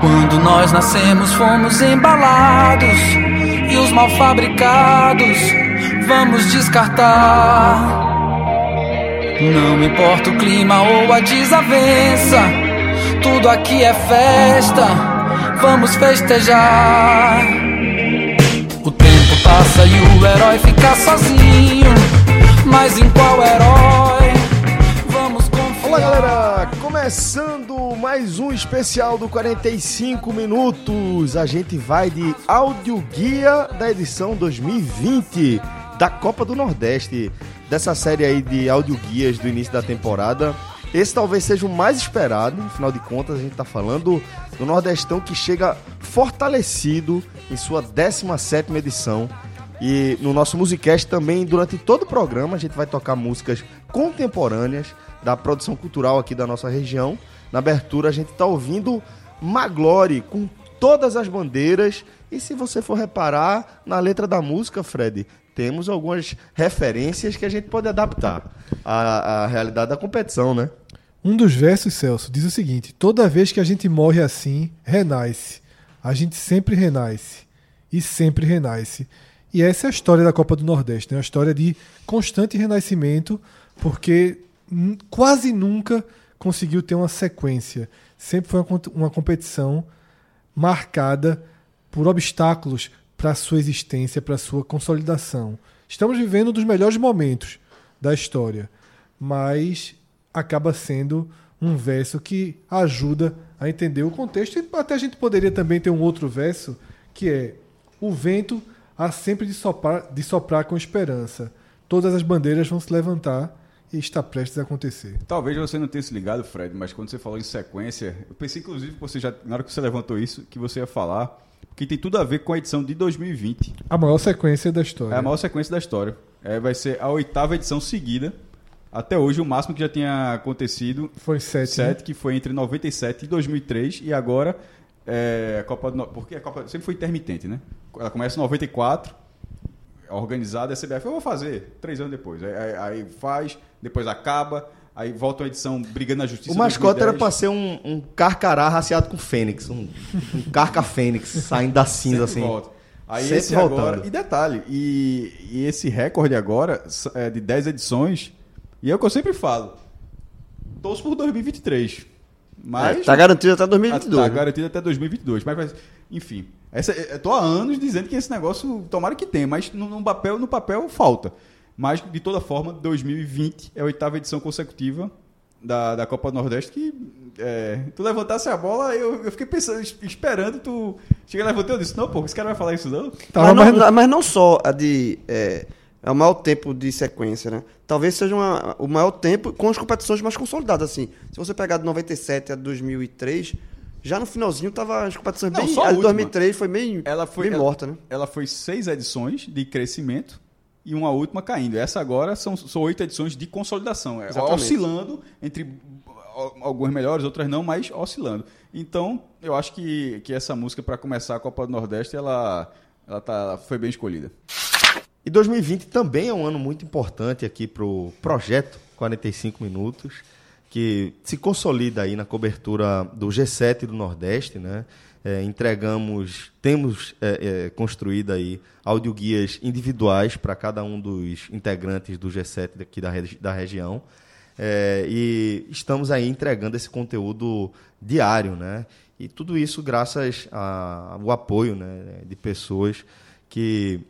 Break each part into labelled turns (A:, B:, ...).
A: Quando nós nascemos, fomos embalados e os mal fabricados vamos descartar. Não importa o clima ou a desavença, tudo aqui é festa, vamos festejar. O tempo passa e o herói fica sozinho, mas em qual herói vamos confiar?
B: Olá, galera! Começando mais um especial do 45 minutos. A gente vai de áudio guia da edição 2020 da Copa do Nordeste, dessa série aí de áudio guias do início da temporada. Esse talvez seja o mais esperado, afinal de contas a gente está falando do Nordestão que chega fortalecido em sua 17ª edição. E no nosso Musicast também, durante todo o programa, a gente vai tocar músicas contemporâneas da produção cultural aqui da nossa região. Na abertura a gente está ouvindo Maglore com todas as bandeiras. E se você for reparar na letra da música, Fred, temos algumas referências que a gente pode adaptar à, à realidade da competição, né?
C: Um dos versos, Celso, diz o seguinte: toda vez que a gente morre assim, renasce. A gente sempre renasce. E sempre renasce. E essa é a história da Copa do Nordeste, né? uma história de constante renascimento, porque quase nunca conseguiu ter uma sequência. Sempre foi uma, uma competição marcada por obstáculos para a sua existência, para sua consolidação. Estamos vivendo um dos melhores momentos da história, mas acaba sendo um verso que ajuda a entender o contexto. E até a gente poderia também ter um outro verso que é: O vento há sempre de soprar, de soprar com esperança. Todas as bandeiras vão se levantar e está prestes a acontecer.
D: Talvez você não tenha se ligado, Fred, mas quando você falou em sequência, eu pensei inclusive que você já, na hora que você levantou isso, que você ia falar, que tem tudo a ver com a edição de 2020.
C: A maior sequência da história.
D: É a maior sequência da história. É, vai ser a oitava edição seguida. Até hoje, o máximo que já tinha acontecido
C: foi sete,
D: sete né? que foi entre 97 e 2003, e agora é, a Copa do, porque a Copa sempre foi intermitente, né? Ela começa em 94, organizada, a CBF, eu vou fazer três anos depois. Aí, aí faz, depois acaba, aí volta uma edição brigando na justiça.
B: O mascote era pra ser um, um carcará raciado com fênix, um, um carca fênix saindo da cinza assim.
D: Volta. Aí Sempre esse voltando. agora, e detalhe, e, e esse recorde agora é de 10 edições, e é o que eu sempre falo, todos por 2023. Mas,
B: é, tá garantido até 2022.
D: Tá garantido até 2022, mas enfim, essa, eu tô há anos dizendo que esse negócio, tomara que tenha, mas no, no, papel, no papel falta. Mas, de toda forma, 2020 é a oitava edição consecutiva da, da Copa do Nordeste que é, tu levantasse a bola, eu, eu fiquei pensando, esperando tu. Chega levantei eu disse, não, pô, esse cara vai falar isso não?
B: Mas, não, mas não só a de. É, é o maior tempo de sequência, né? Talvez seja uma, o maior tempo com as competições mais consolidadas, assim. Se você pegar de 97 a 2003, já no finalzinho tava as competições Não, bem. A, de 2003 foi meio, ela foi, ela, morta, né?
D: Ela foi seis edições de crescimento e uma última caindo. Essa agora são, são oito edições de consolidação. É, oscilando entre algumas melhores, outras não, mas oscilando. Então, eu acho que, que essa música, para começar a Copa do Nordeste, ela, ela tá, foi bem escolhida.
B: E 2020 também é um ano muito importante aqui para o projeto 45 Minutos que se consolida aí na cobertura do G7 do Nordeste, né? É, entregamos, temos é, é, construído aí audioguias individuais para cada um dos integrantes do G7 daqui da, da região. É, e estamos aí entregando esse conteúdo diário, né? E tudo isso graças ao apoio né, de pessoas que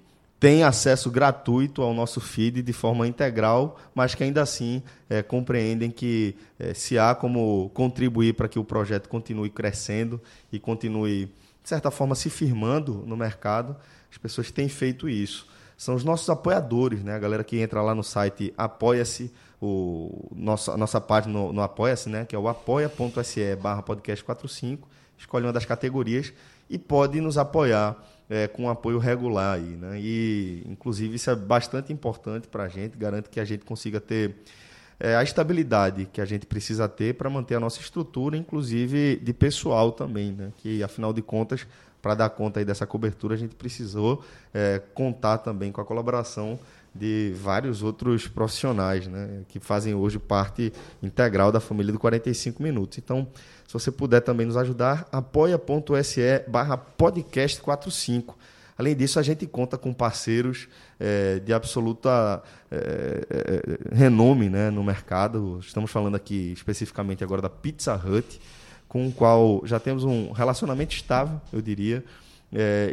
B: tem acesso gratuito ao nosso feed de forma integral, mas que ainda assim é, compreendem que é, se há como contribuir para que o projeto continue crescendo e continue, de certa forma, se firmando no mercado, as pessoas têm feito isso. São os nossos apoiadores, né? a galera que entra lá no site Apoia-se, o, nossa, a nossa página no, no Apoia-se, né? que é o apoia.se barra podcast 45, escolhe uma das categorias e pode nos apoiar é, com apoio regular aí, né? E inclusive isso é bastante importante para a gente, garante que a gente consiga ter é, a estabilidade que a gente precisa ter para manter a nossa estrutura, inclusive de pessoal também, né? Que afinal de contas, para dar conta aí dessa cobertura, a gente precisou é, contar também com a colaboração de vários outros profissionais, né, que fazem hoje parte integral da família do 45 Minutos. Então, se você puder também nos ajudar, apoia.se barra podcast 45. Além disso, a gente conta com parceiros é, de absoluta é, é, renome né, no mercado. Estamos falando aqui especificamente agora da Pizza Hut, com o qual já temos um relacionamento estável, eu diria,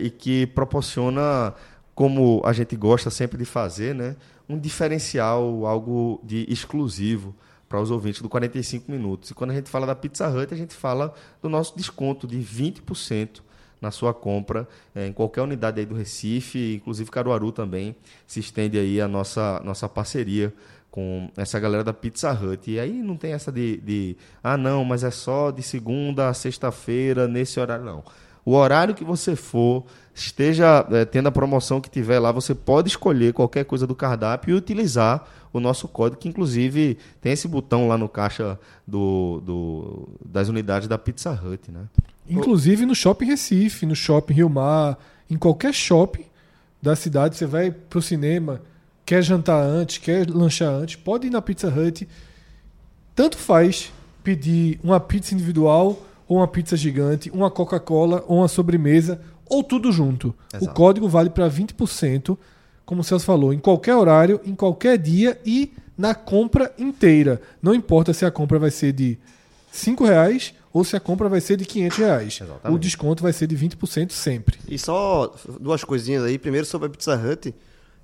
B: e que proporciona como a gente gosta sempre de fazer, né, um diferencial, algo de exclusivo para os ouvintes do 45 minutos. E quando a gente fala da Pizza Hut, a gente fala do nosso desconto de 20% na sua compra é, em qualquer unidade aí do Recife, inclusive Caruaru também se estende aí a nossa nossa parceria com essa galera da Pizza Hut. E aí não tem essa de, de ah não, mas é só de segunda a sexta-feira nesse horário não. O horário que você for, esteja é, tendo a promoção que tiver lá, você pode escolher qualquer coisa do cardápio e utilizar o nosso código, que inclusive tem esse botão lá no caixa do, do das unidades da Pizza Hut, né?
C: Inclusive no Shopping Recife, no Shopping Rio Mar, em qualquer shopping da cidade, você vai pro cinema, quer jantar antes, quer lanchar antes, pode ir na Pizza Hut. Tanto faz pedir uma pizza individual ou uma pizza gigante, uma Coca-Cola ou uma sobremesa, ou tudo junto. Exato. O código vale para 20%, como o Celso falou, em qualquer horário, em qualquer dia e na compra inteira. Não importa se a compra vai ser de R$ reais ou se a compra vai ser de 500 reais. Exatamente. O desconto vai ser de 20% sempre.
E: E só duas coisinhas aí. Primeiro sobre a Pizza Hut,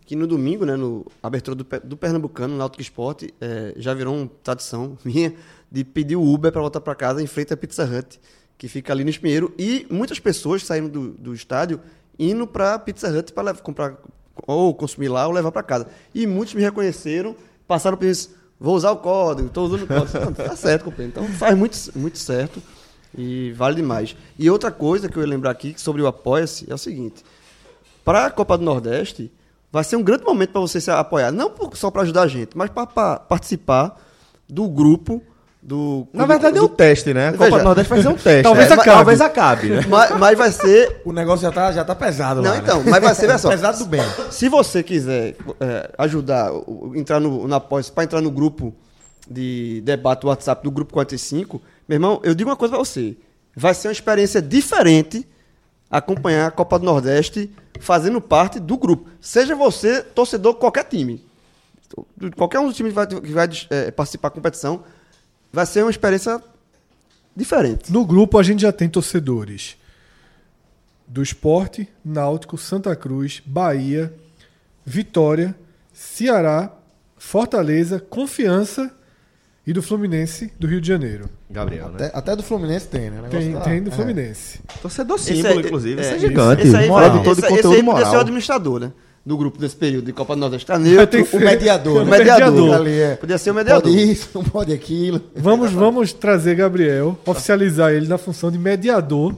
E: que no domingo, né, no abertura do, do Pernambucano, no Náutico Esporte, é, já virou uma tradição minha de pedir o Uber para voltar para casa em frente à Pizza Hut, que fica ali no Espinheiro. E muitas pessoas saindo do, do estádio indo para a Pizza Hut para comprar ou consumir lá ou levar para casa. E muitos me reconheceram, passaram por isso. Vou usar o código, estou usando o código. tá certo, companheiro. Então faz muito, muito certo e vale demais. E outra coisa que eu ia lembrar aqui sobre o Apoia-se é o seguinte: para a Copa do Nordeste, vai ser um grande momento para você se apoiar. Não só para ajudar a gente, mas para participar do grupo do.
B: Na verdade é um teste, né? A Copa do Nordeste vai ser um teste.
C: talvez,
B: é,
C: acabe.
B: talvez acabe. Né?
E: Mas, mas, vai ser.
F: O negócio já tá, já tá pesado
E: Não,
F: lá,
E: então,
F: né?
E: mas vai ser, olha só.
F: pesado do bem.
E: Se você quiser é, ajudar, entrar no, na pós, para entrar no grupo de debate do WhatsApp do Grupo 45, meu irmão, eu digo uma coisa para você. Vai ser uma experiência diferente acompanhar a Copa do Nordeste fazendo parte do grupo. Seja você torcedor de qualquer time. Qualquer um dos times que vai, que vai é, participar da competição, vai ser uma experiência diferente.
C: No grupo a gente já tem torcedores do Esporte, Náutico, Santa Cruz, Bahia, Vitória, Ceará, Fortaleza, Confiança e do Fluminense do Rio de Janeiro.
B: Gabriel,
F: Até,
B: né?
F: até do Fluminense tem, né?
C: Tem,
F: tá-
C: tem do
F: é.
C: Fluminense.
B: Torcedor
E: Esse
B: símbolo, inclusive.
E: é,
B: Isso é
E: esse-
B: gigante.
E: Esse aí,
B: Moral.
E: esse,
B: todo
E: esse
B: conteúdo
E: aí podia ser o
B: moral.
E: administrador, né? Do grupo desse período de Copa do Nordeste. Tá neutro,
F: O mediador,
E: o
F: né?
E: mediador.
F: Ali é.
E: Podia ser o mediador.
F: Pode isso, não pode aquilo.
C: Vamos, vamos trazer Gabriel, oficializar ele na função de mediador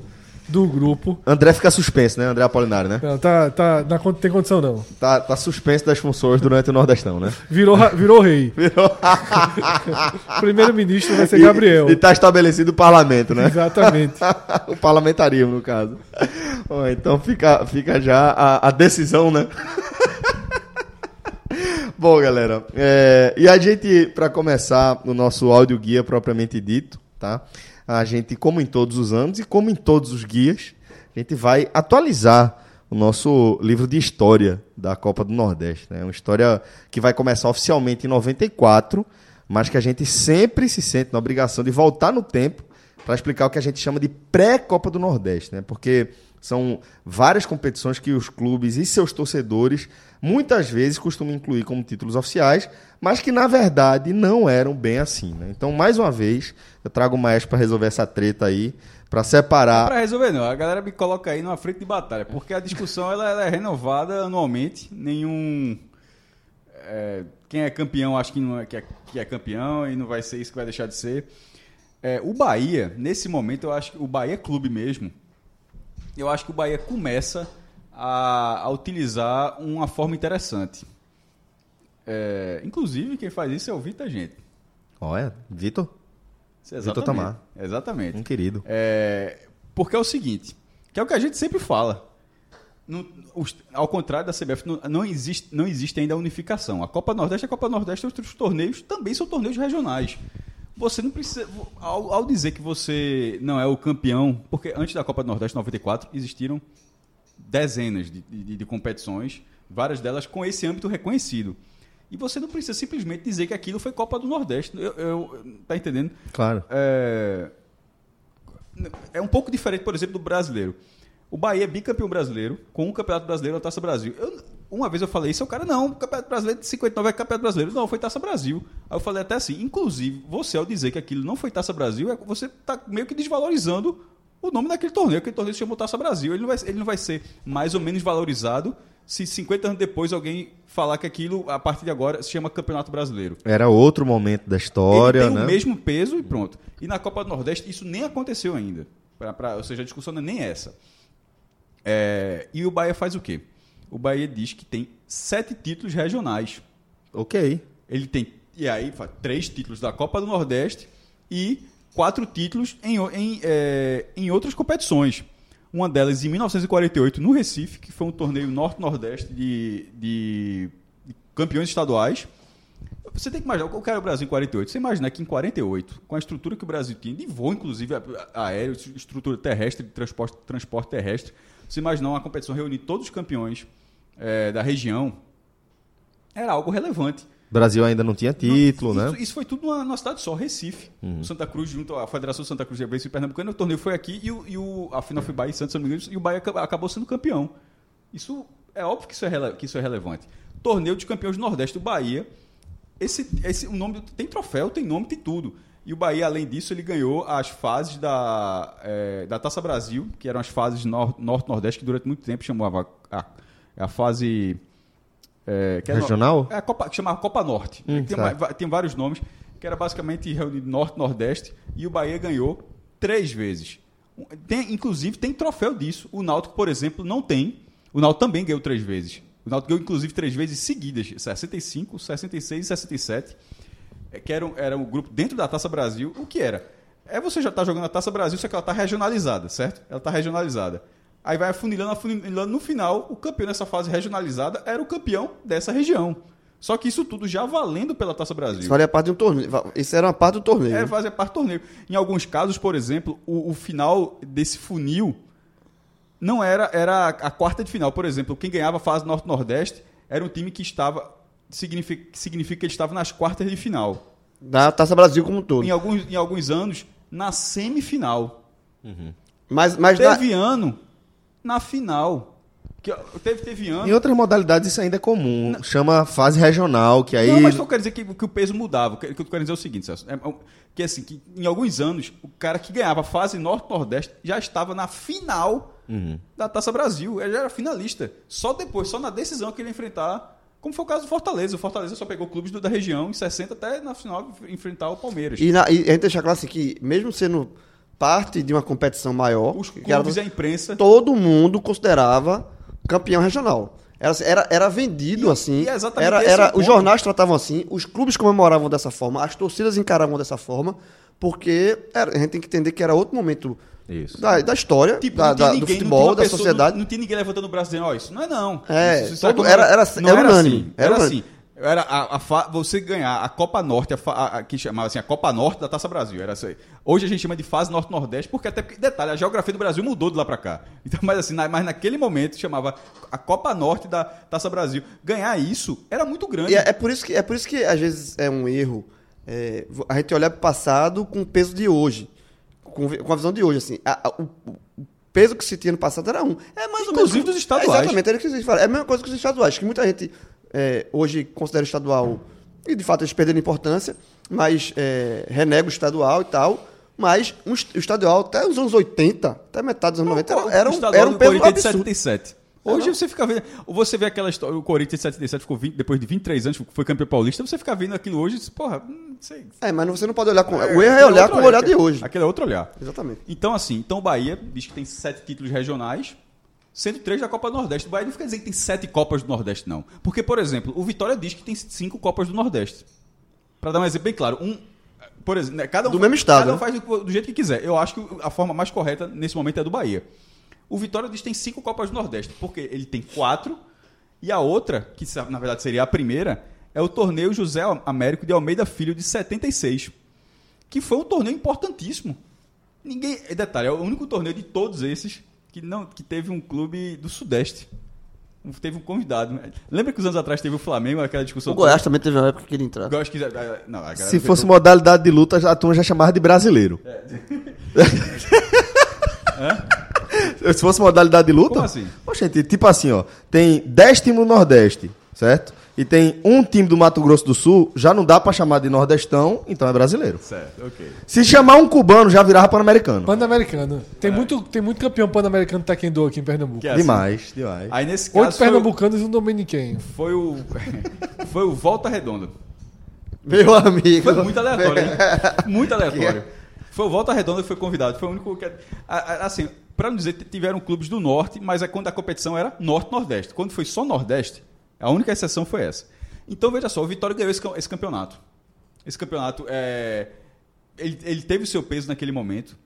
C: do grupo.
B: André fica suspenso, né? André Apolinário, né?
C: Não, tá, tá, não tem condição não.
B: Tá, tá suspenso das funções durante o Nordestão, né?
C: Virou, virou rei. Primeiro-ministro vai ser Gabriel.
B: E tá estabelecido o parlamento, né?
C: Exatamente.
B: o parlamentarismo, no caso. Bom, então fica, fica já a, a decisão, né? Bom, galera, é, e a gente, para começar o nosso áudio guia propriamente dito, tá? A gente, como em todos os anos e como em todos os guias, a gente vai atualizar o nosso livro de história da Copa do Nordeste, né? Uma história que vai começar oficialmente em 94, mas que a gente sempre se sente na obrigação de voltar no tempo para explicar o que a gente chama de pré-Copa do Nordeste, né? Porque são várias competições que os clubes e seus torcedores muitas vezes costumam incluir como títulos oficiais, mas que na verdade não eram bem assim, né? Então, mais uma vez, eu trago o Maestro para resolver essa treta aí, para separar
D: Pra resolver não, a galera me coloca aí numa frente de batalha, porque a discussão ela, ela é renovada anualmente, nenhum é, quem é campeão acho que não é que, é que é campeão e não vai ser isso que vai deixar de ser. É, o Bahia, nesse momento, eu acho que o Bahia Clube mesmo, eu acho que o Bahia começa a, a utilizar uma forma interessante. É, inclusive, quem faz isso é o Vitor Gente.
B: Olha, Vitor,
D: é
B: Vitor. Tamar.
D: Exatamente.
B: um querido.
D: É, porque é o seguinte, que é o que a gente sempre fala. não- os- ao contrário da CBF, não, não existe, não existe ainda a unificação. A Copa Nordeste, a Copa Nordeste, outros torneios também são torneios regionais. Você não precisa. Ao, ao dizer que você não é o campeão, porque antes da Copa Nordeste 94 existiram dezenas de, de- de competições, várias delas com esse âmbito reconhecido. E você não precisa simplesmente dizer que aquilo foi Copa do Nordeste. Eu, eu- tá entendendo?
B: Claro.
D: É, é um pouco diferente, por exemplo, do brasileiro. O Bahia é bicampeão brasileiro com o Campeonato Brasileiro e a Taça Brasil. Eu- uma vez eu falei isso, o cara, não, o Campeonato Brasileiro de 59 é Campeonato Brasileiro. Não, foi Taça Brasil. Aí eu falei até assim, inclusive, você ao dizer que aquilo não foi Taça Brasil, é- você está meio que desvalorizando o nome daquele torneio. Aquele torneio se chamou Taça Brasil. Ele não vai, ele não vai ser mais ou menos valorizado se 50 anos depois alguém falar que aquilo, a partir de agora, se chama Campeonato Brasileiro.
B: Era outro momento da história,
D: Ele tem
B: né?
D: o mesmo peso e pronto. E na Copa do Nordeste isso nem aconteceu ainda. Pra, pra- ou seja, a discussão não é nem essa. É, e o Bahia faz o quê? O Bahia diz que tem sete títulos regionais.
B: Ok.
D: Ele tem, e aí, três títulos da Copa do Nordeste e quatro títulos em, em, é, em outras competições. Uma delas em 1948, no Recife, que foi um torneio norte-nordeste de, de- de campeões estaduais. Você tem que imaginar, o que era o Brasil em 48? Você imagina que em 48, com a estrutura que o Brasil tinha, de voo, inclusive, aéreo, estrutura terrestre, de transporte, transporte terrestre, você imaginar uma competição reunir todos os campeões eh, da região, era algo relevante.
B: Brasil ainda não tinha título,
D: isso,
B: né?
D: Isso foi tudo numa, numa cidade só, Recife. O Santa Cruz, junto à Federação Santa Cruz de Abreu e Pernambucano, o torneio foi aqui e, o, e o- a final foi Bahia e Santos, se não me engano, e o Bahia aca- acabou sendo campeão. Isso é óbvio que isso é, rele- que isso é relevante. Torneio de campeões do Nordeste do Bahia. Esse, esse, o nome tem troféu, tem nome, tem tudo. E o Bahia, além disso, ele ganhou as fases da, eh, da Taça Brasil, que eram as fases nor- Norte-Nordeste, que durante muito tempo chamava a, a fase. Eh, que é no-
B: Regional?
D: é a Copa, que chamava Copa Norte.
B: Hum,
D: tem,
B: certo.
D: uma- tem vários nomes, que era basicamente reunido Norte Nordeste, e o Bahia ganhou três vezes. Tem, inclusive, tem troféu disso. O Náutico, por exemplo, não tem. O Náutico também ganhou três vezes. O Náutico ganhou, inclusive, três vezes seguidas: 65, 66 e 67. é, Que era era um grupo dentro da Taça Brasil. O que era? É você já tá jogando a Taça Brasil, só que ela tá regionalizada, certo? Ela tá regionalizada. Aí vai afunilando, afunilando. No final, o campeão nessa fase regionalizada era o campeão dessa região. Só que isso tudo já valendo pela Taça Brasil.
E: Isso faria parte de um torneio. Isso era uma parte do torneio.
D: É, fazer parte do torneio. Em alguns casos, por exemplo, o, o final desse funil não era, era a, quarta de final. Por exemplo, quem ganhava a fase Norte-Nordeste era um time que estava. Significa, que significa que ele estava nas quartas de final.
E: Da Taça Brasil como um todo.
D: Em alguns, em alguns anos, na semifinal.
E: Mas, mas na-
D: Teve ano na final. Que, teve, teve ano.
B: Em outras modalidades isso ainda é comum. Chama fase regional, que aí.
D: Não, mas eu quero dizer que, que o peso mudava. O que eu quero dizer é o seguinte, Celso. É, é, que assim, que em alguns anos, o cara que ganhava a fase Norte-Nordeste já estava na final da Taça Brasil. Ele já era finalista. Só depois, só na decisão que ele ia enfrentar. Como foi o caso do Fortaleza. O Fortaleza só pegou clubes do- da região em 60 até na final enfrentar o Palmeiras.
E: E, na, e a gente deixa claro assim que, mesmo sendo parte de uma competição maior,
D: Os
E: que era-
D: clubes e a imprensa.
E: todo mundo considerava campeão regional. Era, era, era vendido
D: E-
E: assim.
D: e é exatamente
E: era, era, os jornais tratavam assim, os clubes comemoravam dessa forma, as torcidas encaravam dessa forma, porque era- a gente tem que entender que era outro momento
B: Isso.
E: da, da história,
D: Tipo,
E: da- do
D: ninguém, tinha
E: futebol, da
D: pessoa-
E: sociedade.
D: Não, não tinha ninguém levantando o braço dizendo, ó, isso não é não.
E: É,
D: Isso- isso é
E: todo-
D: como-
E: era- era-
D: não
E: era
D: era
E: unânime,
D: assim.
E: era
D: Era
E: unânime.
D: assim. Era a, a você ganhar a Copa Norte, a, a- que chamava assim, a Copa Norte da Taça Brasil. Era assim. Hoje a gente chama de fase Norte-Nordeste, porque até porque, detalhe, a geografia do Brasil mudou de lá pra cá. Então, mas assim, na- mas naquele momento chamava a Copa Norte da Taça Brasil. Ganhar isso era muito grande.
E: É, é por isso que, é por isso que às vezes é um erro é, a gente olhar para o passado com o peso de hoje. Com, com a visão de hoje, assim. A- o, o peso que se tinha no passado era um. É mais ou
D: Inclusive
E: menos.
D: dos estaduais.
E: Exatamente, era o que vocês falaram. É a mesma coisa que os estaduais, que muita gente é, hoje considera o estadual, e de fato eles perderam importância, mas é, renega o estadual e tal. Mas um o estadual, até os anos 80, até metade dos anos 90, era, era, um, era um peso
D: Corinthians de
E: absurdo.
D: 77. Hoje você fica vendo. Você vê aquela história. O Corinthians de 77 ficou 20, depois de 23 anos, foi campeão paulista. Você fica vendo aquilo hoje e diz, porra, hum, sei.
E: É, mas você não pode olhar com. o erro é
D: aquele
E: olhar com o olhar de hoje.
D: Aquele é outro olhar.
E: Exatamente.
D: Então, assim, então o Bahia diz que tem sete títulos regionais, sendo três da Copa do Nordeste. O Bahia não quer dizer que tem sete Copas do Nordeste, não. Porque, por exemplo, o Vitória diz que tem cinco Copas do Nordeste. Para dar um exemplo bem claro, um. Por exemplo, né, cada um,
E: Do mesmo estado,
D: Cada um
E: né?
D: faz do, do jeito que quiser. Eu acho que a forma mais correta nesse momento é do Bahia. O Vitória diz que tem cinco Copas do Nordeste, porque ele tem quatro, e a outra, que na verdade seria a primeira, é o torneio José Américo de Almeida Filho de 76, que foi um torneio importantíssimo. Ninguém, detalhe, é o único torneio de todos esses que não que teve um clube do Sudeste. Teve um convidado. Lembra que os anos atrás teve o Flamengo, aquela discussão?
E: O Goiás também teve uma época que ele entrar.
D: Goiás que, não,
B: Se fosse modalidade de luta, a turma já chamava de brasileiro. Se fosse modalidade de luta?
D: Como assim?
B: Oxente, tipo assim, ó. Tem 10 times do Nordeste, certo? E tem um time do Mato Grosso do Sul, já não dá pra chamar de nordestão, então é brasileiro.
D: Certo, ok.
B: Se chamar um cubano, já virava pan-americano.
C: Pan-Americano. Tem, muito, tem muito campeão pan-americano de taekwondo aqui em Pernambuco.
D: É assim.
B: Demais, demais.
D: Aí nesse caso
C: Oito
D: foi, o-
C: pernambucanos e um dominiquenho.
D: foi o foi o Volta Redonda.
E: Meu amigo.
D: Foi muito aleatório, hein? Muito aleatório. Foi o Volta Redonda que foi convidado. Foi o único que. a- Assim, para não dizer, tiveram clubes do Norte, mas é quando a competição era Norte-Nordeste. Quando foi só Nordeste, a única exceção foi essa. Então, veja só, o Vitória ganhou esse, esse campeonato. Esse campeonato, é, ele, ele teve o seu peso naquele momento.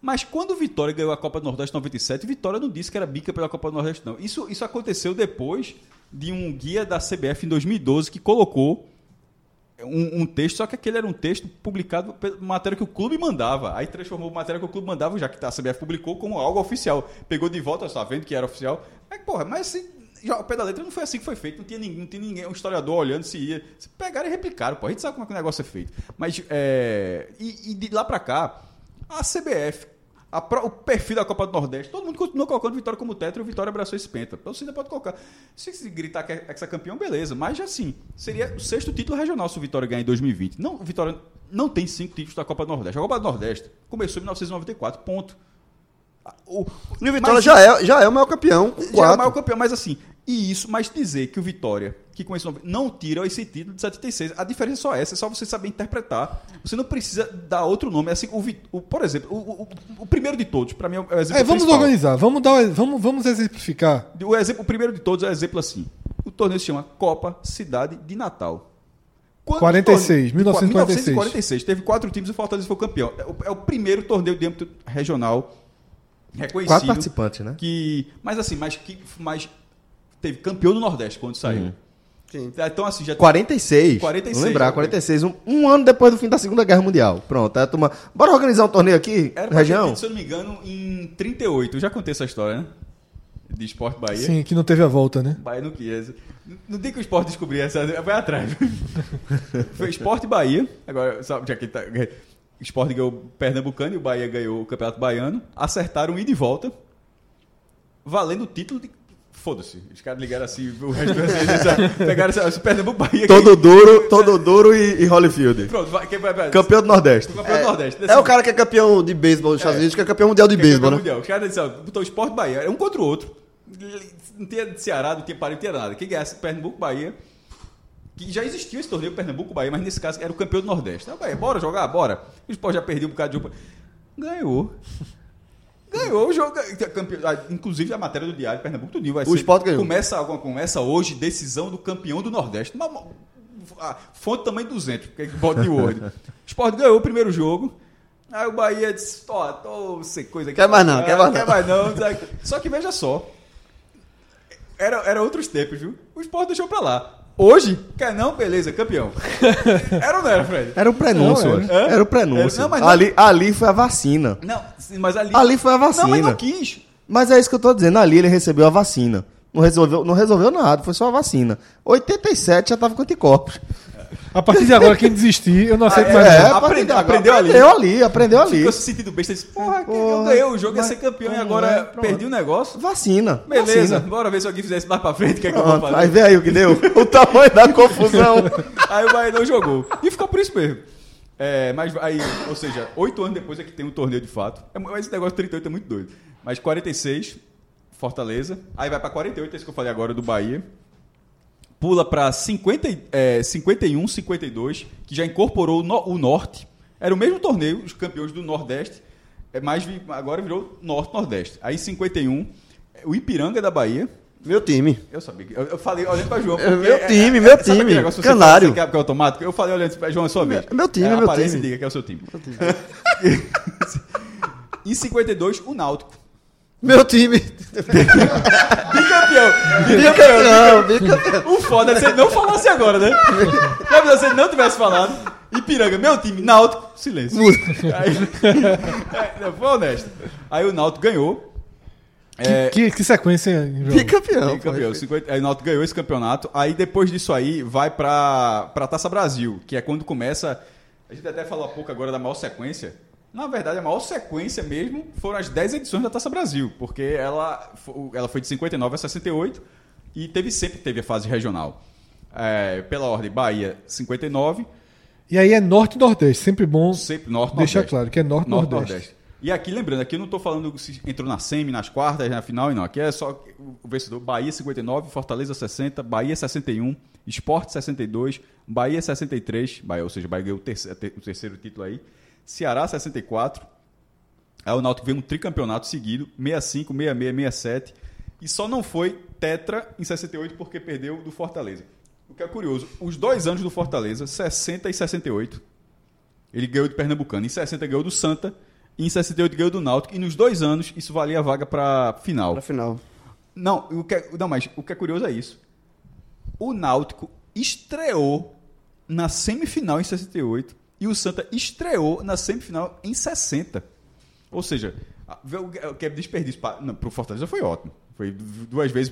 D: Mas quando o Vitória ganhou a Copa do Nordeste em 97, o Vitória não disse que era bica pela Copa do Nordeste, não. Isso, isso aconteceu depois de um guia da CBF em 2012 que colocou um, um texto, só que aquele era um texto publicado pela matéria que o clube mandava. Aí transformou a matéria que o clube mandava, já que a CBF publicou, como algo oficial. Pegou de volta, está vendo que era oficial. Mas, porra, mas assim, o pé da letra não foi assim que foi feito. Não tinha ninguém, não tinha ninguém um historiador olhando se ia. Se pegaram e replicaram, pô. A gente sabe como é que o negócio é feito. Mas, é, e, e de lá pra cá, a CBF, a o perfil da Copa do Nordeste, todo mundo continuou colocando Vitória como tetra e o Vitória abraçou esse penta. Então você ainda pode colocar. Se se gritar que é ex-campeão, beleza. Mas assim, seria o sexto título regional se o Vitória ganhar em 2020. Não, o Vitória não tem cinco títulos da Copa do Nordeste. A Copa do Nordeste começou em 1994, ponto. O,
E: o Vitória
D: mas
E: já é, já é o maior campeão.
D: já é o
E: quatro.
D: maior campeão, mas assim, e isso, mas dizer que o Vitória, que começou não tira esse título de 76, a diferença é só essa, é só você saber interpretar. Você não precisa dar outro nome. Assim, o, o- por exemplo, o, o- o primeiro de todos, para mim é o exemplo
C: É, vamos
D: principal.
C: organizar, vamos, dar, vamos, vamos exemplificar.
D: O, exemplo, o primeiro de todos é o exemplo assim. O torneio se chama Copa Cidade de Natal. Quando o
C: 46,
D: torneio-
C: 1946.
D: 1946. Teve quatro times e o Fortaleza foi campeão. É o, é o primeiro torneio de âmbito regional reconhecido.
B: Quatro participantes, né?
D: Que, mas assim, mas que mas teve campeão do Nordeste quando saiu.
E: Sim.
D: Então assim, já
B: 46.
D: 46,
B: Vamos lembrar,
D: ok.
B: 46. Um, um ano depois do fim da Segunda Guerra Mundial. Pronto, aí a turma. Bora organizar um torneio aqui,
D: era
B: região?
D: ter se eu não me engano, em 38. Eu já contei essa história, né? De Esporte Bahia.
C: Sim, que não teve a volta, né?
D: Bahia não quis. No dia que o esporte descobriu essa, vai atrás. Foi esporte Bahia. Agora, sabe, já que tá. O esporte ganhou o Pernambucano e o Bahia ganhou o Campeonato Baiano. Acertaram ida e volta. Valendo o título de. Foda-se. Os caras ligaram assim, o resto do assim, pegaram esse, esse Pernambuco Bahia.
B: Todo duro, todo duro e, e Holyfield.
D: Pronto, vai, quem vai, vai,
B: Campeão do Nordeste.
D: campeão do Nordeste.
E: É o cara que é campeão de beisebol dos Estados Unidos, que é campeão mundial de
D: Que é
E: beisebol, né?
D: mundial. Os caras disseram, botou esporte e Bahia. É um contra o outro. Não tinha Ceará, não tinha Pará, não tinha nada. Quem ganhasse Pernambuco, Bahia. Que já existia esse torneio Pernambuco, Bahia, mas nesse caso era o campeão do Nordeste. Então, Bahia, bora jogar? Bora. O esporte já perdeu um bocado de. Ganhou. Ganhou o jogo. Ah, inclusive a matéria do Diário Pernambuco tudinho vai
E: O
D: ser.
E: Sport ganhou.
D: Começa, começa hoje decisão do campeão do Nordeste. Uma, a fonte tamanho 200, porque é bota de Word. O Sport ganhou o primeiro jogo. Aí o Bahia disse: Ó, tô sem coisa aqui.
E: Quer mais não,
D: Ah,
E: quer mais
D: quer
E: não."
D: mais não. Só que veja só. Era, era outros tempos, viu? O Sport deixou pra lá. Hoje, quer não, beleza, campeão. Era ou não era, Fred?
B: Era o prenúncio,
C: Não,
D: era.
B: Era o prenúncio.
D: Não, mas não-
B: ali, ali foi a vacina.
D: Não, mas ali.
B: Ali foi a vacina.
D: Não, mas não quis.
B: Mas é isso que eu tô dizendo. Ali ele recebeu a vacina. Não resolveu, não resolveu nada, foi só a vacina. 87 já tava com anticorpos.
C: A partir de agora, quem desistir, eu não aceito
D: Ah,
C: mais.
D: é,
B: partir de
D: aprendeu-
B: agora,
D: aprendeu ali.
B: Aprendeu ali, aprendeu ali.
D: Ficou se sentindo besta. Disse, porra, que eu
B: Porra,
D: ganhei o jogo, ia ser campeão e agora
B: é?
D: Perdi o negócio.
B: Vacina.
D: Beleza,
B: vacina.
D: bora ver se alguém fizesse mais pra frente, o que é que eu vou fazer.
B: aí vê aí o que deu. o tamanho da confusão.
D: Aí o Bahia não jogou. E ficou por isso mesmo. É, mas aí, ou seja, oito anos depois é que tem um torneio de fato. É, mas esse negócio de 38 é muito doido. Mas 46, Fortaleza. Aí vai pra 48, esse que eu falei agora do Bahia. Pula pra 50, e- é, 51, 52, que já incorporou o, no- o Norte. Era o mesmo torneio, os campeões do Nordeste. É, mas agora virou Norte-Nordeste. Aí 51, o Ipiranga da Bahia.
E: Meu time.
D: Eu sabia. Eu, eu falei olhando pra João.
E: É
D: porque
E: meu time, meu time.
D: negócio
E: Canário.
D: fala, que é automático? Eu falei olhando pra João, é sua vez.
E: É meu time,
D: é,
E: meu
D: aparece
E: time.
D: e diga que é o seu time. em 52, o Náutico.
E: Meu time.
D: Bicampeão!
E: Bicampeão, bicampeão.
D: O foda é se ele não falasse agora, né? Já se ele não tivesse falado? Ipiranga, meu time, Náutico, silêncio. Aí, é, foi honesto. Aí o Náutico ganhou. É,
C: Que, que sequência em jogo?
E: Bicampeão.
D: Sim, campeão. 50 aí o Náutico ganhou esse campeonato. Aí depois disso aí vai pra, pra Taça Brasil, que é quando começa. A gente até falou há pouco agora da maior sequência. Na verdade, a maior sequência mesmo foram as 10 edições da Taça Brasil, porque ela, ela foi de 59 a 68 e teve sempre teve a fase regional. É, pela ordem, Bahia 59,
C: E aí é norte e nordeste, sempre bom
D: sempre norte
C: deixar
D: nordeste.
C: claro que é norte e
D: Norte,
C: nordeste.
D: Nordeste. E aqui, lembrando, aqui eu não estou falando se entrou na semi, nas quartas, na final e não. Aqui é só o vencedor. Bahia 59, Fortaleza 60, Bahia 61, Esporte 62, Bahia 63, Bahia, ou seja, Bahia ganhou o terceiro, o terceiro título aí, Ceará 64, aí o Náutico veio um tricampeonato seguido, 65, 66, 67, e só não foi tetra em 68 porque perdeu do Fortaleza. O que é curioso, os dois anos do Fortaleza, 60 e 68, ele ganhou do Pernambucano. Em 60 ganhou do Santa. E em 68 ganhou do Náutico. E nos dois anos isso valia a vaga para final.
E: Pra final.
D: Não, o que é, não, mas o que é curioso é isso. O Náutico estreou na semifinal em 68 e o Santa estreou na semifinal em 60. Ou seja, o que é desperdício para o Fortaleza foi ótimo. Foi duas vezes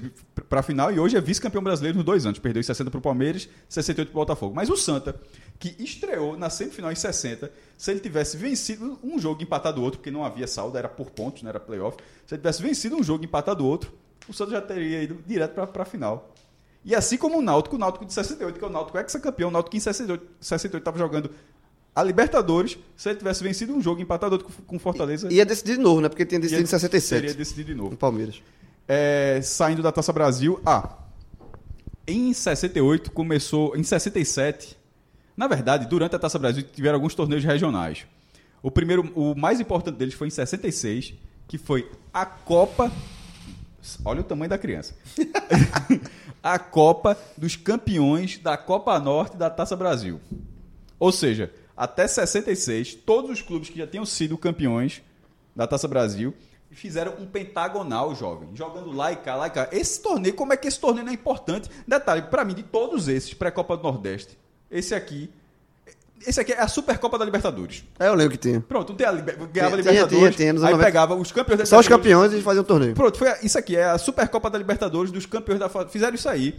D: para a final e hoje é vice-campeão brasileiro nos dois anos. Perdeu em 60 para o Palmeiras, 68 para o Botafogo. Mas o Santa, que estreou na semifinal em 60, se ele tivesse vencido um jogo e empatado o outro, porque não havia saldo, era por pontos, não era playoff. Se ele tivesse vencido um jogo e empatado o outro, o Santa já teria ido direto para a final. E assim como o Náutico, o Náutico de 68, que é o Náutico ex-campeão, o Náutico em 68 estava jogando a Libertadores, se ele tivesse vencido um jogo empatado com- Fortaleza,
E: Ia decidir de novo, né? Porque tinha decidido em
D: seria
E: 67.
D: decidido de novo.
E: No Palmeiras.
D: É, saindo da Taça Brasil, ah, em 68 começou, em 67, na verdade, durante a Taça Brasil tiveram alguns torneios regionais. O primeiro, o mais importante deles foi em 66, que foi a Copa Olha o tamanho da criança. a Copa dos Campeões da Copa Norte da Taça Brasil. Ou seja, até 66, todos os clubes que já tinham sido campeões da Taça Brasil fizeram um pentagonal, jovem, jogando lá e cá, lá e cá. Esse torneio, como é que esse torneio não é importante? Detalhe, para mim, de todos esses, pré-Copa do Nordeste, esse aqui, esse aqui é a Supercopa da Libertadores.
E: É, eu lembro que tinha.
D: Pronto, tem a, ganhava a Libertadores,
E: tinha, tinha,
D: aí
E: anos 90.
D: pegava os campeões da
E: Só os campeões e faziam um torneio.
D: Pronto, foi a- isso aqui, é a Supercopa da Libertadores dos campeões da Fizeram isso aí.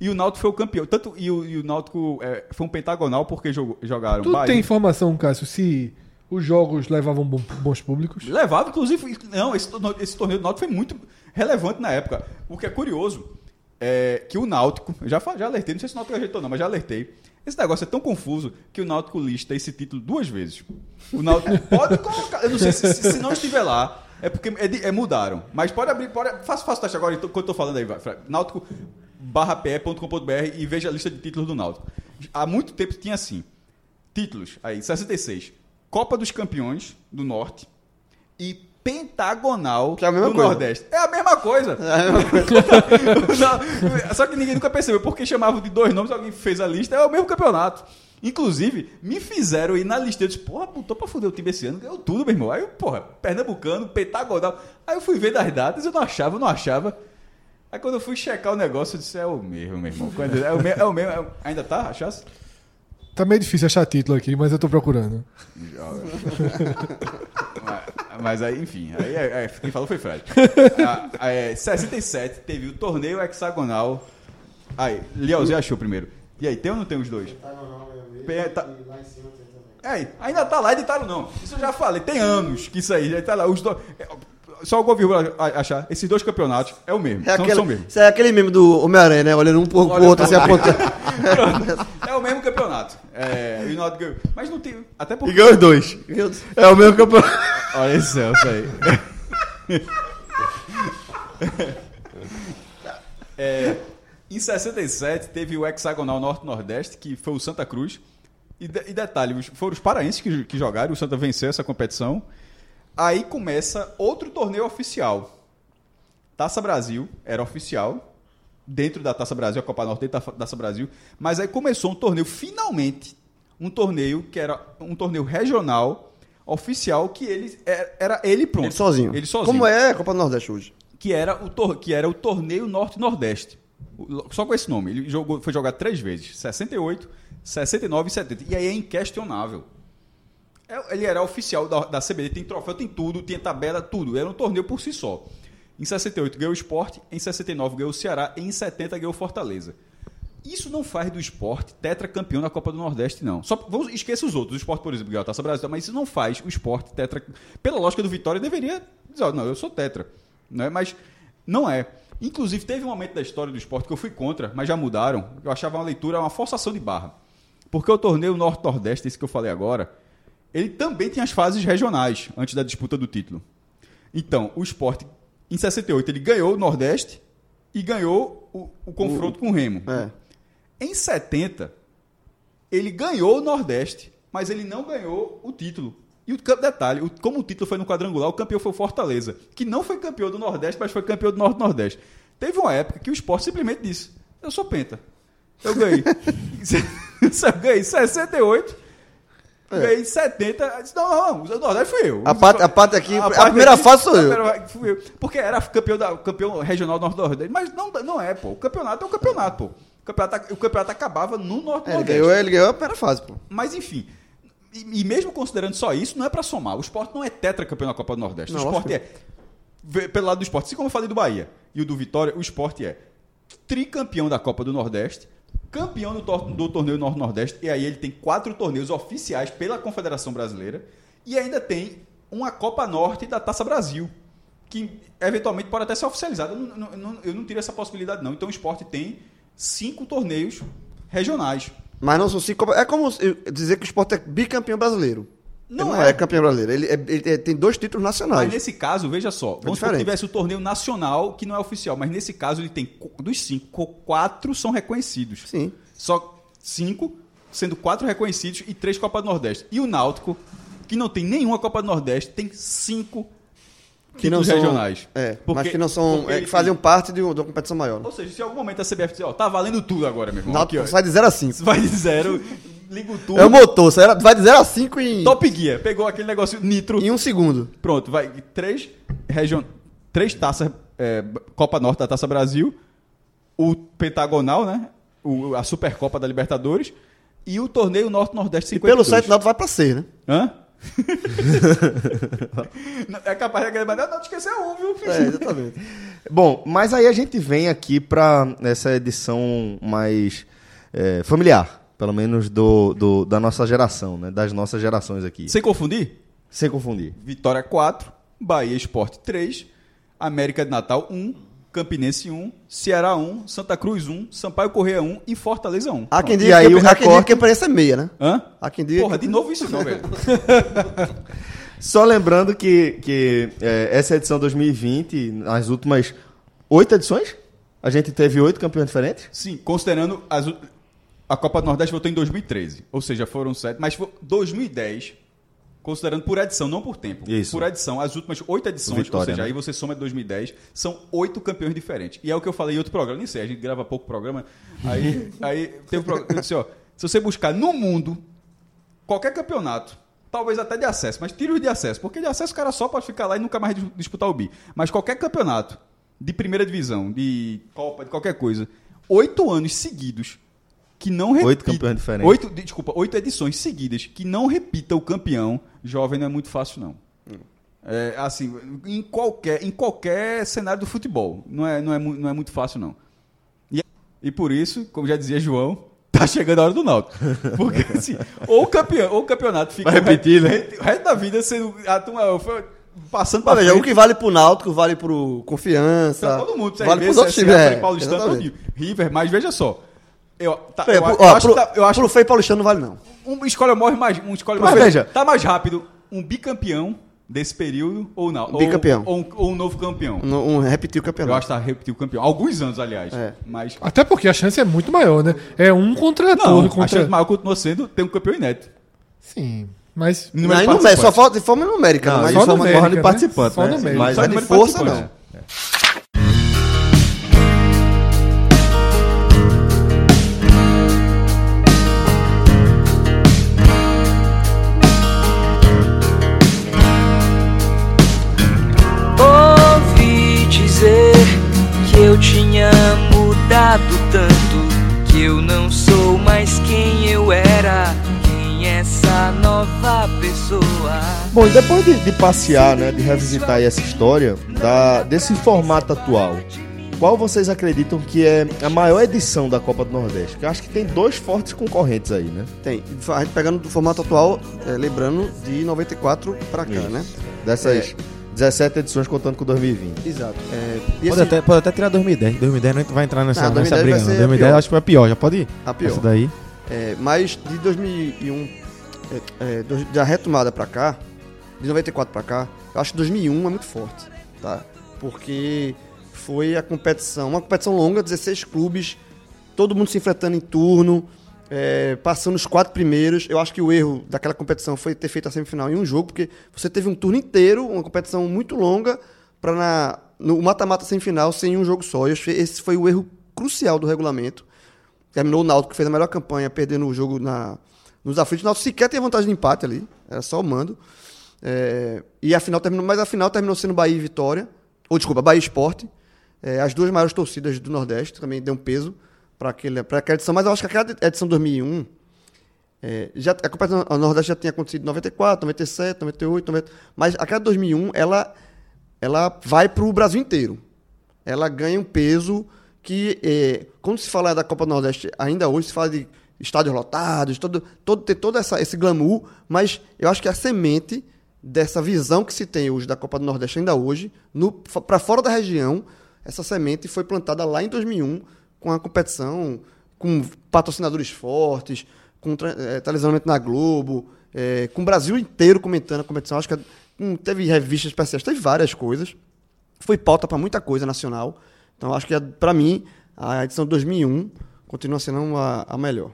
D: E o Náutico foi o campeão. Tanto, e, o, e o Náutico é, foi um pentagonal porque jogou- jogaram
C: Tu
D: Bahia.
C: tem informação, Cássio, se os jogos levavam bons públicos?
D: Levava, inclusive. Não, esse, torneio- esse torneio do Náutico foi muito relevante na época. O que é curioso é que o Náutico. Já, já alertei, não sei se o Náutico ajeitou, não, mas já alertei. Esse negócio é tão confuso que o Náutico lista esse título duas vezes. O Náutico pode colocar. Eu não sei se, se- se não estiver lá. É porque é é, mudaram. Mas pode abrir. Pode, faça, faça o teste agora, enquanto eu tô falando aí. Vai, Náutico pe.com.br e veja a lista de títulos do Náutico. Há muito tempo tinha assim. Títulos, aí, 66. Copa dos Campeões do Norte e Pentagonal
E: Que é a mesma
D: do
E: coisa.
D: Nordeste. É a mesma coisa. Não, só que ninguém nunca percebeu porque chamavam de dois nomes, alguém fez a lista, é o mesmo campeonato. Inclusive, me fizeram ir na lista. Eu disse, porra, botou pra fuder o time esse ano, ganhou tudo, meu irmão. Aí, eu, porra, Pernambucano, Pentagonal. Aí eu fui ver das datas, eu não achava, eu não achava. Aí quando eu fui checar o negócio, eu disse, é o mesmo, meu irmão. Quando- É o mesmo, é o mesmo. é o- Ainda tá, achasse?
C: Tá meio difícil achar título aqui, mas eu tô procurando.
D: mas, mas aí, enfim, aí, é- é, quem falou foi Fred. Ah, é, 67 teve o torneio hexagonal. Aí, Leozinho achou primeiro. E aí, tem ou não tem os dois? Pe- tá- É, aí, ainda tá lá, editaram não. Isso eu já falei, tem anos que isso aí, já tá lá. Os dois, só vírgula a- achar. Esses dois campeonatos é o mesmo.
E: É
D: são,
E: aquele,
D: são mesmo.
E: isso é aquele meme do Homem-Aranha, né? Olhando um pro
D: Olha
E: outro, assim, apontando.
D: É o mesmo campeonato. É, e o ganhou. Mas não tem. Até porque.
B: ganhou os dois. É o mesmo campeonato.
D: Olha esse Celso aí. É, em 67 teve o hexagonal Norte-Nordeste, que foi o Santa Cruz. E, de- e detalhe, foram os paraenses que, que jogaram, o Santa venceu essa competição. Aí começa outro torneio oficial. Taça Brasil era oficial, dentro da Taça Brasil, a Copa Norte dentro da Taça Brasil. Mas aí começou um torneio, finalmente, um torneio que era um torneio regional, oficial que ele era, era ele pronto.
E: Ele sozinho.
D: Ele sozinho.
E: Como é a Copa do Nordeste hoje?
D: que era o, tor que era o torneio Norte-Nordeste. Só com esse nome. Ele jogou, foi jogado três vezes: 68, 69 e 70. E aí é inquestionável. É- Ele era oficial da, da CBD, tem troféu, tem tudo, tinha tabela, tudo. Era um torneio por si só. Em 68 ganhou o esporte, em 69 ganhou o Ceará, em 70 ganhou o Fortaleza. Isso não faz do esporte tetracampeão da Copa do Nordeste, não. Só vamos esqueça os outros. O esporte, por exemplo, ganhou a Taça Brasil, mas isso não faz o esporte tetra. Pela lógica do Vitória, deveria dizer, não, eu sou tetra. Né? Mas não é. Inclusive, teve um momento da história do esporte que eu fui contra, mas já mudaram. Eu achava uma leitura uma forçação de barra. Porque o torneio Norte-Nordeste, esse que eu falei agora, ele também tinha as fases regionais antes da disputa do título. Então, o esporte, em 68, ele ganhou o Nordeste e ganhou o, o confronto com o Remo.
E: É.
D: Em 70, ele ganhou o Nordeste, mas ele não ganhou o título. E o detalhe, o- como o título foi no quadrangular, o campeão foi o Fortaleza, que não foi campeão do Nordeste, mas foi campeão do Norte-Nordeste. Teve uma época que o esporte simplesmente disse: Eu sou penta. Eu ganhei. eu ganhei 68, ganhei 70. Eu disse, Não, não, o Nordeste fui eu.
E: A parte, a parte aqui, a,
D: parte
E: primeira
D: aqui-
E: fase sou
D: a
E: eu.
D: primeira fui eu. Porque era campeão, da, campeão regional Norte-Nordeste. Mas não, não é, pô. O campeonato é o campeonato, pô. O campeonato, o campeonato acabava no
E: É, ele,
D: Norte-Nordeste.
E: ganhou, ele ganhou a primeira fase, pô.
D: Mas enfim. E, e mesmo considerando só isso, não é pra somar. O esporte não é tetracampeão da Copa do Nordeste.
E: Não,
D: o esporte é. Pelo lado do esporte, assim como eu falei do Bahia e o do Vitória, o esporte é tricampeão da Copa do Nordeste, campeão do, tor- do torneio Norte-Nordeste, e aí ele tem quatro torneios oficiais pela Confederação Brasileira, e ainda tem uma Copa Norte da Taça Brasil, que eventualmente pode até ser oficializada. Eu não, não- eu não tiro essa possibilidade, não. Então o esporte tem cinco torneios regionais.
E: Mas não são cinco. É como dizer que o Sport é bicampeão brasileiro.
D: Não
E: não
D: é.
E: é campeão brasileiro. Ele, é- ele é- tem dois títulos nacionais.
D: Mas nesse caso, veja só, vamos supor que
E: diferente.
D: tivesse o torneio nacional, que não é oficial, mas nesse caso ele tem, dos cinco, qu- quatro são reconhecidos.
E: Sim.
D: Só cinco, sendo quatro reconhecidos e três Copa do Nordeste. E o Náutico, que não tem nenhuma Copa do Nordeste, tem cinco
E: Que não
D: títulos
E: são,
D: regionais.
E: É,
D: Porque-
E: mas que não são. é, que fazem
D: tem-
E: parte de, um- de uma competição maior.
D: Ou seja, se em algum momento a CBF dizer, ó, tá valendo tudo agora, meu irmão.
E: Náutico
D: Aqui, ó,
E: sai de 0 a 5.
D: vai de zero, liga o.
E: É o motor, vai de 0 a 5 em,
D: Top Gear, pegou aquele negócio nitro.
E: em um segundo.
D: Pronto, vai três region... três taças é, Copa Norte da Taça Brasil, o pentagonal, né? O, a Supercopa da Libertadores e o torneio Norte Nordeste
E: E
D: 52.
E: pelo 7 Náutico vai pra C, né?
D: Hã? É capaz de mas não, não esquecer um, viu?
E: É, exatamente.
B: Bom, mas aí a gente vem aqui para essa edição mais é, familiar, pelo menos do, do- da nossa geração, né? Das nossas gerações aqui.
D: Sem confundir,
B: Sem confundir.
D: Vitória 4, Bahia Esporte 3, América de Natal 1, Campinense 1, Ceará 1, Santa Cruz 1, Sampaio Correia 1 e Fortaleza 1.
E: Há quem
B: E
E: diga
B: aí
E: que,
B: o
E: há quem
B: recorte-
E: que é meia, né?
D: Hã?
E: Há quem diga
D: Porra,
E: que-
D: de novo isso não, velho.
B: Só lembrando que, que é, essa edição 2020, nas últimas oito edições, a gente teve oito campeões diferentes.
D: Sim, considerando as, a Copa do Nordeste voltou em 2013, ou seja, foram sete, mas foi 2010, considerando por edição, não por tempo.
B: Isso.
D: Por edição, as últimas oito edições,
B: Vitória,
D: ou seja,
B: né?
D: aí você soma de 2010, são oito campeões diferentes. E é o que eu falei em outro programa, nem sei, a gente grava pouco programa, aí, aí teve um programa, eu disse, ó, se você buscar no mundo, qualquer campeonato, talvez até de acesso, mas tira os de acesso, porque de acesso o cara só pode ficar lá e nunca mais dis- disputar o bi. Mas qualquer campeonato de primeira divisão, de Copa, de qualquer coisa, oito anos seguidos que não repita...
B: Oito campeões diferentes.
D: Oito, de- desculpa, oito edições seguidas que não repita o campeão jovem não é muito fácil, não. É, assim, em qualquer, em qualquer cenário do futebol, não é, não é, não é muito fácil, não. E, e por isso, como já dizia João, tá chegando a hora do Náutico. Porque assim, ou o, campeão, ou o campeonato fica
B: Vai repetir,
D: o
B: né?
D: resto, o resto da vida sendo a turma, foi passando para
E: veja, o que vale pro Náutico vale pro Confiança.
D: Pra todo mundo,
E: vale pros outros times. É,
D: River, mas veja só. Eu, tá,
E: É,
D: eu,
E: pro-
D: eu
E: ó,
D: acho
E: pro,
D: que tá- eu acho
E: pro Frei Paulistano não vale, não.
D: um escolha morre mais, um escolha
B: Mas
D: mais
B: veja.
D: tá mais rápido um bicampeão desse período ou não? Ou-
E: Bicampeão.
D: Ou, um, ou um novo campeão.
E: Um, um repetir o
D: Eu acho que tá repetir o campeão. Alguns anos, aliás.
E: É.
D: Mas
C: Até porque a chance é muito maior, né? É um contra
D: não,
C: todo.
D: a
C: Contra...
D: chance maior continua sendo ter um campeão inédito.
C: Sim, mas...
E: Não,
D: de
E: aí não,
D: participantes.
E: só falta de forma numérica.
B: Não,
E: mas
C: só
B: é
C: numérica,
B: forma de
C: né?
B: participante,
C: Só
B: né?
C: numérica.
B: Mas
E: Só de
B: de
E: força,
B: força,
E: não.
G: Mudado tanto que eu não sou mais quem eu era. Quem é essa nova pessoa?
B: Bom, e depois de, de passear, né, de revisitar aí essa história da, desse formato atual, qual vocês acreditam que é a maior edição da Copa do Nordeste? Porque eu acho que tem dois fortes concorrentes aí, né?
E: Tem. A gente pegando do formato atual, é, lembrando de 94 pra cá,
B: Isso.
E: né?
B: Dessas 17 edições contando com 2020.
E: Exato. É,
H: Pode,
E: esse-
H: até, pode até tirar 2010. 2010 não vai entrar nessa,
E: Ah,
H: nessa
E: 2010
H: briga. não.
E: ser
H: 2010
E: pior.
H: acho que foi a pior. Já pode ir?
E: a pior.
H: Essa daí.
E: É, mas de 2001, é, é, da retomada pra cá, de 94 pra cá, eu acho que 2001 é muito forte, tá? Porque foi a competição, uma competição longa, 16 clubes, todo mundo se enfrentando em turno, é, passando os quatro primeiros. Eu acho que o erro daquela competição foi ter feito a semifinal em um jogo, porque você teve um turno inteiro, uma competição muito longa, para no mata-mata semifinal sem um jogo só. Esse foi o erro crucial do regulamento. Terminou o Náutico, que fez a melhor campanha, perdendo o jogo na, nos aflitos. O Náutico sequer tem vantagem de empate ali, era só o mando. É, e a final terminou, mas a final terminou sendo Bahia e Vitória, ou desculpa, Bahia e Esporte. É, as duas maiores torcidas do Nordeste também deu um peso para aquela edição, mas eu acho que aquela edição 2001, é, já, a competição a Nordeste já tinha acontecido em 94, 97, 98, 90, mas aquela 2001, ela, ela vai para o Brasil inteiro. Ela ganha um peso que, é, quando se fala da Copa do Nordeste, ainda hoje se fala de estádios lotados, todo, todo, ter todo essa, esse glamour, mas eu acho que a semente dessa visão que se tem hoje da Copa do Nordeste ainda hoje, para fora da região, essa semente foi plantada lá em 2001 com a competição, com patrocinadores fortes, com eh, televisionamento na Globo, eh, com o Brasil inteiro comentando a competição. Acho que hum, teve revistas especiais, teve várias coisas. Foi pauta para muita coisa nacional. Então acho que para mim a edição de 2001 continua sendo a, a melhor.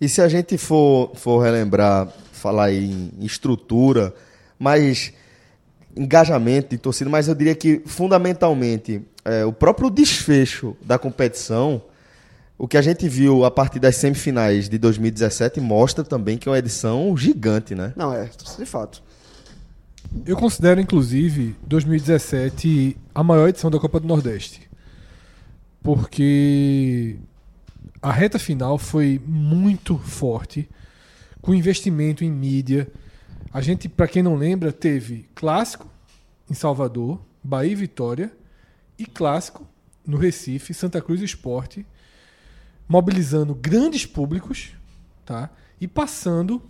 B: E se a gente for, for relembrar, falar em estrutura, mais engajamento de torcida, mas eu diria que fundamentalmente é, o próprio desfecho da competição, o que a gente viu a partir das semifinais de 2017 mostra também que é uma edição gigante, né?
E: Não, é, de fato.
C: Eu considero, inclusive, 2017 a maior edição da Copa do Nordeste. Porque a reta final foi muito forte, com investimento em mídia. A gente, para quem não lembra, teve clássico em Salvador, Bahia e Vitória, e clássico no Recife, Santa Cruz Esporte, mobilizando grandes públicos, tá? E passando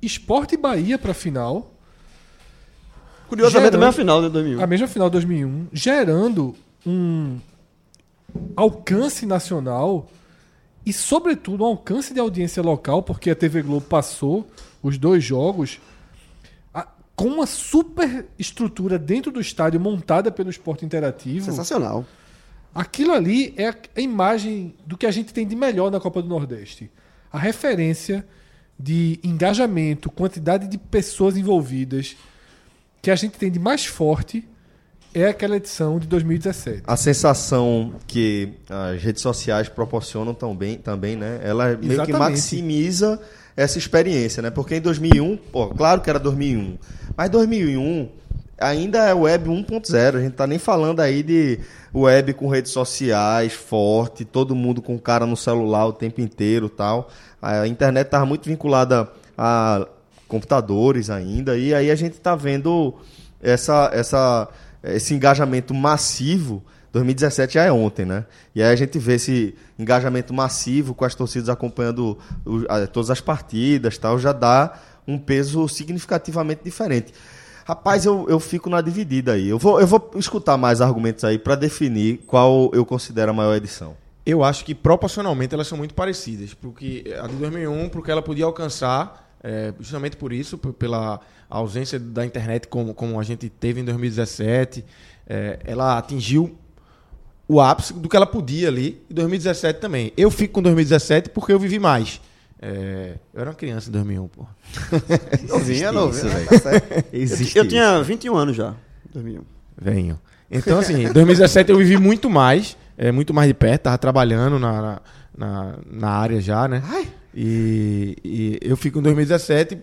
C: Esporte e Bahia para a final.
E: Curiosamente,
C: Gerando-
E: a final de 2001.
C: a mesma final de 2001, gerando um alcance nacional e, sobretudo, um alcance de audiência local, porque a TV Globo passou os dois jogos com uma super estrutura dentro do estádio montada pelo esporte interativo.
E: Sensacional.
C: Aquilo ali é a imagem do que a gente tem de melhor na Copa do Nordeste. A referência de engajamento, quantidade de pessoas envolvidas que a gente tem de mais forte é aquela edição de 2017.
B: A sensação que as redes sociais proporcionam também, também né? Ela meio que
C: Exatamente.
B: maximiza essa experiência, né? Porque em 2001, pô, claro que era 2001, mas 2001 ainda é web 1.0. A gente tá nem falando aí de web com redes sociais forte, todo mundo com cara no celular o tempo inteiro, tal. A internet tava muito vinculada a computadores ainda e aí a gente tá vendo essa essa esse engajamento massivo 2017 já é ontem, né? E aí a gente vê esse engajamento massivo com as torcidas acompanhando o- a- todas as partidas, tal, já dá um peso significativamente diferente. Rapaz, eu, eu fico na dividida aí. Eu vou, eu vou escutar mais argumentos aí para definir qual eu considero a maior edição.
H: Eu acho que proporcionalmente elas são muito parecidas. Porque a de 2001, porque ela podia alcançar, é, justamente por isso, pela ausência da internet como, como a gente teve em 2017, é, ela atingiu o ápice do que ela podia ali em 2017 também. Eu fico com 2017 porque eu vivi mais. É, eu era uma criança em 2001, pô.
E: Novinha, novinha. tá.
B: Existe
E: eu, eu tinha 21 anos já, em 2001.
H: Venho. Então, assim, em 2017 eu vivi muito mais, é, muito mais de perto, tava trabalhando na, na, na, área já, né? E, e eu fico em 2017,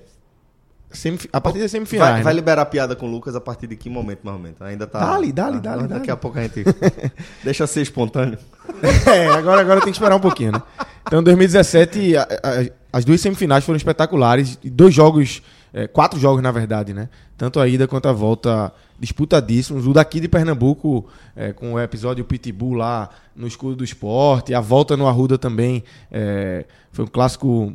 H: semif- a partir das semifinais.
B: Vai, vai
H: né?
B: liberar a piada com o Lucas a partir de que momento, mais ou menos? Ainda tá.
H: Dá-lhe, dá-lhe,
B: tá-
H: dá-lhe,
B: Daqui a pouco a gente. Deixa ser espontâneo.
H: É, agora, agora tem que esperar um pouquinho, né? Então, 2017, a- a- as duas semifinais foram espetaculares. Dois jogos, é, quatro jogos, na verdade, né? Tanto a ida quanto a volta disputadíssimos. O daqui de Pernambuco, é, com o episódio Pitbull lá no escudo do esporte. A volta no Arruda também é, foi um clássico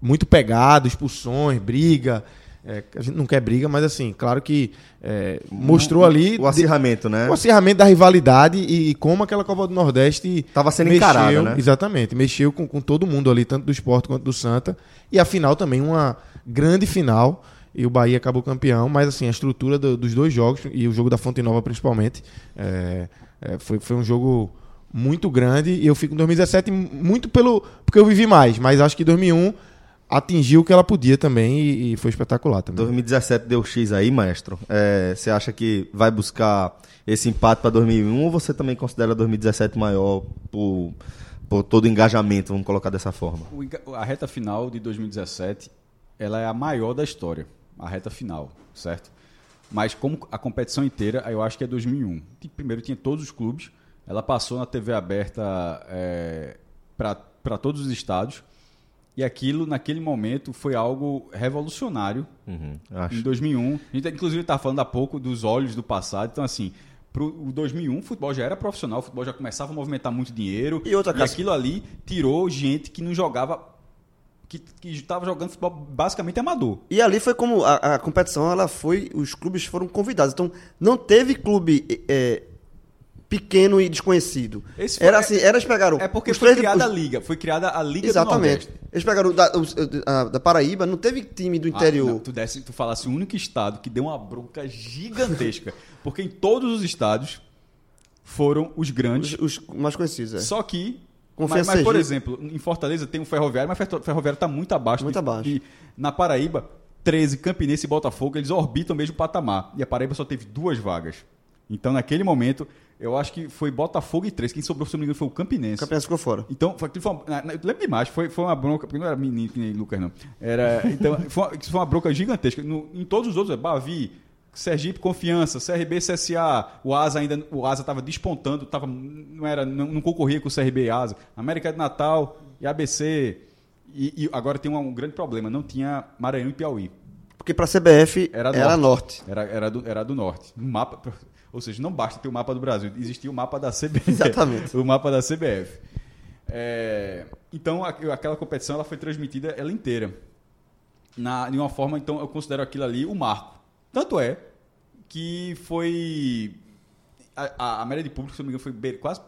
H: muito pegado, expulsões, briga. É, a gente não quer briga, mas assim, claro que é, mostrou ali
B: O acirramento, né?
H: o acirramento da rivalidade e, e como aquela Copa do Nordeste
B: Tava sendo
H: mexeu,
B: encarada, né?
H: Exatamente, mexeu com, com todo mundo ali, tanto do esporte quanto do Santa. E a final também, uma grande final. E o Bahia acabou campeão, mas assim, a estrutura do- dos dois jogos, e o jogo da Fonte Nova principalmente, é, é, foi, foi um jogo muito grande. E eu fico em 2017 muito pelo. porque eu vivi mais, mas acho que 2001 atingiu o que ela podia também e, e foi espetacular também.
B: 2017 deu X aí, maestro. É, você acha que vai buscar esse empate para 2001 ou você também considera 2017 maior por, por todo o engajamento, vamos colocar dessa forma?
D: O A reta final de 2017, ela é a maior da história. A reta final, certo? Mas como a competição inteira, eu acho que é 2001. Ti- Primeiro tinha todos os clubes. Ela passou na TV aberta para todos os estados. E aquilo, naquele momento, foi algo revolucionário
B: Uhum,
D: em
B: acho.
D: 2001. A gente, inclusive, estava falando há pouco dos olhos do passado. Então, assim, pro o 2001, o futebol já era profissional, o futebol já começava a movimentar muito dinheiro.
E: E outra, Cássio?
D: aquilo ali tirou gente que não jogava, que estava jogando futebol basicamente amador.
E: E ali foi como a, a competição, ela foi, os clubes foram convidados. Então, não teve clube é, pequeno e desconhecido.
D: Foi-
E: era assim, era eles pegaram
D: É porque foi criada a
E: os-
D: liga, foi criada a liga do
E: Exatamente. Eles pegaram da, os- a- da Paraíba, não teve time do
D: Ah,
E: interior.
D: não, tu, desse, tu falasse o único estado que deu uma bronca gigantesca, porque em todos os estados foram os grandes.
E: os, os mais conhecidos, é.
D: Só que.
E: Confiança
D: mas, mas, por exemplo, em Fortaleza tem um ferroviário, mas o ferroviário está muito abaixo.
E: Muito
D: de-
E: abaixo.
D: de- na Paraíba, 13, Campinense e Botafogo, eles orbitam o mesmo patamar. E a Paraíba só teve duas vagas. Então, naquele momento, eu acho que foi Botafogo e 13. Quem sobrou, se não me engano, foi o
E: O
D: Campinense.
E: ficou fora.
D: Então, foi, foi uma, eu lembro demais, foi, foi uma bronca, porque não era menino que nem Lucas, não. Era, então, foi uma, foi uma bronca gigantesca. No- em todos os outros, é Bavi, Sergipe Confiança, CRB CSA, o Asa ainda, o Asa estava despontando, tava, não, era, não, não concorria com o CRB e Asa. América de Natal e ABC. E, e agora tem um, um grande problema, não tinha Maranhão e Piauí.
E: Porque para a CBF
D: Era
E: era, norte.
D: Era, era, do, era do norte. Um mapa, ou seja, não basta ter o mapa do Brasil, existia o mapa da CBF.
E: Exatamente.
D: o mapa da CBF. É, então, a- aquela competição ela foi transmitida ela inteira. Na, de uma forma, então, eu considero aquilo ali o marco. Tanto é que foi. A, a, a média de público, se não me engano, foi quase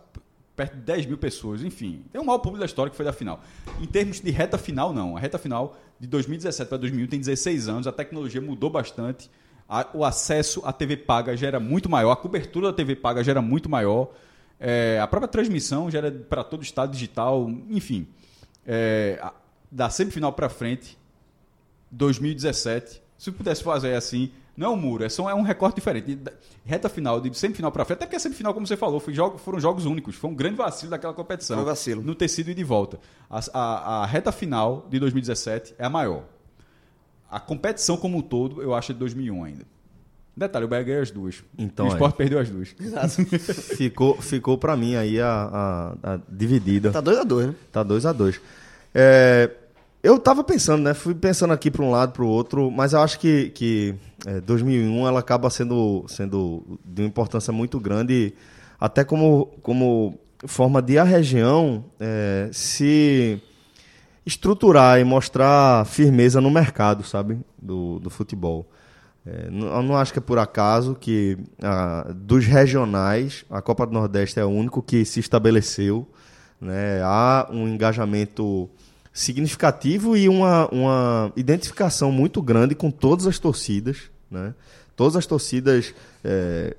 D: perto de 10 mil pessoas. Enfim, tem o maior público da história que foi da final. Em termos de reta final, não. A reta final de 2017 para 2001 tem 16 anos, a tecnologia mudou bastante. A- o acesso à TV paga já era muito maior, a cobertura da TV paga já era muito maior. É, a própria transmissão já era para todo o estado digital, enfim. É, a- da semifinal para frente, 2017, se pudesse fazer assim, não é um muro, é só é um recorte diferente. De- Reta final, de semifinal para frente, até porque a semifinal, como você falou, foi jogo- foram jogos únicos. Foi um grande vacilo daquela competição.
E: Foi um vacilo.
D: No tecido e de volta. A, a- a reta final de 2017 é a maior. A competição como um todo, eu acho, é de 2001 ainda. Detalhe, o Bahia ganhou as duas.
B: Então,
D: o
B: é.
D: Sport perdeu as duas.
B: Ficou, ficou para mim aí a, a- a dividida.
E: Tá 2 a 2 né?
B: Tá 2 a 2 é, Eu tava pensando, né? Fui pensando aqui para um lado, para o outro, mas eu acho que, que é, 2001 ela acaba sendo, sendo de uma importância muito grande, até como, como forma de a região é, se estruturar e mostrar firmeza no mercado, sabe? Do, do futebol. É, não- não acho que é por acaso que ah, dos regionais a Copa do Nordeste é o único que se estabeleceu. Né? Há um engajamento significativo e uma, uma identificação muito grande com todas as torcidas. Né? Todas as torcidas é,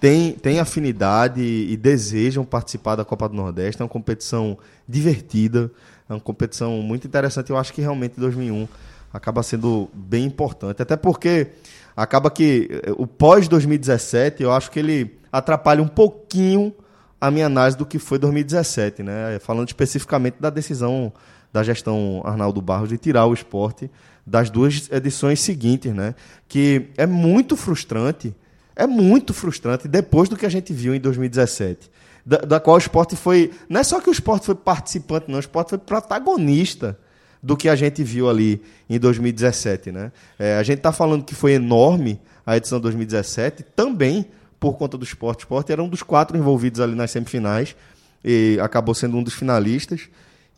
B: têm, têm afinidade e desejam participar da Copa do Nordeste. É uma competição divertida, é uma competição muito interessante. Eu acho que realmente 2001 acaba sendo bem importante. Até porque acaba que eh, o pós-2017, eu acho que ele atrapalha um pouquinho a minha análise do que foi 2017, né? Falando especificamente da decisão da gestão Arnaldo Barros de tirar o esporte das duas edições seguintes, né? Que é muito frustrante, é muito frustrante depois do que a gente viu em 2017. Da, da qual o esporte foi. Não é só que o esporte foi participante, não, o esporte foi protagonista do que a gente viu ali em 2017. Né? É, a gente está falando que foi enorme a edição 2017, também por conta do esporte. O esporte era um dos quatro envolvidos ali nas semifinais e acabou sendo um dos finalistas.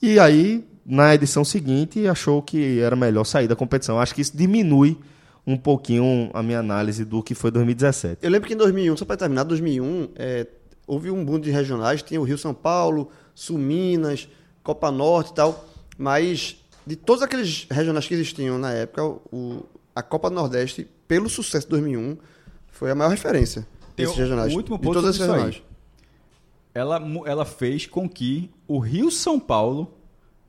B: E aí, na edição seguinte, achou que era melhor sair da competição. Acho que isso diminui um pouquinho a minha análise do que foi 2017.
E: Eu lembro que em 2001, só para terminar, 2001, é, houve um boom de regionais, tinha o Rio São Paulo, Sul Minas, Copa Norte e tal, mas de todos aqueles regionais que existiam na época, o, a Copa do Nordeste, pelo sucesso de 2001, foi a maior referência desses
D: o-
E: regionais.
D: o último
E: de
D: ponto
E: todos esses
D: aí.
E: regionais.
D: Ela, ela fez com que o Rio São Paulo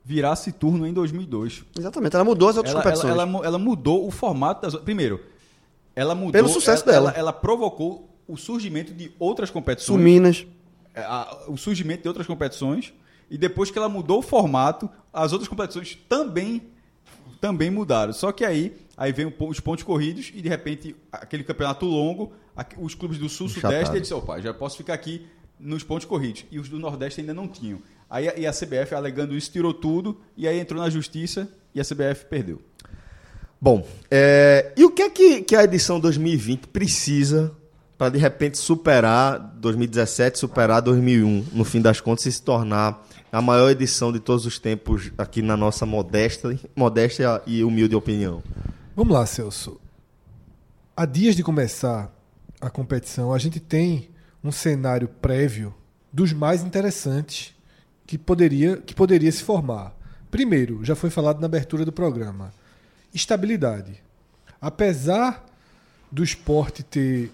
D: virasse turno em 2002.
E: Exatamente, ela mudou as outras
D: Ela,
E: competições.
D: ela, ela, ela mudou o formato das. Primeiro, ela mudou.
E: Pelo sucesso
D: ela,
E: dela.
D: Ela, ela provocou o surgimento de outras competições.
E: Minas.
D: é, a- o surgimento de outras competições e depois que ela mudou o formato, as outras competições também também mudaram. Só que aí aí vem os pontos corridos e de repente aquele campeonato longo, os clubes do sul
B: Enchatado.
D: sudeste eles opa, já posso ficar aqui nos pontos corridos e os do nordeste ainda não tinham. Aí a- e a CBF alegando isso tirou tudo e aí entrou na justiça e a CBF perdeu.
B: Bom, é, e o que é que, que a edição 2020 precisa para de repente superar 2017, superar 2001, no fim das contas, e se tornar a maior edição de todos os tempos aqui na nossa modesta, modesta e humilde opinião?
C: Vamos lá, Celso. Há dias de começar a competição, a gente tem um cenário prévio dos mais interessantes que poderia, que poderia se formar. Primeiro, já foi falado na abertura do programa, estabilidade. Apesar do esporte ter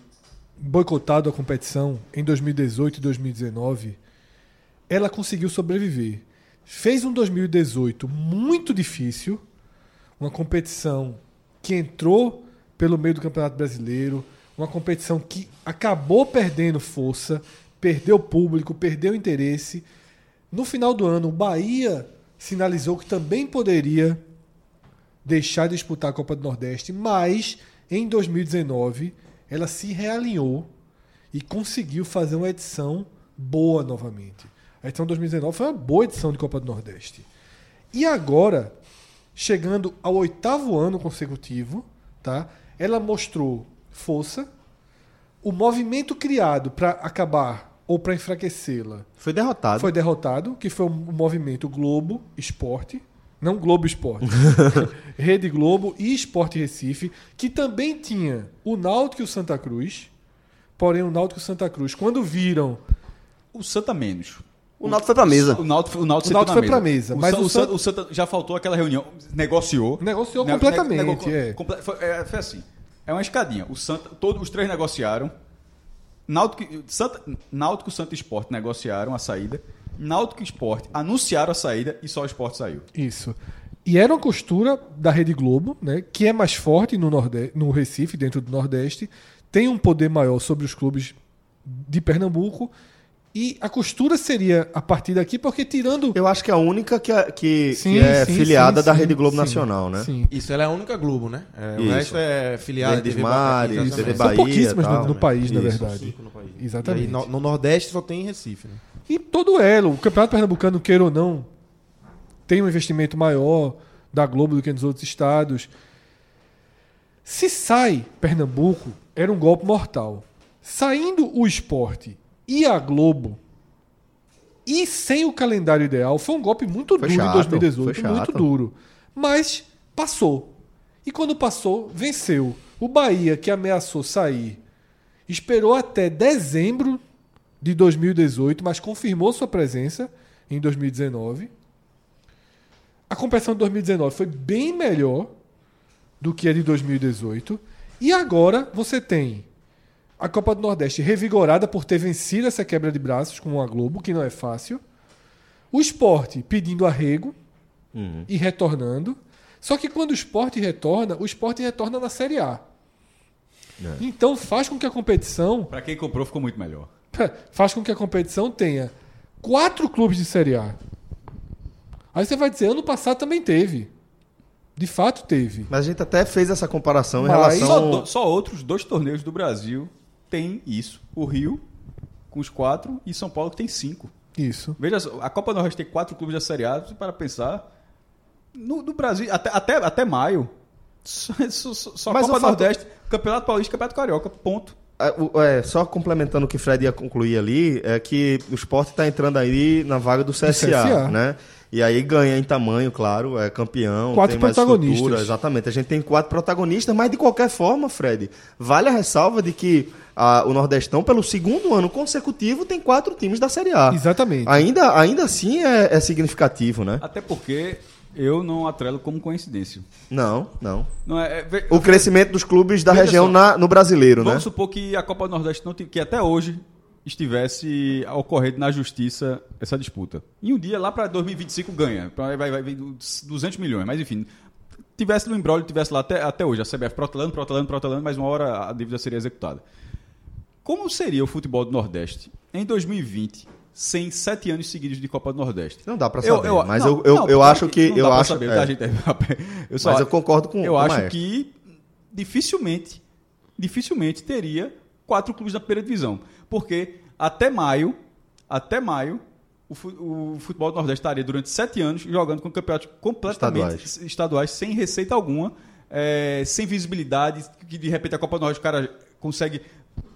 C: boicotado a competição em 2018 e 2019, ela conseguiu sobreviver. Fez um 2018 muito difícil, uma competição que entrou pelo meio do Campeonato Brasileiro, uma competição que acabou perdendo força, perdeu público, perdeu interesse. No final do ano, o Bahia sinalizou que também poderia deixar de disputar a Copa do Nordeste, mas em 2019 ela se realinhou e conseguiu fazer uma edição boa novamente. A edição de 2019 foi uma boa edição de Copa do Nordeste. E agora, chegando ao oitavo ano consecutivo, tá? ela mostrou força, o movimento criado para acabar ou para enfraquecê-la
B: Foi derrotado.
C: foi derrotado, que foi o movimento Globo Esporte, não Globo Esporte, Rede Globo e Esporte Recife, que também tinha o Náutico e o Santa Cruz, porém o Náutico e o Santa Cruz, quando viram
D: O Santa menos.
E: O Náutico foi pra mesa.
D: O Náutico, o Náutico,
C: O Náutico foi pra mesa, mas o
D: o, Santa, o Santa já faltou aquela reunião, negociou.
C: Negociou
D: Ne-
C: completamente,
D: nego-
C: é.
D: comple- foi, é, foi assim. É uma escadinha. O Santa, todos os três negociaram. Náutico, Santa, Náutico Santa e Esporte negociaram a saída. Náutico e Esporte anunciaram a saída e só o Esporte saiu.
C: Isso. E era uma costura da Rede Globo, né, que é mais forte no, Norde no Recife, dentro do Nordeste, tem um poder maior sobre os clubes de Pernambuco. E a costura seria a partir daqui, porque tirando.
B: Eu acho que é a única que, é- que,
C: Sim,
B: que é
C: sim,
B: filiada
C: sim,
B: da Rede Globo
C: sim,
B: Nacional, né?
C: Sim.
H: Isso, ela é a única Globo, né? É, o
B: Isso.
H: resto é filiada. TV
B: Mares. TV
C: São
B: Bahia,
C: pouquíssimas
B: tal,
C: no, no
B: né?
C: país, na
B: Isso.
C: verdade.
H: Cinco no país.
C: Exatamente.
H: E aí, no, no Nordeste só tem em Recife, né?
C: E todo elo, o Campeonato Pernambucano, queira ou não, tem um investimento maior da Globo do que nos outros estados. Se sai Pernambuco, era um golpe mortal. Saindo o esporte e a Globo, e sem o calendário ideal, foi um golpe muito
B: Foi
C: duro
B: chato,
C: em 2018,
B: foi
C: muito duro. Mas passou. E quando passou, venceu. O Bahia, que ameaçou sair, esperou até dezembro de 2018, mas confirmou sua presença em 2019. A competição de 2019 foi bem melhor do que a de 2018. E agora você tem a Copa do Nordeste revigorada por ter vencido essa quebra de braços com a Globo, que não é fácil. O esporte pedindo arrego
B: Uhum.
C: e retornando. Só que quando o esporte retorna, o esporte retorna na Série A.
B: É.
C: Então faz com que a competição
D: Pra quem comprou, ficou muito melhor.
C: faz com que a competição tenha quatro clubes de Série A. Aí você vai dizer, ano passado também teve. De fato teve.
B: Mas a gente até fez essa comparação em
C: Mas-
B: relação...
D: Só, do- só outros dois torneios do Brasil têm isso. O Rio com os quatro e São Paulo que tem cinco.
C: Isso.
D: Veja só, a Copa do Nordeste tem quatro clubes da Série A, se para pensar. No, no Brasil, até, até, até maio, só, só, só- só a
B: Mas
D: Copa Nordeste, Campeonato Paulista e Campeonato Carioca, ponto.
B: É, só complementando o que o Fred ia concluir ali, é que o esporte está entrando aí na vaga do CSA,
C: CSA.
B: né? E aí ganha em tamanho, claro, é campeão,
C: Quatro
B: tem mais
C: protagonistas.
B: estrutura, exatamente. A gente tem quatro protagonistas, mas de qualquer forma, Fred, vale a ressalva de que ah, o Nordestão, pelo segundo ano consecutivo, tem quatro times da Série A.
C: Exatamente.
B: Ainda, ainda assim é, é significativo, né?
D: Até porque eu não atrelo como coincidência.
B: Não, não.
D: Não é, é-
B: O crescimento dos clubes da região
D: só.
B: na- no brasileiro,
D: Vamos
B: né?
D: supor que a Copa do Nordeste não que até hoje estivesse ocorrendo na justiça essa disputa. E um dia lá para 2025 ganha, vai, vai, vai 200 milhões, mas enfim, tivesse no embrólio, tivesse lá até, até hoje a CBF protelando, protelando, protelando, mas uma hora a dívida seria executada. Como seria o futebol do Nordeste em 2020 sem sete anos seguidos de Copa do Nordeste?
B: Não dá pra saber, mas
D: não,
B: eu, eu,
D: não,
B: eu acho que.
D: não
B: eu
D: dá
B: acho,
D: saber,
B: é.
D: tá, gente? Eu só-
B: Mas eu concordo com-
D: Eu
B: com
D: acho que dificilmente, dificilmente teria quatro clubes da primeira divisão, porque até maio, até maio, o, fu- o futebol do Nordeste estaria durante sete anos jogando com campeonatos completamente
B: Estaduais.
D: estaduais, sem receita alguma, é, sem visibilidade, que de repente a Copa do Nordeste o cara consegue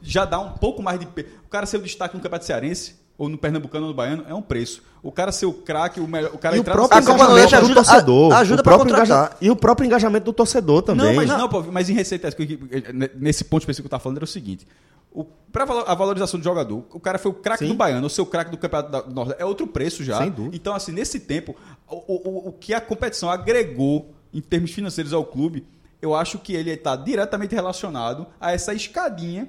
D: já dar um pouco mais de. O cara ser o destaque no Campeonato Cearense, ou no Pernambucano ou no Baiano, é um preço. O cara ser o craque, o melhor. O cara
B: E o
D: entrar no
B: próprio engajamento
E: Nordeste
B: do
E: ajuda-
B: torcedor.
E: a- ajuda
B: o próprio engaja- E o próprio engajamento do torcedor também.
D: Não, mas não, pô, mas em receita, nesse ponto específico que eu estava falando era o seguinte. O, pra valo- a valorização do jogador, o cara foi o craque do Baiano, ou seu craque do Campeonato da- do Nordeste, é outro preço já.
B: Sem dúvida.
D: Então, assim, nesse tempo, o, o- o que a competição agregou em termos financeiros ao clube, eu acho que ele está diretamente relacionado a essa escadinha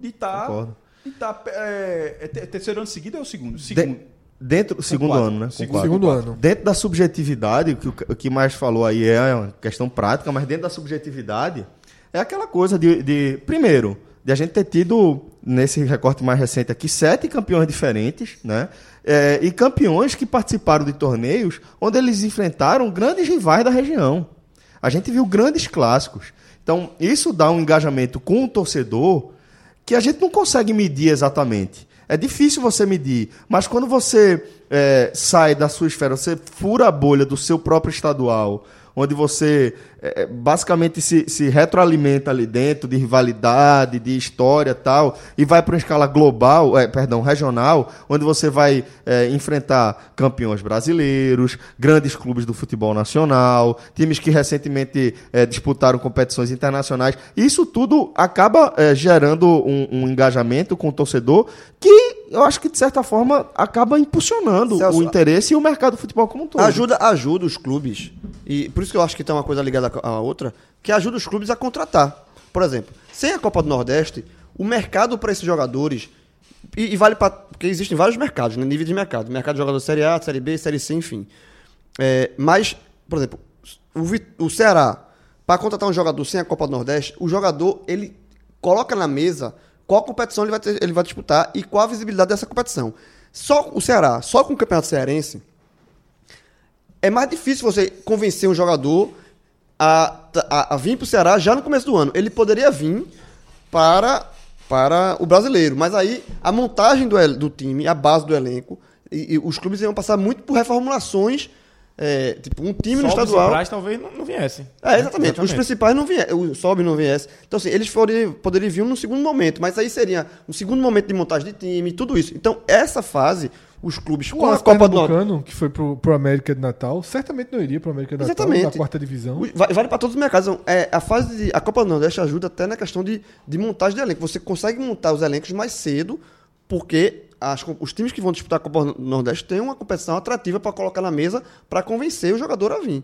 D: de estar.
B: Concordo.
D: De tá, é, é te- terceiro ano seguido ou é o segundo?
B: De-
D: Segundo.
B: dentro, segundo
D: quatro.
B: ano, né?
D: Segundo.
C: Segundo ano.
B: Dentro da subjetividade, o que, o- o que mais falou aí é uma questão prática, mas dentro da subjetividade é aquela coisa de, de- primeiro, de a gente ter tido, nesse recorte mais recente aqui, sete campeões diferentes, né? É, e campeões que participaram de torneios onde eles enfrentaram grandes rivais da região. A gente viu grandes clássicos. Então, isso dá um engajamento com o torcedor que a gente não consegue medir exatamente. É difícil você medir, mas quando você é, sai da sua esfera, você fura a bolha do seu próprio estadual, onde você é, basicamente se, se retroalimenta ali dentro de rivalidade, de história tal, e vai para uma escala global, é, perdão, regional, onde você vai é, enfrentar campeões brasileiros, grandes clubes do futebol nacional, times que recentemente é, disputaram competições internacionais. Isso tudo acaba é, gerando um, um engajamento com o torcedor que eu acho que, de certa forma, acaba impulsionando
E: Celso,
B: o interesse e o mercado do futebol como um todo.
E: Ajuda, ajuda os clubes. E por isso que eu acho que tem uma coisa ligada à outra, que ajuda os clubes a contratar. Por exemplo, sem a Copa do Nordeste, o mercado para esses jogadores. E, e vale para. Porque existem vários mercados, né? nível de mercado. Mercado de jogador Série A, Série B, Série C, enfim. É, mas, por exemplo, o, o Ceará, para contratar um jogador sem a Copa do Nordeste, o jogador ele coloca na mesa qual competição ele vai, ter- ele vai disputar e qual a visibilidade dessa competição. Só o Ceará, só com o Campeonato Cearense, é mais difícil você convencer um jogador a, a, a vir para o Ceará já no começo do ano. Ele poderia vir para, para o brasileiro, mas aí a montagem do, do time, a base do elenco, e, e os clubes iam passar muito por reformulações. É, tipo, um time no
H: Sobs e
E: estadual.
H: Braz talvez não, não viessem.
E: É, exatamente. Os principais não viessem, o Sobe não viesse. Então, assim, eles poderiam, poderiam vir num segundo momento, mas aí seria um segundo momento de montagem de time, tudo isso. Então, essa fase, os clubes
C: O
E: com a Copa do.
C: Pernambucano, que foi pro, pro América de Natal, certamente não iria pro América de Natal
E: Exatamente.
C: na quarta divisão.
E: Vale para todos os mercados. Então, É, a fase de, a Copa do Nordeste ajuda até na questão de, de montagem de elenco. Você consegue montar os elencos mais cedo, porque as os times que vão disputar a Copa do Nordeste têm uma competição atrativa para colocar na mesa para convencer o jogador a vir.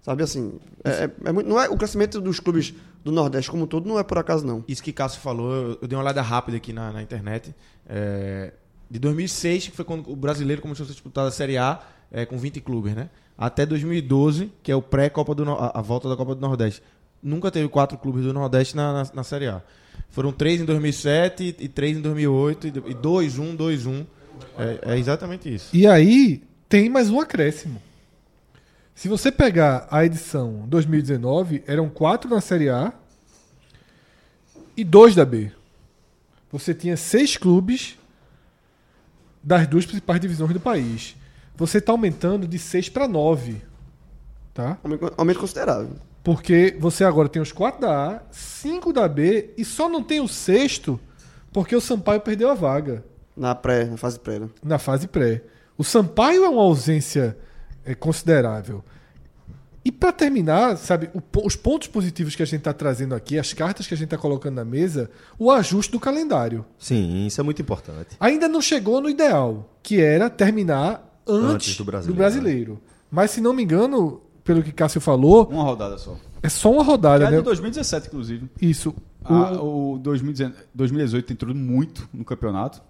E: Sabe assim, é, é- é muito- não é, o crescimento dos clubes do Nordeste como um todo não é por acaso, não.
H: Isso que Cássio falou, eu, dei uma olhada rápida aqui na, na internet. É, de 2006, que foi quando o brasileiro começou a ser disputado a Série A é, com 20 clubes, né? Até 2012, que é o pré-Copa do a, a volta da Copa do Nordeste. Nunca teve quatro clubes do Nordeste na, na, na Série A. Foram três em 2007 e três em 2008 e e dois, um, dois, um. É, é exatamente isso.
C: E aí tem mais um acréscimo. Se você pegar a edição 2019, eram quatro na Série A e dois da B. Você tinha seis clubes das duas principais divisões do país. Você está aumentando de 6 para 9. Tá?
E: Aumento considerável.
C: Porque você agora tem os 4 da A, 5 da B e só não tem o sexto porque o Sampaio perdeu a vaga
E: Na pré, na fase pré. né?
C: na fase pré. O Sampaio é uma ausência é, considerável. E para terminar, sabe, o os pontos positivos que a gente está trazendo aqui, as cartas que a gente está colocando na mesa, o ajuste do calendário.
B: Sim, isso é muito importante.
C: Ainda não chegou no ideal, que era terminar antes,
B: Antes do
C: do
B: brasileiro,
C: brasileiro. Mas se não me engano, pelo que Cássio falou,
D: Uma rodada só.
C: é só uma rodada,
D: é
C: né?
D: de 2017, inclusive.
C: Isso.
D: Ah,
C: O-
D: o 2019 2018 entrou muito no campeonato.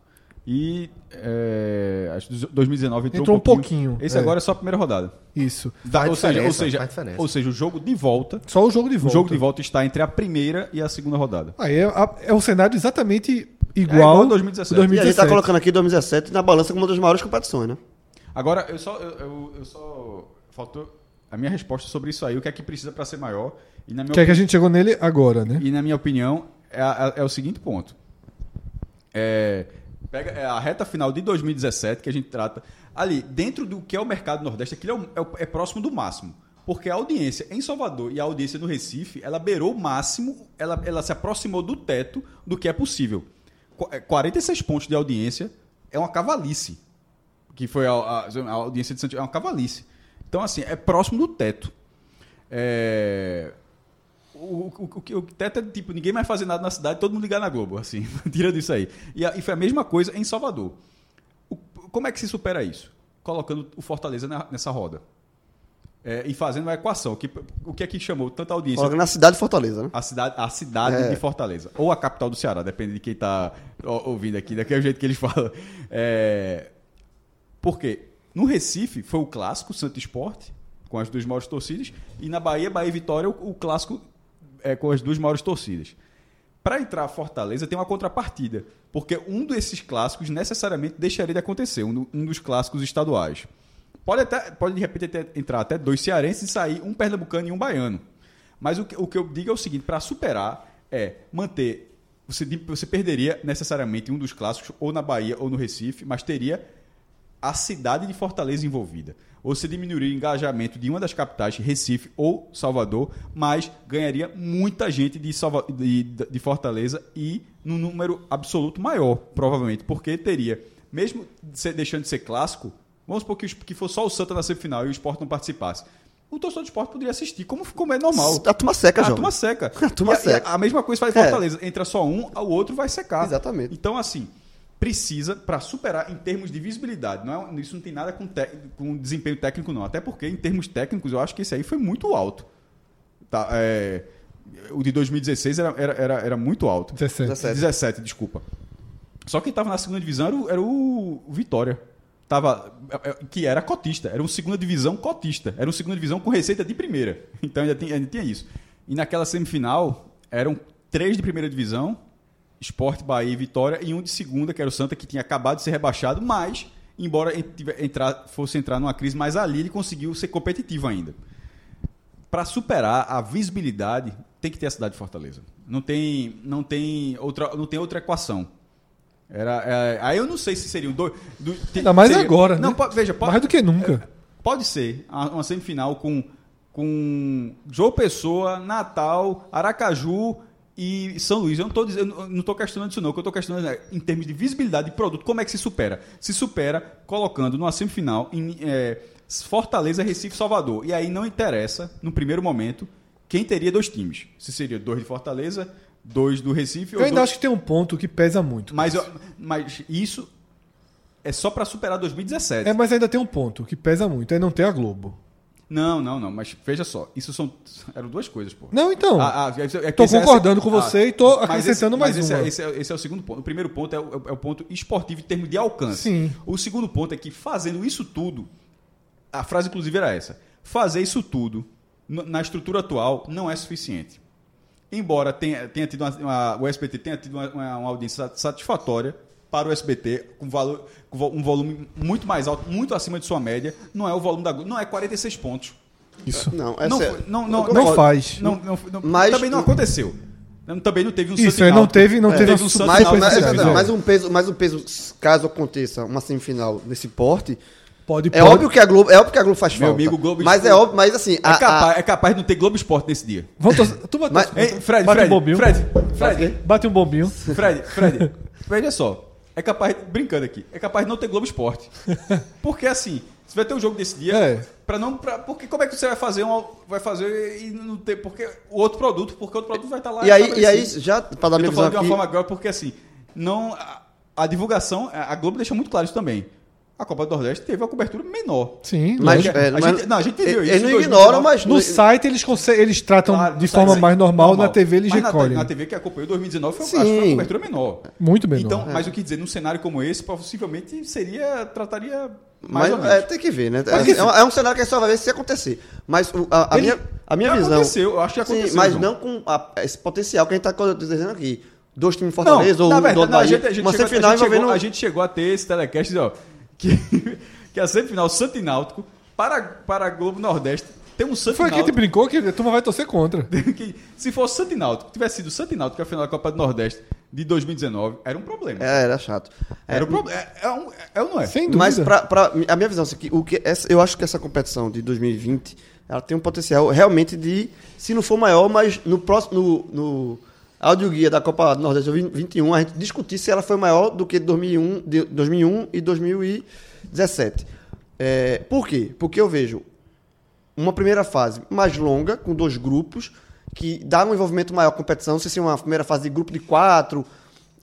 D: E é, acho que 2019 entrou,
C: Entrou
D: um pouquinho.
C: pouquinho,
D: Esse
C: é.
D: agora é só a primeira rodada.
C: Isso.
D: Da- ou, seja, ou, seja, ou seja, o jogo de volta.
C: Só o jogo de
D: O
C: volta.
D: jogo de volta está entre a primeira e a segunda rodada.
C: Aí é, é um cenário exatamente igual,
D: igual ao 2017.
E: E a gente tá
C: 2017.
E: colocando aqui 2017 na balança como uma das maiores competições, né?
D: Agora, eu só, eu, eu- eu só. Faltou a minha resposta sobre isso aí, o que é que precisa para ser maior. E na minha
C: Que é que a
D: opini-
C: gente chegou nele agora, né?
D: E na minha opinião, é, a- é o seguinte ponto. É, pega é a reta final de 2017 que a gente trata. Ali, dentro do que é o mercado nordeste, aquilo é, o- é o- é próximo do máximo. Porque a audiência em Salvador e a audiência no Recife, ela beirou o máximo, ela, ela se aproximou do teto do que é possível. Qu- é, 46 pontos de audiência é uma cavalice. Que foi a, a- a audiência de Santiago, é uma cavalice. Então, assim, é próximo do teto. É, o, o, o, o teto é tipo, ninguém mais fazer nada na cidade, todo mundo ligar na Globo, assim, tirando isso aí. E, a- e foi a mesma coisa em Salvador. Como é que se supera isso? Colocando o Fortaleza na- nessa roda. É, e fazendo uma equação. Que, o que é que chamou tanta audiência?
E: Na cidade de Fortaleza, né?
D: A cidade, a cidade
E: É.
D: de Fortaleza. Ou a capital do Ceará, depende de quem está ouvindo aqui, daquele jeito que eles falam. É, porque no Recife foi o clássico Santo Esporte, com as duas maiores torcidas, e na Bahia, Bahia e Vitória, o, o clássico é, com as duas maiores torcidas. Para entrar Fortaleza tem uma contrapartida, porque um desses clássicos necessariamente deixaria de acontecer, um, um dos clássicos estaduais. Pode, até, pode de repente até- entrar até dois cearenses e sair um pernambucano e um baiano. Mas o que, o que eu digo é o seguinte: para superar, é manter. Você, você perderia necessariamente um dos clássicos, ou na Bahia ou no Recife, mas teria a cidade de Fortaleza envolvida. Ou você diminuiria o engajamento de uma das capitais, Recife ou Salvador, mas ganharia muita gente de, Salva- de, de Fortaleza e num número absoluto maior, provavelmente, porque teria, mesmo deixando de ser clássico, vamos supor que, que fosse só o Santa na semifinal e o Sport não participasse. O torcedor do esporte poderia assistir, como, como é normal.
E: A turma seca,
D: a
E: João.
D: turma seca.
E: A turma seca.
D: A, mesma coisa faz
E: É.
D: Fortaleza. Entra só um, o outro vai secar.
E: Exatamente.
D: Então, assim, precisa, para superar em termos de visibilidade, não é- isso não tem nada com, te- com desempenho técnico, não. Até porque, em termos técnicos, eu acho que esse aí foi muito alto. Tá, é, o de 2016 era, era, era, era muito alto.
C: 17.
E: 17.
D: 17, desculpa. Só quem estava na segunda divisão era o, era o Vitória. Tava, é, é, que era cotista, era uma segunda divisão cotista, era uma segunda divisão com receita de primeira. Então ainda tinha, ainda tinha isso. E naquela semifinal eram três de primeira divisão, Esporte, Bahia e Vitória, e um de segunda, que era o Santa, que tinha acabado de ser rebaixado, mas, embora entrar, fosse entrar numa crise, mas ali ele conseguiu ser competitivo ainda para superar a visibilidade, tem que ter a cidade de Fortaleza. Não tem, não tem outra, não tem outra equação. Era, é, aí eu não sei se seriam dois. Do,
C: Ainda mais
D: seria-
C: agora,
D: Não,
C: né?
D: po- veja, pode,
C: Mais do que nunca.
D: pode ser uma semifinal com, com João Pessoa, Natal, Aracaju e São Luís. Eu não estou questionando isso não. O que eu estou questionando é, em termos de visibilidade de produto, como é que se supera? Se supera colocando numa semifinal em é, Fortaleza, Recife, Salvador. E aí não interessa, no primeiro momento, quem teria dois times. Se seria dois de Fortaleza, dois do Recife
C: Eu ainda
D: dois...
C: acho que tem um ponto que pesa muito.
D: Mas, eu- mas isso é só para superar 2017.
C: É, mas ainda tem um ponto que pesa muito, é não ter a Globo.
D: Não, não, não, mas veja só, isso são eram duas coisas, pô.
C: Não, então.
D: Ah, ah, é- é
C: Tô
D: é-
C: concordando com você e tô
D: mas
C: acrescentando mais
D: mas esse,
C: uma.
D: é- Esse é, esse é o segundo ponto. O primeiro ponto é o, é o ponto esportivo em termos de alcance.
C: Sim.
D: O segundo ponto é que fazendo isso tudo, a frase inclusive era essa: fazer isso tudo na estrutura atual não é suficiente. Embora tenha, tenha tido uma, uma- o SBT tenha tido uma, uma- audiência sat- satisfatória para o SBT, com, valor, com um volume muito mais alto, muito acima de sua média, não é o volume da Globo, não é 46 pontos.
C: Isso.
E: Não, essa
D: Não,
E: é-
D: foi- não, não,
C: Não faz.
D: Não, não- não-
E: Mas-
D: também não aconteceu. Também não teve um
C: Isso, é, não teve, não
D: É,
C: teve,
D: teve um
C: super
E: mas,
C: decisão.
E: mas um peso, mas um peso, caso aconteça uma semifinal desse porte,
C: Pode,
E: é
C: pode.
E: óbvio que a Globo, é óbvio que a Globo faz
D: Meu
E: falta.
D: amigo, Globo
E: mas é
D: Esporte-
E: óbvio, mas assim,
D: É,
E: a- a-
D: capaz, é capaz de não ter Globo Esporte nesse dia.
C: Vamos torcer- tu bate,
E: Mas-
D: Fred,
C: bate
D: Fred,
C: um bombinho.
D: Fred, Fred,
C: Bate um bombinho.
D: Fred, Fred, veja só. É capaz, brincando aqui, é capaz de não ter Globo Esporte. Porque assim, você vai ter um jogo desse dia,
C: É.
D: pra não. Pra, porque como é que você vai fazer um. Vai fazer e não ter. Porque o outro produto, porque o outro produto vai estar lá.
E: e aí, e aí já para dar
D: Eu
E: minha visão
D: falando de uma
E: aqui,
D: forma agora porque assim, não. A, a divulgação, a a Globo deixa muito claro isso também. A Copa do Nordeste teve uma cobertura menor.
C: Sim,
E: mas,
C: lógico.
E: é,
D: A
E: mas-
D: gente- não, a gente viu isso
E: Eles não
D: 2019.
E: ignoram, mas
C: No site eles, eles tratam
D: Claro,
C: de forma
D: site,
C: mais normal, na TV eles
D: Mas na-
C: recolhem.
D: Na, TV que acompanhou 2019 foi,
E: Sim.
D: acho que foi uma cobertura menor.
C: Muito menor.
D: Então, mas o que dizer, num cenário como esse, possivelmente seria, trataria mais
E: Mas
D: ou menos.
E: é, tem que ver, né?
D: Mas,
E: É, é um, é um cenário que só vai ver se acontecer. Mas o- a, a
D: Ele-
E: minha, a minha visão.
D: aconteceu, eu acho que aconteceu,
E: Sim, mas não com a- esse potencial que a gente está dizendo aqui. Dois times de Fortaleza
D: não,
E: ou
D: na
E: do
D: verdade,
E: outro
D: não, a gente, a gente
E: uma
D: chegou,
E: semifinal
D: a, gente chegou, a gente chegou a ter esse telecast, ó, que, que a semifinal Santo e Náutico para, para a Globo Nordeste tem um Santo
C: Foi aqui que brincou que a turma vai torcer contra.
D: que se fosse Santo e Náutico, tivesse sido Santo e Náutico, que é a final da Copa do Nordeste de 2019, era um problema.
E: É, era chato.
D: Era um problema. É, é, um, é ou não é?
C: Sem dúvida.
E: Mas pra, pra- a minha visão é que, o que essa, eu acho que essa competição de 2020 ela tem um potencial realmente de, se não for maior, mas no próximo no, no audioguia da Copa Nordeste 21 a gente discutir se ela foi maior do que 2001, de 2001 e 2017. É, por quê? Porque eu vejo uma primeira fase mais longa, com dois grupos, que dá um envolvimento maior à competição, se é uma primeira fase de grupo de quatro,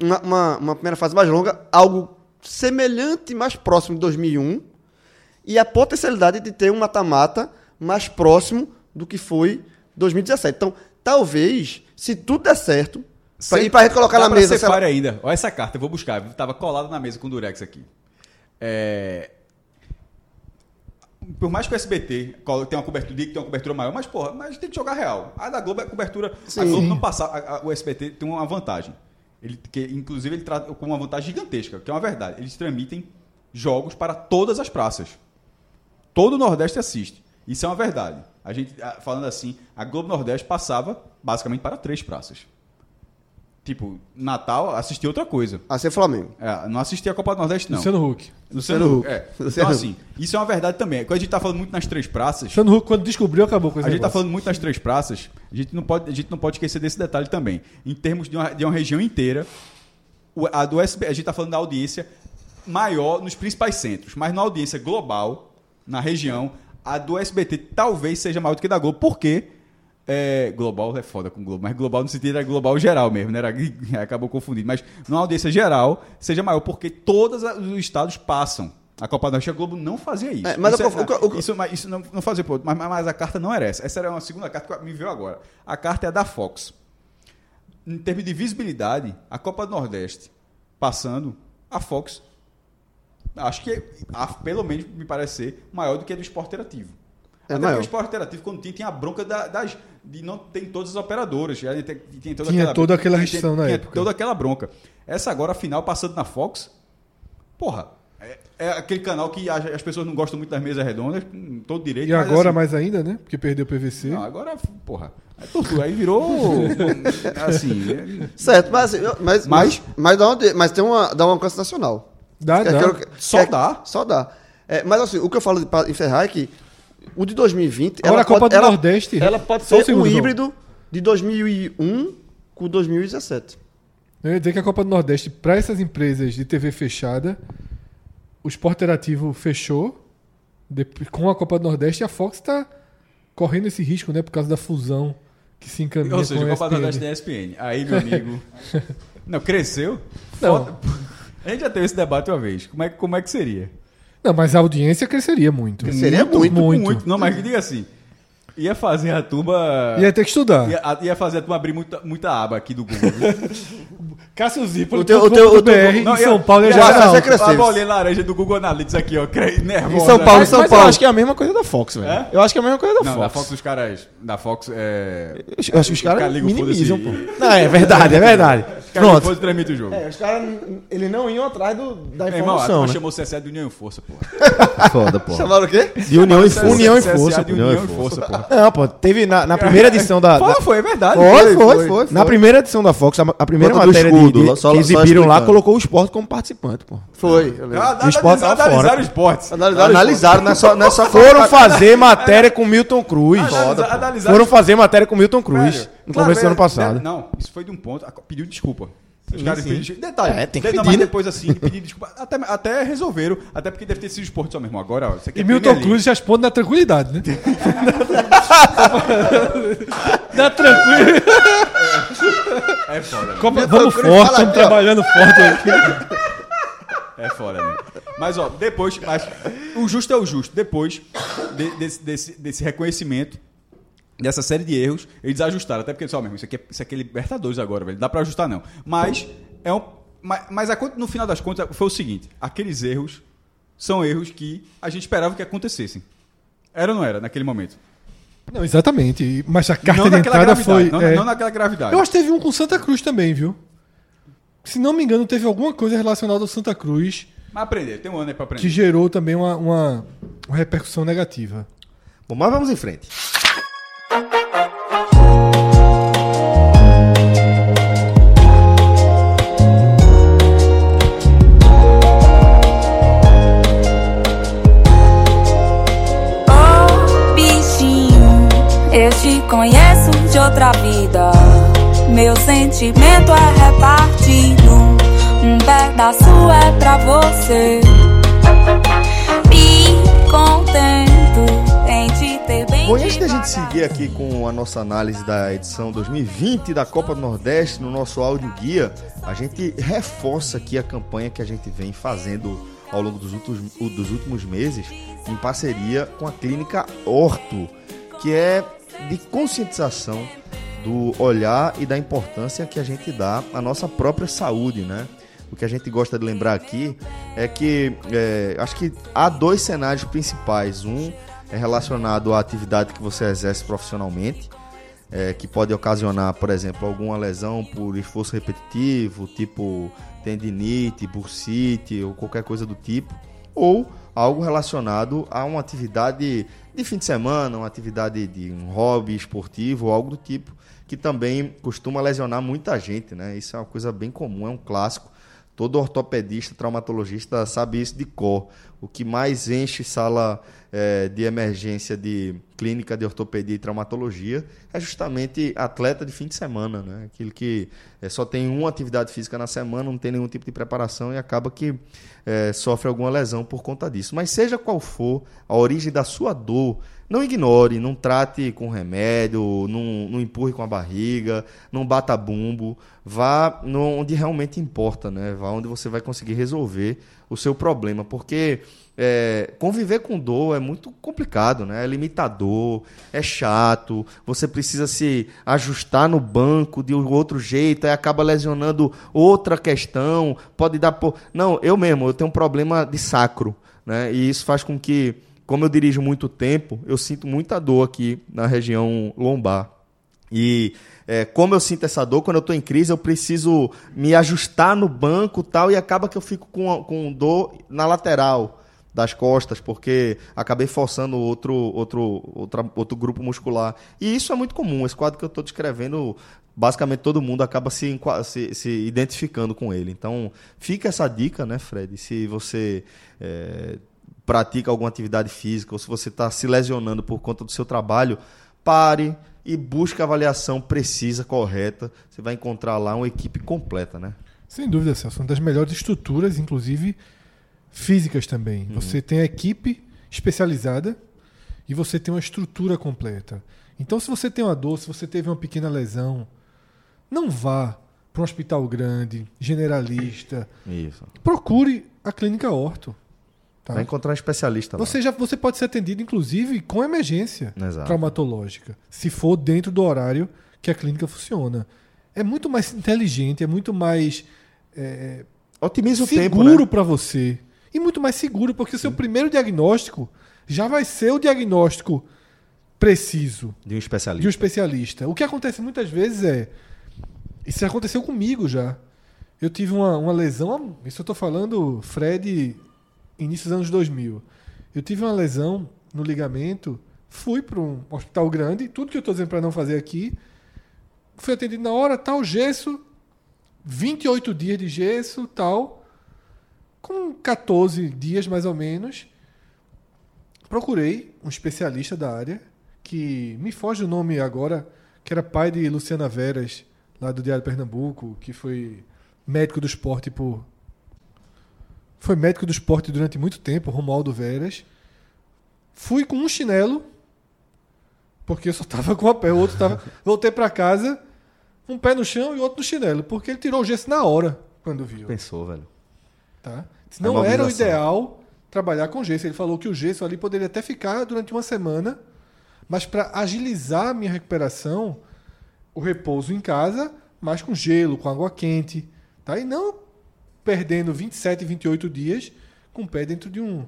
E: uma, uma, uma primeira fase mais longa, algo semelhante, mais próximo de 2001, e a potencialidade de ter um mata-mata mais próximo do que foi 2017. Então, talvez, se tudo der certo, pra, e para gente colocar na
D: pra
E: mesa...
D: ser
E: se ela-
D: ainda. Olha essa carta, eu vou buscar. Tava colado na mesa com o Durex aqui. É, Por mais que o SBT tenha uma cobertura, diga que tem uma cobertura maior, mas porra, mas tem que jogar real. A da Globo é cobertura. A
E: Sim.
D: Globo não passar. a- a- o SBT tem uma vantagem. Ele, que, inclusive, ele trata com uma vantagem gigantesca, que é uma verdade. Eles transmitem jogos para todas as praças. Todo o Nordeste assiste. Isso é uma verdade. A gente, ah, falando assim, a Globo Nordeste passava basicamente para três praças. Tipo, Natal assistia outra coisa.
E: A ser Flamengo.
D: É, não assistia a Copa do Nordeste, não.
C: Luciano Huck.
D: Luciano
E: Luciano
D: Huck.
E: Huck.
D: É.
E: Luciano
D: Então, assim, isso é uma verdade também. Quando a gente tá falando muito nas três praças,
C: Luciano Huck, quando descobriu, acabou com
D: a gente tá
C: negócio.
D: falando muito nas três praças, a gente não pode, a gente não pode esquecer desse detalhe também. Em termos de uma, de uma região inteira, a do SB, a gente tá falando da audiência maior nos principais centros, mas na audiência global, na região, a do SBT talvez seja maior do que a da Globo. Por quê? É, global é foda com Globo, mas global no sentido era global geral mesmo, né? Era, acabou confundindo. Mas numa audiência geral, seja maior, porque todos os estados passam. A Copa do Norte, a Globo não fazia isso.
E: É, mas
D: isso,
E: o que- o que-
D: isso, isso não, não fazia mas- mas a carta não era essa. Essa era uma segunda carta que me veio agora. A carta é a da Fox. Em termos de visibilidade, a Copa do Nordeste passando, a Fox, acho que, a- pelo menos, me parece ser maior do que a do esporte interativo.
E: É
D: Até
E: maior.
D: porque o esporte interativo, quando tinha, tinha a bronca da- das, de não ter em todas as operadoras. Já tinha, tinha toda
C: Tinha
D: aquela,
C: toda aquela
D: tinha-
C: restrição na
D: tinha
C: época.
D: toda aquela bronca. Essa agora, a final, passando na Fox, porra, é, é aquele canal que as, as pessoas não gostam muito das mesas redondas, com todo direito.
C: E
D: mas,
C: agora
D: assim,
C: mais ainda, né? Porque perdeu o PVC.
D: não, agora, porra. Aí, tortura, aí virou. assim. é-
E: Certo, mas, assim, mas,
D: Mas-
E: mas, mas, dá, uma, mas tem uma, dá um alcance nacional.
C: Dá,
E: Que-
C: dá.
E: que- que-
D: Só
E: que-
D: dá.
E: Só dá. É, mas assim, o que eu falo para encerrar é que o de 2020.
C: Agora
E: ela
C: a Copa
E: pode,
C: do
E: ela,
C: Nordeste-
E: Ela pode
C: Só
E: ser um híbrido de 2001 com 2017.
C: Eu ia dizer que a Copa do Nordeste, para essas empresas de TV fechada, o Esporte Interativo fechou de- com a Copa do Nordeste e a Fox está correndo esse risco, né? Por causa da fusão que se encaminha
D: Ou seja,
C: com a
D: Copa do Nordeste da ESPN. Aí, meu amigo. não, cresceu?
C: Não.
D: Foda- A gente já teve esse debate uma vez. Como é, que- como é que seria?
C: Não, mas a audiência cresceria muito.
E: Seria muito,
C: muito.
D: Não, mas diga assim. Ia fazer a turma.
C: Ia ter que estudar.
D: Ia, ia fazer a turma abrir muita, muita aba aqui do Google.
C: Cássio Zipoli,
E: O teu- o teu- o teu-
D: Não,
C: em São
D: eu-
C: Paulo é
D: e a-
C: geral.
E: Cássio é
D: A
E: crescer.
D: bolinha laranja do Google Analytics aqui, ó. Nervosa.
E: Em São Paulo,
H: Mas,
E: São
H: mas eu
E: Paulo.
H: acho que é a mesma coisa da Fox, velho.
D: É?
H: Eu acho que é a mesma coisa da
D: Não,
H: Fox.
D: da Fox dos caras. Da Fox é.
H: Eu acho que os caras
D: ligam,
H: minimizam, pô. Não, é verdade, é verdade.
D: Os caras
H: Pronto.
D: depois transmitem o jogo.
H: É, os caras, eles não iam atrás do, da
D: Meu irmão, a
H: informação, né?
D: chamou o CSA de União e Força, pô.
B: Foda, pô.
E: Chamaram o quê?
B: De união e força.
H: União e Força.
D: União e Força, pô.
H: Não, pô, teve na, na primeira edição da...
D: Foi, foi, é verdade.
B: Foi, foi, foi.
H: na primeira edição da Fox, a, a primeira matéria de, de,
B: só-
H: que
B: só
H: exibiram lá colocou o esporte como participante, pô.
E: Foi. eu lembro.
D: Ah,
H: O esporte
D: analisaram
H: fora.
D: o esporte.
E: Analisaram,
B: Analisaram, não é só, não é só
H: Foram fazer matéria com Milton Cruz.
D: Analisaram
H: Foram fazer matéria com Milton Cruz
D: Velho,
H: no
D: claro,
H: começo do
D: é-
H: ano passado.
D: é- Não, isso foi de um ponto. Pediu desculpa. Os
H: Sim,
D: caras
H: sim.
D: pediram. Detalhe,
H: É, tem que pedir,
D: mas
H: né?
D: depois assim, pedir desculpa. Até, até resolveram, até porque deve ter sido esporte só mesmo. Agora, ó, isso aqui
C: E
D: é
C: Milton
D: League.
C: Cruz responde na tranquilidade, né? na tranquilidade.
D: É foda, né?
C: Copa- Vamos forte, estamos trabalhando forte aqui.
D: É foda, né? Mas, ó, depois. Mas, o justo é o justo. Depois de- desse, desse, desse reconhecimento, dessa série de erros, eles ajustaram. Até porque, só mesmo, isso aqui é, isso aqui é Libertadores agora, velho. Não dá pra ajustar, não. Mas, é um. Mas, mas a no final das contas, foi o seguinte: aqueles erros são erros que a gente esperava que acontecessem. Era ou não era, naquele momento?
C: Não, exatamente. Mas a carta
D: não
C: de
D: naquela
C: entrada
D: gravidade.
C: foi.
D: não,
C: é.
D: não naquela gravidade.
C: Eu acho que teve um com Santa Cruz também, viu? Se não me engano, teve alguma coisa relacionada ao Santa Cruz
D: Mas aprender, tem um ano aí pra aprender.
C: que gerou também uma, uma, uma repercussão negativa.
B: Bom, mas vamos em frente.
I: Outra vida. Meu sentimento é repartido. Um pedaço é pra você. Me contento em te ter bem.
B: Bom, antes da gente seguir aqui com a nossa análise da edição 2020 da Copa do Nordeste no nosso áudio guia, a gente reforça aqui a campanha que a gente vem fazendo ao longo dos últimos, dos últimos meses em parceria com a clínica Horto, que é de conscientização do olhar e da importância que a gente dá à nossa própria saúde, né? O que a gente gosta de lembrar aqui é que é, acho que há dois cenários principais. Um é relacionado à atividade que você exerce profissionalmente, é, que pode ocasionar, por exemplo, alguma lesão por esforço repetitivo, tipo tendinite, bursite ou qualquer coisa do tipo, ou algo relacionado a uma atividade de fim de semana, uma atividade de um hobby esportivo ou algo do tipo, que também costuma lesionar muita gente, né? Isso é uma coisa bem comum, é um clássico. Todo ortopedista, traumatologista sabe isso de cor. O que mais enche sala eh, de emergência de clínica de ortopedia e traumatologia é justamente atleta de fim de semana, né? Aquele que eh, só tem uma atividade física na semana, não tem nenhum tipo de preparação e acaba que eh, sofre alguma lesão por conta disso. Mas seja qual for a origem da sua dor, não ignore, não trate com remédio, não, não empurre com a barriga, não bata bumbo. Vá onde realmente importa, né? Vá onde você vai conseguir resolver o seu problema. Porque é, conviver com dor é muito complicado, né? É limitador, é chato, você precisa se ajustar no banco de um outro jeito, aí acaba lesionando outra questão, pode dar por... Não, eu mesmo, eu tenho um problema de sacro, né? E isso faz com que, como eu dirijo muito tempo, eu sinto muita dor aqui na região lombar. E é, como eu sinto essa dor, quando eu estou em crise, eu preciso me ajustar no banco tal, e acaba que eu fico com, com dor na lateral das costas, porque acabei forçando outro, outro, outra, outro grupo muscular. E isso é muito comum. Esse quadro que eu estou descrevendo, basicamente todo mundo acaba se, se, se identificando com ele. Então, fica essa dica, né, Fred? Se você é, pratica alguma atividade física ou se você está se lesionando por conta do seu trabalho, pare e busque a avaliação precisa, correta. Você vai encontrar lá uma equipe completa, né?
C: Sem dúvida, Celso. Uma das melhores estruturas, inclusive físicas também. Você tem a equipe especializada e você tem uma estrutura completa. Então, se você tem uma dor, se você teve uma pequena lesão, não vá para um hospital grande, generalista.
B: Isso.
C: Procure a clínica Orto. tá?
B: Vai encontrar um especialista lá.
C: Você, já, você pode ser atendido, inclusive, com emergência
B: Exato.
C: traumatológica, se for dentro do horário que a clínica funciona. é muito mais inteligente, é muito mais é,
B: Otimiza o
C: seguro
B: tempo, né?
C: para você. E muito mais seguro, porque o seu primeiro diagnóstico já vai ser o diagnóstico preciso
B: De um especialista.
C: de um especialista. O que acontece muitas vezes é. Isso aconteceu comigo já. Eu tive uma, uma lesão. Isso eu tô falando, Fred, início dos anos 2000. Eu tive uma lesão no ligamento. Fui para um hospital grande. Tudo que eu tô dizendo para não fazer aqui. Fui atendido na hora, tal, gesso. 28 dias de gesso, tal. Com 14 dias mais ou menos. Procurei um especialista da área, que me foge o nome agora, que era pai de Luciana Veras, lá do Diário Pernambuco, que foi médico do esporte por. Foi médico do esporte durante muito tempo, Romualdo Veras. Fui com um chinelo, porque eu só tava com a pé, o outro tava. Voltei para casa, um pé no chão e outro no chinelo, porque ele tirou o gesso na hora, quando viu.
B: Pensou, velho.
C: Tá? Não era o ideal trabalhar com gesso. Ele falou que o gesso ali poderia até ficar durante uma semana, mas para agilizar a minha recuperação, o repouso em casa, mas com gelo, com água quente, tá? E não perdendo 27, 28 dias com o pé dentro de um.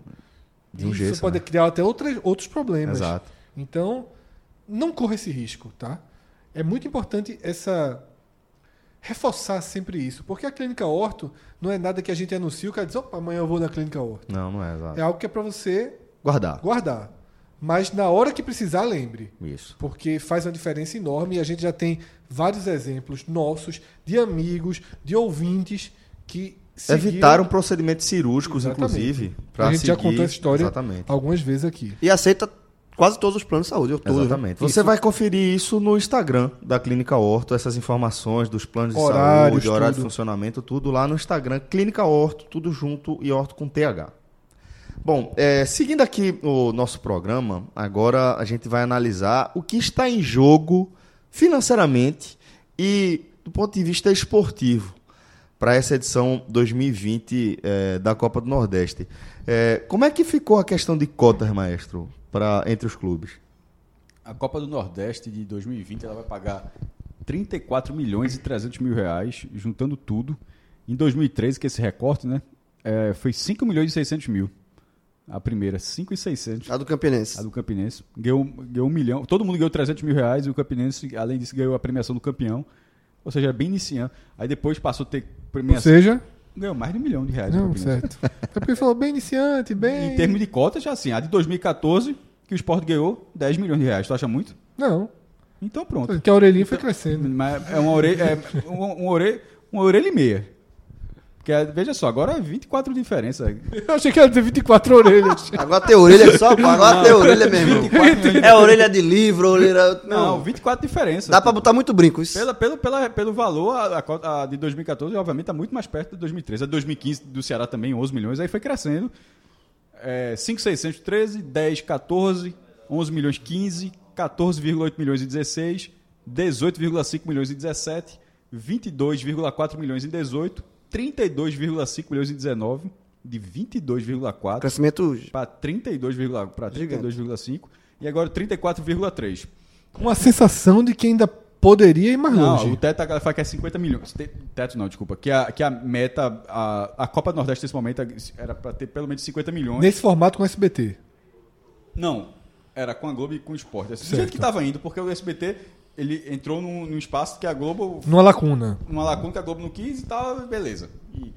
B: De um
C: Isso
B: gesso,
C: pode
B: né?
C: criar até outras, outros problemas.
B: Exato.
C: Então, não corra esse risco, tá? É muito importante essa reforçar sempre isso, porque a clínica orto não é nada que a gente anuncia, o cara diz, opa, amanhã eu vou na clínica orto.
B: Não, não é, exato.
C: É algo que é para você
B: Guardar.
C: guardar. Mas na hora que precisar, lembre.
B: Isso.
C: Porque faz uma diferença enorme e a gente já tem vários exemplos nossos, de amigos, de ouvintes que seguiram-
B: Evitaram procedimentos cirúrgicos,
C: Exatamente.
B: inclusive.
C: A gente já
B: seguir-
C: contou essa história
B: Exatamente.
C: algumas vezes aqui.
E: E aceita quase todos os planos de saúde. ou todos, né?
B: Exatamente. Você vai conferir isso no Instagram da Clínica Horto, essas informações dos planos de
C: Horários,
B: saúde, horário de funcionamento, tudo lá no Instagram, Clínica Horto, tudo junto e Horto com TH. Bom, é, seguindo aqui o nosso programa, agora a gente vai analisar o que está em jogo financeiramente e do ponto de vista esportivo para essa edição 2020 é, da Copa do Nordeste. É, como é que ficou a questão de cotas, maestro, pra, entre os clubes?
D: A Copa do Nordeste de 2020 ela vai pagar 34 milhões e 300 mil reais, juntando tudo. Em 2013, que esse recorte, né, é, foi 5 milhões e 600 mil. A primeira, 5 e 600.
E: A do Campinense.
D: A do Campinense. Ganhou, ganhou um milhão. Todo mundo ganhou 300 mil reais e o Campinense, além disso, ganhou a premiação do campeão. Ou seja, é bem iniciante. Aí depois passou a ter
C: Ou
D: premiação.
C: seja,
D: Ganhou mais de um milhão de reais.
C: não, certo. É porque ele falou bem iniciante, bem.
D: Em termos de cotas, já assim, a de 2014, que o Sport ganhou 10 milhões de reais. Tu acha muito?
C: Não.
D: Então pronto.
C: Porque a orelhinha foi crescendo.
D: Mas é uma orelha, é um, um orelha, uma orelha e meia. Porque, veja só, agora é 24 diferença.
C: Eu achei que ia dizer 24 orelhas.
E: Agora tem orelha só, pô. Agora tem orelha mesmo.
D: 24 milhões de-
E: É orelha de livro, orelha.
D: Não,
E: Não.
D: 24 diferença.
E: Dá pra botar muito brinco. Isso.
D: Pela, pelo, pela, pelo valor, a, a a de 2014, obviamente, está muito mais perto de 2013. A de 2015 do Ceará também, 11 milhões, aí foi crescendo. É, 5,613, 10, 14, 11 milhões 15, 14,8 milhões e 16, 18,5 milhões e 17, 22,4 milhões e 18, 32,5 milhões e 19, de 22,4
E: Crescimento.
D: para 32,5 para 32,5 e agora 34,3.
C: Uma sensação de que ainda poderia ir mais
D: Não,
C: longe.
D: o teto agora fala que é 50 milhões. Te- Teto não, desculpa. Que a, que a meta, a, a Copa do Nordeste nesse momento era para ter pelo menos 50 milhões.
C: Nesse formato com SBT.
D: Não, era com a Globo e com o Esporte. Assim, do
C: Certo.
D: jeito que estava indo, porque o SBT ele entrou num, num espaço que a Globo,
C: Numa lacuna.
D: uma lacuna que a Globo não quis e tal, beleza. E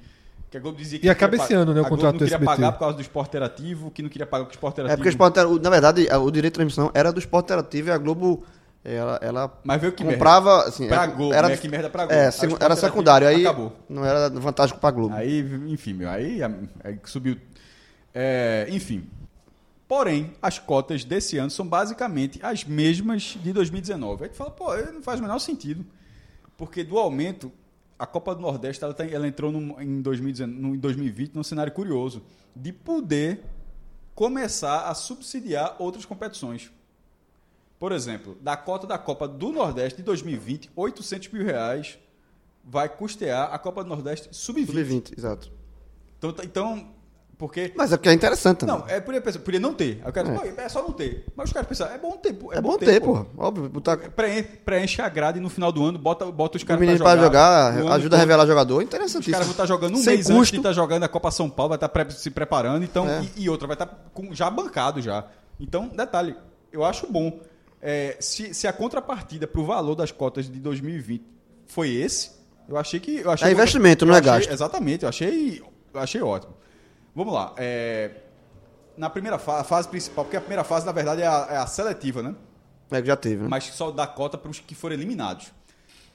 D: que a Globo dizia que
C: E acaba esse ano, né, o
D: Globo
C: contrato
D: não queria
C: SBT.
D: pagar por causa do esporte interativo, que não queria pagar com o esporte interativo.
E: É porque o Sport Intera- na verdade, o direito de transmissão era do Esporte Interativo e a Globo. Ela, ela
D: Mas veio que
E: comprava. Assim,
D: Pra
E: era-
D: Globo,
E: era,
D: né? Que merda pra Globo.
E: É,
D: Aí o
E: segu-
D: Sport
E: era secundário. Aí
D: acabou.
E: não era vantagem pra Globo.
D: Aí, enfim, meu, aí, aí subiu. É, enfim. Porém, as cotas desse ano são basicamente as mesmas de 2019. Aí tu fala, pô, não faz o menor sentido. Porque do aumento, a Copa do Nordeste ela, tá- ela entrou num- em, 2019, no- em 2020 num cenário curioso de poder começar a subsidiar outras competições. Por exemplo, da cota da Copa do Nordeste de 2020, 800 mil reais vai custear a Copa do Nordeste sub-20.
E: Sub-20, exato.
D: Então, tá- então, Porque.
E: Mas é porque é interessante.
D: Não, é, podia, pensar, podia não ter. O
E: É.
D: é só não ter. Mas os caras pensam, é bom ter. pô,
E: é, bom ter, porra. Óbvio, botar
D: Preenche, preenche a grade no final do ano bota, bota os
E: o
D: caras pra
E: jogar,
D: o ano
E: ajuda a revelar jogador,
D: Os
E: interessantíssimo.
D: caras vão estar jogando um
E: Sem
D: mês antes
E: custo.
D: de estar jogando a Copa São Paulo, vai estar pre- se preparando, então,
E: É.
D: e, e outra, vai estar com- já bancado já. Então, detalhe, eu acho bom. É, se, se a contrapartida pro valor das cotas de 2020 foi esse, eu achei que. Eu achei
E: É investimento, não é
D: achei-
E: gasto.
D: Exatamente, eu achei, eu achei ótimo. Vamos lá. é, na primeira fa- fase principal, porque a primeira fase, na verdade, é a, é a seletiva, né?
E: É que já teve, né?
D: mas só dá cota para os que foram eliminados.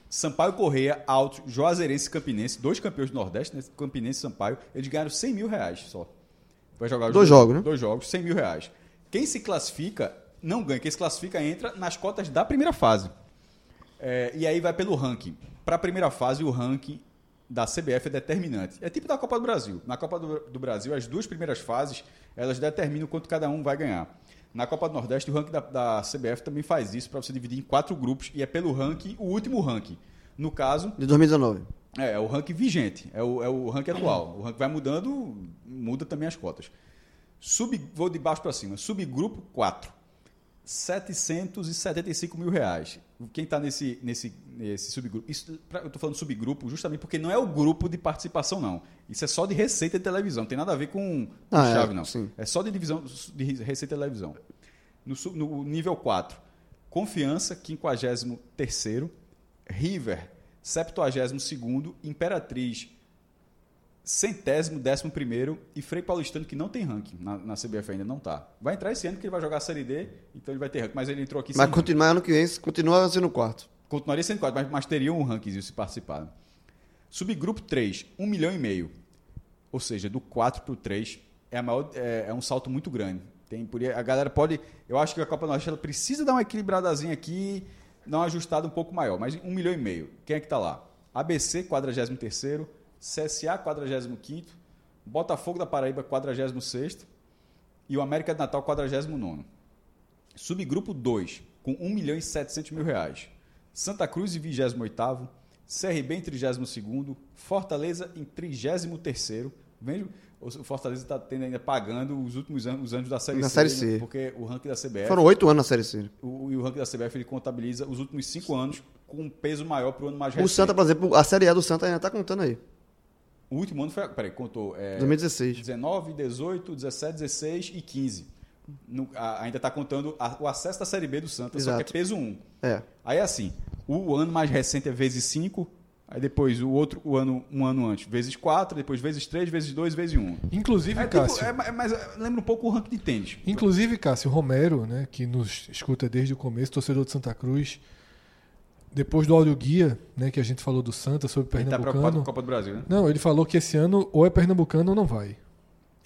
D: Sampaio Correia, Alto, Juazeirense e Campinense, dois campeões do Nordeste, né? Campinense e Sampaio, eles ganharam 100 mil reais só. Vai jogar os
E: Dois jogos, né?
D: Dois jogos, 100 mil reais. Quem se classifica, não ganha. Quem se classifica entra nas cotas da primeira fase. É, e aí vai pelo ranking. Para a primeira fase, o ranking da CBF é determinante. É tipo da Copa do Brasil. Na Copa do, do Brasil, as duas primeiras fases, elas determinam quanto cada um vai ganhar. Na Copa do Nordeste, o ranking da, da CBF também faz isso para você dividir em quatro grupos e é pelo ranking, o último ranking. No caso,
E: De 2019.
D: é, é o ranking vigente, é o, é o ranking atual. O ranking vai mudando, muda também as cotas. Sub, vou de baixo para cima. Subgrupo 4. 775 mil reais. Quem está nesse, nesse, nesse subgrupo? Isso, eu estou falando subgrupo justamente porque não é o grupo de participação, não. Isso é só de receita de televisão. Não tem nada a ver com, com
E: Ah, é,
D: chave, não.
E: sim.
D: É só de divisão de receita de televisão. No, no nível 4, Confiança, 53º, River, 72º, Imperatriz, centésimo, décimo primeiro e Frei Paulistano, que não tem ranking na, na CBF ainda, não tá. Vai entrar esse ano que ele vai jogar a Série D, então ele vai ter ranking, mas ele entrou aqui
E: Mas
D: sem
E: continua ano que vem, continua sendo quarto.
D: Continuaria sendo quatro, mas, mas teria um ranking se participar. Subgrupo 3, 1 milhão e meio. Ou seja, do 4 para o 3 é, maior, é, é um salto muito grande. Tem, a galera pode. Eu acho que a Copa Nordeste ela precisa dar uma equilibradazinha aqui, dar uma ajustada um pouco maior. Mas 1 milhão e meio. Quem é que está lá? ABC, 43, CSA, 45, Botafogo da Paraíba, 46 e o América de Natal, 49. Subgrupo 2, com 1 milhão e 700 mil reais. Santa Cruz em 28º, CRB em 32º, Fortaleza em 33º. Veja, o Fortaleza está tendo ainda pagando os últimos anos, os anos da Série
E: Na
D: C.
E: Série
D: né?
E: C.
D: Porque o ranking da CBF,
E: Foram oito anos na Série C.
D: o, e o ranking da CBF ele contabiliza os últimos cinco anos com um peso maior para o ano mais
E: O
D: recente.
E: Santa, por exemplo, a Série A do Santa ainda tá contando aí.
D: O último ano foi, peraí, contou é,
E: 2016.
D: 19, 18, 17, 16 e 15. No- a- ainda está contando a- o acesso da Série B do Santa, só que
E: Exato.
D: é peso 1.
E: É.
D: Aí é assim, o ano mais recente é vezes 5, aí depois o outro, o ano, um ano antes, vezes 4, depois vezes 3, vezes 2, vezes 1.
C: Inclusive,
D: É, tipo,
C: Cássio.
D: é, é, mas é, lembra um pouco o ranking de tênis.
C: Inclusive, Cássio Romero, né, que nos escuta desde o começo, torcedor de Santa Cruz, depois do áudio guia, né, que a gente falou do Santa sobre
D: Ele está preocupado com a
C: Pernambucano.
D: Copa do Brasil, né?
C: Não, ele falou que esse ano ou é Pernambucano ou não vai.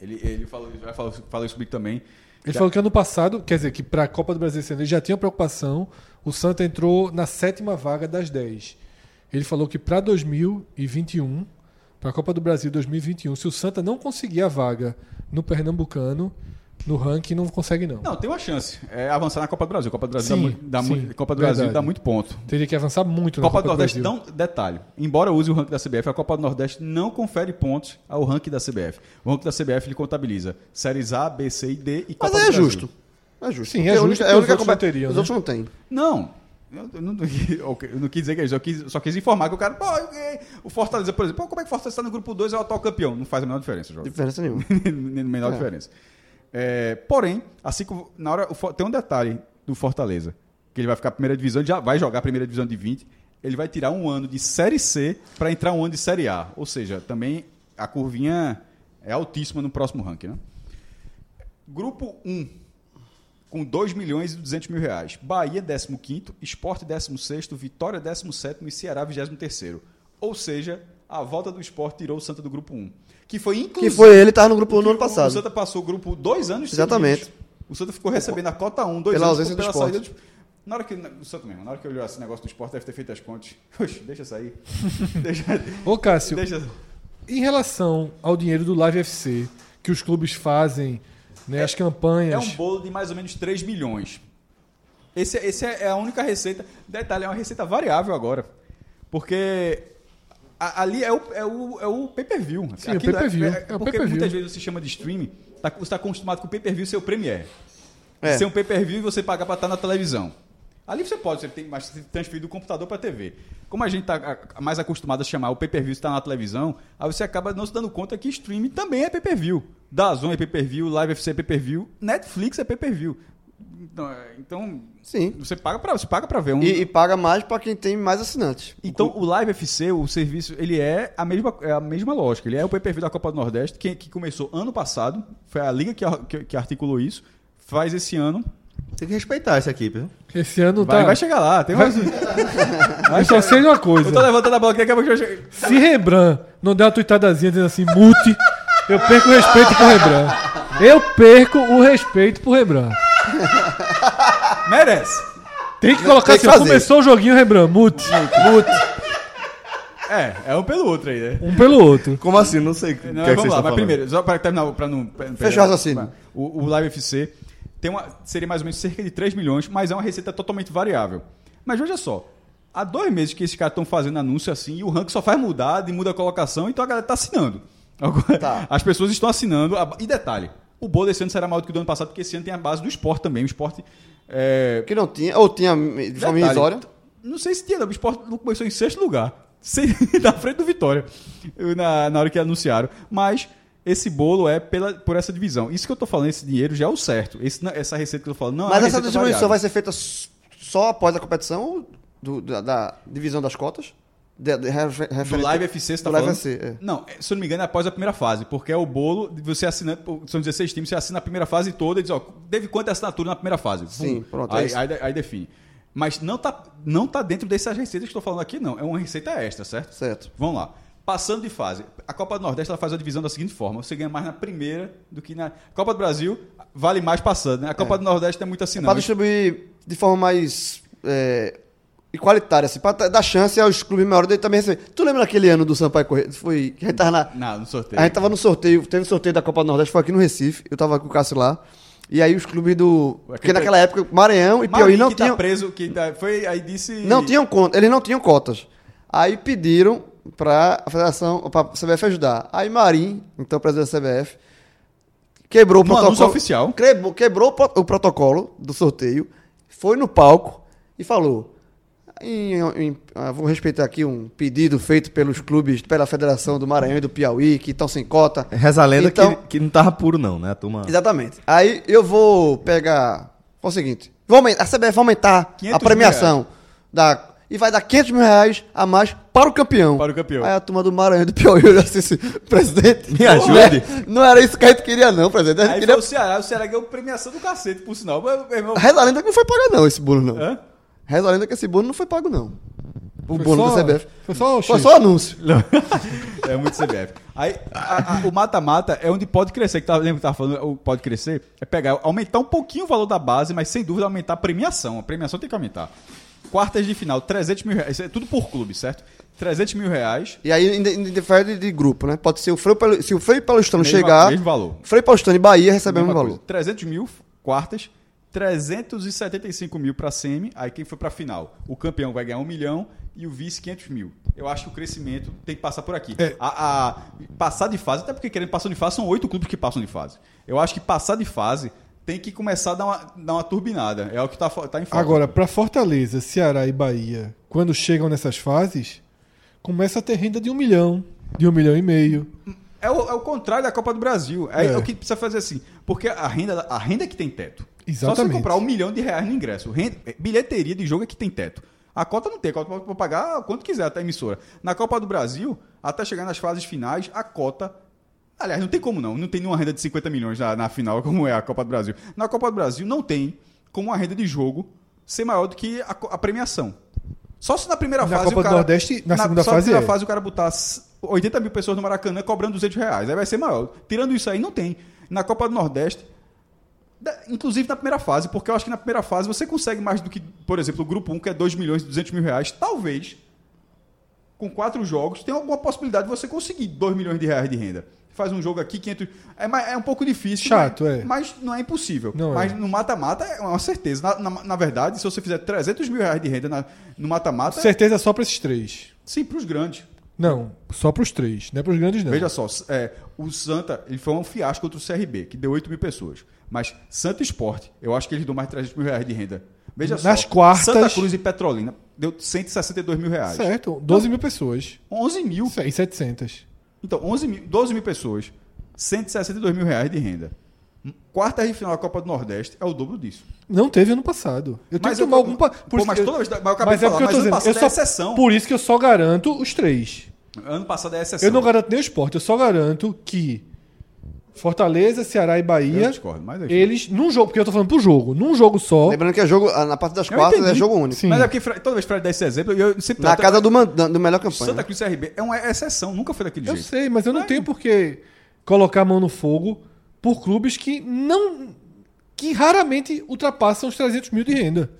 D: Ele, ele falou, vai falar, falou isso comigo também.
C: Ele
D: Já-
C: falou que ano passado, quer dizer, que para a Copa do Brasil esse ano ele já tinha preocupação. O Santa entrou na sétima vaga das 10. Ele falou que para 2021, para a Copa do Brasil 2021, se o Santa não conseguir a vaga no Pernambucano, no ranking não consegue não.
D: Não, tem uma chance. É avançar na Copa do Brasil. Copa do Brasil,
C: Sim,
D: dá,
C: sim,
D: muito, Copa do Brasil dá muito ponto.
C: Teria que avançar muito na
D: Copa
C: Copa,
D: do Nordeste,
C: Brasil.
D: não, detalhe, embora use o ranking da CBF, a Copa do Nordeste não confere pontos ao ranking da CBF. O ranking da CBF ele contabiliza séries A, B, C e D e Copa
E: Mas aí
D: do
E: é
D: Brasil.
E: justo. É justo.
C: Sim,
E: Porque
C: é
E: a
C: justo porque
E: a única Copa-
C: não teriam,
E: Os
C: né?
E: outros não tem.
D: Não. Eu, não, eu não quis dizer que é isso, eu quis- só quis informar que o cara, pô, o Fortaleza, por exemplo, pô, como é que o Fortaleza está no grupo 2 e é o atual campeão? Não faz a menor diferença, jogo.
E: Diferença nenhuma.
D: Nem menor
E: É.
D: diferença. É, porém, assim como na hora tem um detalhe do Fortaleza, que ele vai ficar primeira divisão, já vai jogar a primeira divisão de 20, ele vai tirar um ano de série C para entrar um ano de série A, ou seja, também a curvinha é altíssima no próximo ranking, né? Grupo 1 com 2 milhões e 200 mil reais. Bahia, 15º, Esporte, 16º, Vitória, 17º e Ceará, 23º. Ou seja, a volta do Esporte tirou o Santa do grupo 1. Que foi
E: Que
D: inclusive...
E: foi ele, tava no grupo 1 no ano
D: O
E: passado.
D: Santa passou o grupo dois anos
E: Exatamente.
D: seguidos. O Santa ficou recebendo a cota 1, dois
E: Pela
D: anos
E: ausência do
D: pela
E: esporte.
D: do na hora que o Santa mesmo, na hora que olhou esse negócio do esporte, deve ter feito as contas. Oxe, deixa sair. deixa,
C: Ô, Cássio,
D: deixa.
C: em relação ao dinheiro do Live FC, que os clubes fazem, né, as
D: É
C: campanhas.
D: um bolo de mais ou menos 3 milhões. Esse, esse é a única receita. Detalhe, é uma receita variável agora. Porque ali é o, é o, é o pay-per-view.
C: Sim, o
D: Aquilo
C: pay-per-view.
D: É,
C: É o
D: porque muitas vezes você chama de streaming, tá, você está acostumado com o pay-per-view ser o Premiere.
E: É.
D: Ser um pay-per-view e você pagar para estar na televisão. Ali você pode, você tem mais transferir do computador para TV. Como a gente está mais acostumado a chamar o pay-per-view estar na televisão, aí você acaba não se dando conta que streaming também é pay-per-view. Dazon é pay-per-view, Live FC é pay-per-view, Netflix é pay-per-view. Então, é, Então,
E: Sim.
D: você paga para você paga para ver um
E: E, e paga mais pra quem tem mais assinantes.
D: então, o Live FC, o serviço, ele é a mesma, é a mesma lógica. Ele é o pay-per-view da Copa do Nordeste, que, que começou ano passado. Foi a liga que, que, que articulou isso. Faz esse ano.
B: Tem que respeitar essa equipe, viu?
C: Esse ano
D: Vai,
C: tá.
D: vai chegar lá. Tem mais...
C: Eu só sei uma coisa.
D: Eu tô levantando a bola aqui, daqui a pouco eu chego.
C: Se Rembrandt não der uma tuitadazinha dizendo assim, mute, eu perco o respeito por Rembrandt. Eu perco o respeito por Rembrandt.
D: Merece.
C: Tem que colocar
E: Tem que
C: assim, ó,
E: fazer.
C: começou o joguinho, Rembrandt, mute. Mute.
D: É, é um pelo outro aí, né?
C: Um pelo outro.
B: Como assim? Não sei o que,
D: Não,
B: é que
D: vamos
B: vocês
D: lá,
B: estão
D: mas
B: falando.
D: primeiro, só para terminar, para não. pra não
E: Fecha o raciocínio.
D: O, o Live FC tem uma, seria mais ou menos cerca de 3 milhões, mas é uma receita totalmente variável. Mas veja só, há dois meses que esses caras estão fazendo anúncio assim e o ranking só faz mudar, e muda a colocação, então a galera tá assinando. Agora,
E: Tá.
D: As pessoas estão assinando. a- E detalhe, o bolo desse ano será maior do que o do ano passado, porque esse ano tem a base do esporte também. O esporte. É,
E: Que não tinha, ou tinha de forma irrisória.
D: Não sei se tinha, não. O esporte começou em sexto lugar. Sem, na frente do Vitória. Na, na hora que anunciaram. Mas esse bolo é pela, por essa divisão. Isso que eu tô falando, esse dinheiro já é o certo. Esse essa receita que eu tô falando não é
E: Mas
D: uma
E: essa distribuição
D: variável.
E: vai ser feita só após a competição do- da, da divisão das cotas? De, de,
D: Do Live FC, você tá
E: Live
D: falando?
E: FC, é.
D: Não, é, se eu não me engano, é após a primeira fase, porque é o bolo, de você assina, são 16 times, você assina a primeira fase toda e diz, ó, teve quanta assinatura na primeira fase?
E: Sim,
D: Pum.
E: pronto, é
D: Aí,
E: isso.
D: aí, aí define. Mas não tá, não tá dentro dessas receitas que estou falando aqui, não. É uma receita extra, certo?
E: Certo.
D: Vamos lá. Passando de fase. A Copa do Nordeste ela faz a divisão da seguinte forma: você ganha mais na primeira do que na. Copa do Brasil vale mais passando, né? A Copa do Nordeste é muito assim,
E: Para
D: não.
E: distribuir de forma mais é, igualitária, assim, para dar chance aos clubes maiores de também receber. Tu lembra naquele ano do Sampaio Correia? Foi que a gente tava na,
D: Não, no sorteio.
E: A gente tava no sorteio, teve sorteio da Copa do Nordeste, foi aqui no Recife, eu tava com o Cássio lá. E aí os clubes do. Porque
D: Aquele-
E: naquela época, Maranhão e Piauí
D: Marinho
E: não
D: que tá
E: tinham.
D: preso, que tá- foi, aí disse.
E: Não tinham conta, eles não tinham cotas. Aí pediram pra a federação, pra CBF ajudar. Aí Marim, então presidente da CBF, quebrou o
D: No
E: protocolo.
D: anúncio oficial.
E: Quebrou, quebrou o protocolo do sorteio, foi no palco e falou: em- em- ah, vou respeitar aqui um pedido feito pelos clubes, pela Federação do Maranhão e do Piauí, que estão sem cota.
B: Reza a lenda
E: Então-
B: que, que não tava puro, não, né? A turma.
E: Exatamente. Aí eu vou pegar. Foi o seguinte: vou aumentar, a CBF vai aumentar
D: 500
E: a premiação. Da, e vai dar 500 mil reais a mais para o campeão.
D: Para o campeão.
E: Aí a turma do Maranhão e do Piauí olhou assim, assim, presidente.
B: Me ajude.
E: Não, não era isso que a gente queria, não, presidente. A gente
D: Aí
E: queria.
D: foi o Ceará, o Ceará ganhou premiação do cacete, por sinal. Meu, meu irmão.
E: Reza a lenda que não foi pago, não, esse bolo, não.
D: Hã?
E: Reza a lenda que esse bolo não foi pago, não. O
C: Foi
E: bolo
C: só-
E: da CBF.
C: Foi só o
E: Foi só anúncio.
D: É muito CBF. Aí, a- a- o mata-mata é onde pode crescer, que tá, lembra que tava falando, o pode crescer, é pegar, aumentar um pouquinho o valor da base, mas sem dúvida aumentar a premiação. A premiação tem que aumentar. Quartas de final, 300 mil reais. Isso é tudo por clube, certo? 300 mil reais.
E: E aí difere de grupo, né? Pode ser o Freio Se o Freio Paulistano
D: Mesmo-
E: chegar.
D: mesmo valor.
E: Freio Paulistano e Bahia recebe o mesmo
D: coisa.
E: valor.
D: 300 mil quartas, 375 mil para semi, aí quem foi para final? O campeão vai ganhar 1 milhão e o vice 500 mil. Eu acho que o crescimento tem que passar por aqui.
C: É.
D: A, a- passar de fase, até porque querendo passar de fase, são oito clubes que passam de fase. Eu acho que passar de fase tem que começar a dar uma, dar uma turbinada. É o que está tá em falta.
C: Agora, para Fortaleza, Ceará e Bahia, quando chegam nessas fases, começa a ter renda de um milhão, de um milhão e meio.
D: É o, é o contrário da Copa do Brasil. É,
C: É.
D: o que precisa fazer assim. Porque a renda, a renda é que tem teto. Só se
C: Exatamente.
D: comprar um milhão de reais no ingresso. Renda- bilheteria de jogo é que tem teto. A cota não tem, a cota pode pagar quanto quiser até a emissora. Na Copa do Brasil, até chegar nas fases finais, a cota. Aliás, não tem como não. Não tem nenhuma renda de 50 milhões na, na final, como é a Copa do Brasil. Na Copa do Brasil, não tem como a renda de jogo ser maior do que a, a premiação. Só se na primeira
C: Na
D: fase
C: Copa
D: o
C: do
D: cara,
C: Nordeste, na segunda
D: só
C: fase
D: primeira
C: é.
D: fase o cara botar s- 80 mil pessoas no Maracanã cobrando 200 reais. Aí vai ser maior. Tirando isso aí, não tem. Na Copa do Nordeste, inclusive na primeira fase, porque eu acho que na primeira fase você consegue mais do que, por exemplo, o grupo 1, que é 2 milhões e 200 mil reais. Talvez, com quatro jogos, tem alguma possibilidade de você conseguir 2 milhões de reais de renda. Faz um jogo aqui, 500... É, é um pouco difícil.
C: Chato,
D: mas,
C: é.
D: Mas não é impossível.
C: Não é.
D: mas no mata-mata é uma certeza. Na, na- na verdade, se você fizer 300 mil reais de renda na- no mata-mata...
C: Certeza só para esses três.
D: Sim, para os grandes.
C: Não, só pros três, não é pros grandes não.
D: Veja só, é, o Santa ele foi um fiasco contra o CRB, que deu 8 mil pessoas. Mas Santa Esporte, eu acho que eles dão mais de 300 mil reais de renda. Veja
C: Nas
D: só,
C: quartas-
D: Santa Cruz e Petrolina deu 162 mil reais.
C: Certo, 12 mil pessoas.
D: 11 mil.
C: E 700.
D: Então, 11 mil, 12 mil pessoas, 162 mil reais de renda. Quarta de final da Copa do Nordeste é o dobro disso.
C: Não teve ano passado. Eu tenho
D: Mas
C: que
D: eu-
C: tomar algum. pa-
D: Pô, mas toda vez- mas eu acabei
C: mas
D: de
C: é
D: falar,
C: eu
D: mas
C: tô
D: ano
C: dizendo.
D: passado
C: Eu
D: é
C: só,
D: exceção.
C: Por isso que eu só garanto os três.
D: Ano passado é exceção.
C: Eu não garanto nem o esporte, eu só garanto que Fortaleza, Ceará e
D: Eu
C: Bahia,
D: discordo, mas enfim.
C: eles, num jogo, porque eu tô falando pro jogo, num jogo só.
E: Lembrando que é jogo, na parte das
D: Eu
E: quartas é
D: entendi.
E: jogo único.
C: Sim.
D: Mas é porque Fred- toda vez que Fred dá esse exemplo, eu sempre
E: Na
D: trato-
E: casa do, man- da- do melhor campanha.
D: Santa Cruz e CRB é uma exceção, nunca foi daquele
C: Eu
D: jeito.
C: sei, mas eu não tenho por que colocar a mão no fogo por clubes que não. que raramente ultrapassam os 300 mil de renda.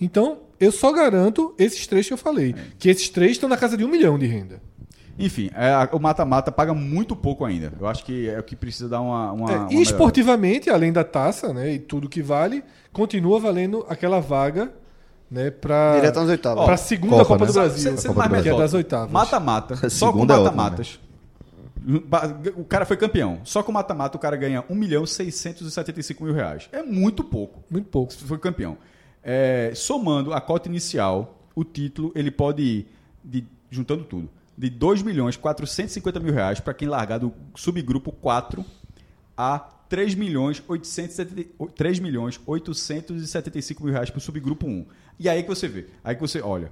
C: Então, eu só garanto esses três que eu falei. Que esses três estão na casa de um milhão de renda.
D: Enfim, é, o mata-mata paga muito pouco ainda. Eu acho que é o que precisa dar uma. uma,
C: É,
D: uma
C: e esportivamente, além da taça, né, e tudo que vale, continua valendo aquela vaga, né, para
E: Direto nas oitavas.
C: para a segunda
B: Copa,
C: Copa,
B: né?
C: do Brasil,
D: Sendo- sendo
B: Copa do
D: mais
C: que é das oitavas.
D: Mata-mata. Só com
B: é outra,
D: mata-matas. O cara foi campeão. Só com mata-mata o cara ganha 1 milhão 675 mil reais. É muito pouco.
C: Muito pouco.
D: Foi campeão. É, somando a cota inicial, o título ele pode ir, de- juntando tudo, de 2 milhões 450 mil reais para quem largar do subgrupo 4 a 3 milhões 870 3 milhões 875 mil reais para o subgrupo 1. E aí que você vê, aí que você olha,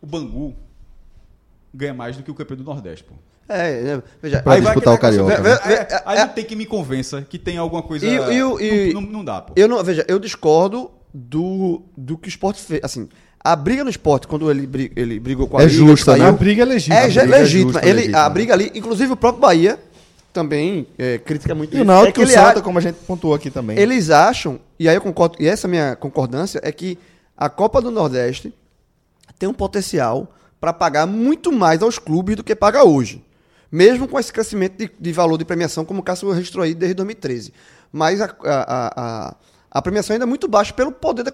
D: o Bangu ganha mais do que o campeão do Nordeste, pô.
E: É, é, veja.
B: Pra disputar o Carioca,
E: né?
D: Aí,
E: Vê- vê-
D: aí
E: é-
D: não tem que me convença que tem alguma coisa.
E: E- e e-
D: não, não, não dá, pô.
E: Eu não, veja, eu discordo do, do que o esporte fez. Assim, a briga no esporte, quando ele, ele brigou com a
B: É
E: Liga,
B: justa,
E: saiu,
B: né?
C: A briga é legítima.
E: É,
B: briga é
E: legítima.
B: justa,
E: ele,
B: legítima.
E: A briga ali, inclusive o próprio Bahia também é, critica muito
B: E o
E: isso.
B: Náutico
E: É que
B: e o Santa,
E: a-
B: como a gente pontuou aqui também.
E: Eles acham, e aí eu concordo, e essa minha concordância é que a Copa do Nordeste tem um potencial para pagar muito mais aos clubes do que paga hoje. Mesmo com esse crescimento de, de valor de premiação, como o Cássio registrou aí desde 2013. Mas a, a, a, a- premiação ainda é muito baixa pelo poder da,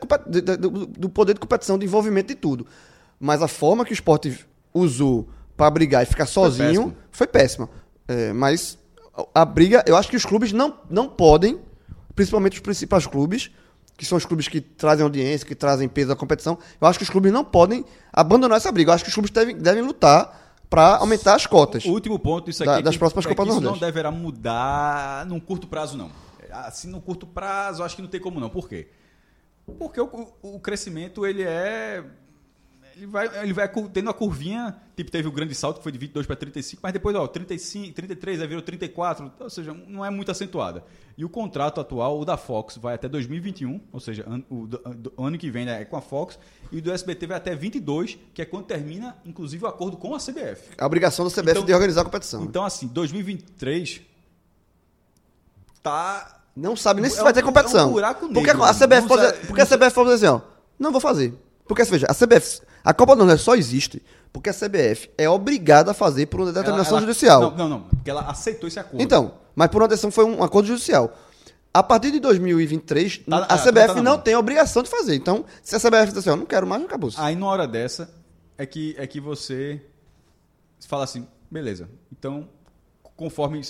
E: do, do poder de competição, de envolvimento de tudo. Mas a forma que o esporte usou para brigar e ficar sozinho foi péssima. É, mas a briga, eu acho que os clubes não, não podem, principalmente os principais clubes, que são os clubes que trazem audiência, que trazem peso da competição, eu acho que os clubes não podem abandonar essa briga. Eu acho que os clubes devem, devem lutar para aumentar as cotas.
D: O último ponto disso aqui
E: Da-
D: é
E: das
D: que,
E: próximas
D: é
E: Copas do
D: isso não
E: Nordeste.
D: deverá mudar num curto prazo, não. Assim, no curto prazo, acho que não tem como não. Por quê? Porque o, o- crescimento, ele é... Ele vai, ele vai tendo a curvinha, tipo, teve o grande salto que foi de 22 para 35, mas depois, ó, 35, 33, aí virou 34, ou seja, não é muito acentuada. E o contrato atual, o da Fox, vai até 2021, ou seja, an- o, do- do- ano que vem né, é com a Fox, e o do SBT vai até 22, que é quando termina, inclusive, o acordo com a CBF.
E: A obrigação da CBF
D: Então-
E: de organizar a competição.
D: Então, assim, 2023 tá.
E: Não sabe nem se
D: é
E: vai
D: um-
E: ter competição.
D: é um buraco negro,
E: porque a CBF pode,
D: sabe-
E: porque a CBF pode dizer assim, ó, não vou fazer. Porque veja, a CBF, a Copa do Nordeste só existe porque a CBF é obrigada a fazer por uma determinação
D: ela- ela-
E: judicial.
D: Não, não, não, porque ela aceitou esse acordo.
E: Então, mas por uma decisão foi um acordo judicial. A partir de 2023,
D: Tá-
E: a CBF
D: tá na
E: não
D: mão.
E: tem a obrigação de fazer. Então, se a CBF diz assim, ó, não quero mais, acabou.
D: Aí, numa hora dessa, é que, é que você fala assim: beleza, então, conforme,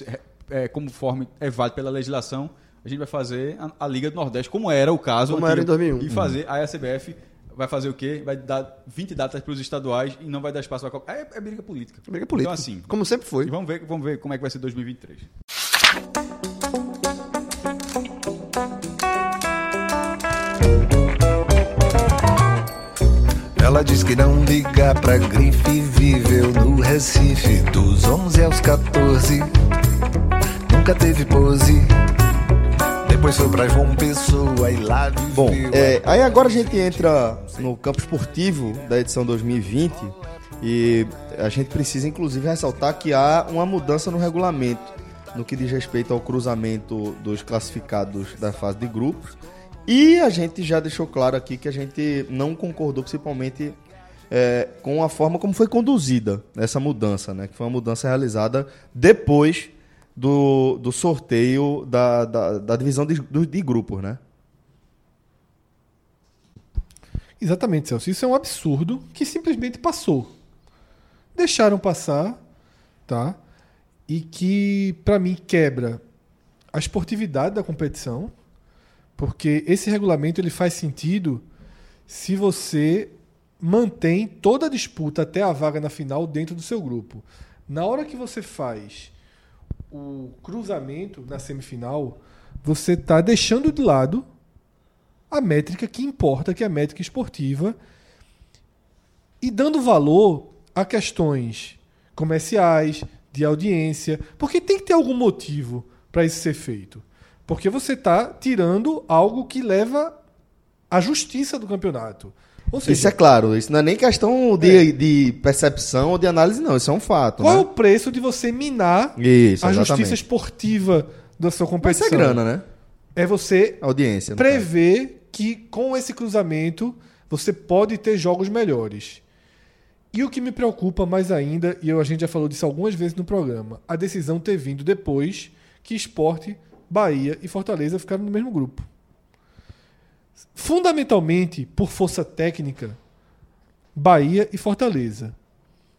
D: é, conforme é válido pela legislação, a gente vai fazer a, a Liga do Nordeste, como era o caso.
E: Como era em 2001.
D: E fazer, a CBF vai fazer o quê? Vai dar 20 datas para os estaduais e não vai dar espaço para Copa. É, é briga política.
E: Briga política.
D: Então, assim,
E: como sempre foi.
D: E vamos ver, vamos ver como é que vai ser 2023.
J: Ela diz que não liga pra grife, viveu no Recife dos 11 aos 14. Nunca teve pose. Depois foi pra João Pessoa e lá viveu.
B: Bom, é, aí agora a gente entra no campo esportivo da edição 2020 e a gente precisa inclusive ressaltar que há uma mudança no regulamento no que diz respeito ao cruzamento dos classificados da fase de grupos e a gente já deixou claro aqui que a gente não concordou principalmente é, com a forma como foi conduzida essa mudança, né? Que foi uma mudança realizada depois do, do sorteio da, da, da divisão de, de grupos, né?
C: Exatamente, Celso. Isso é um absurdo que simplesmente passou. deixaram passar, tá? E que, pra mim, quebra a esportividade da competição, porque esse regulamento ele faz sentido se você mantém toda a disputa até a vaga na final dentro do seu grupo. Na hora que você faz o cruzamento na semifinal, você está deixando de lado a métrica que importa, que é a métrica esportiva, e dando valor a questões comerciais, de audiência, porque tem que ter algum motivo para isso ser feito. Porque você está tirando algo que leva à justiça do campeonato. Seja,
B: Isso é claro, isso não é nem questão de, de percepção ou de análise, não. Isso é um fato.
C: qual é
B: né?
C: o preço de você minar
B: Isso,
C: a
B: exatamente.
C: justiça esportiva da sua
B: Mas
C: competição?
B: isso é grana, né?
C: É você
B: Audiência. caso.
C: prever que com esse cruzamento você pode ter jogos melhores. E o que me preocupa mais ainda, e eu- a gente já falou disso algumas vezes no programa, a decisão ter vindo depois que Esporte, Bahia e Fortaleza ficaram no mesmo grupo. Fundamentalmente por força técnica, Bahia e Fortaleza.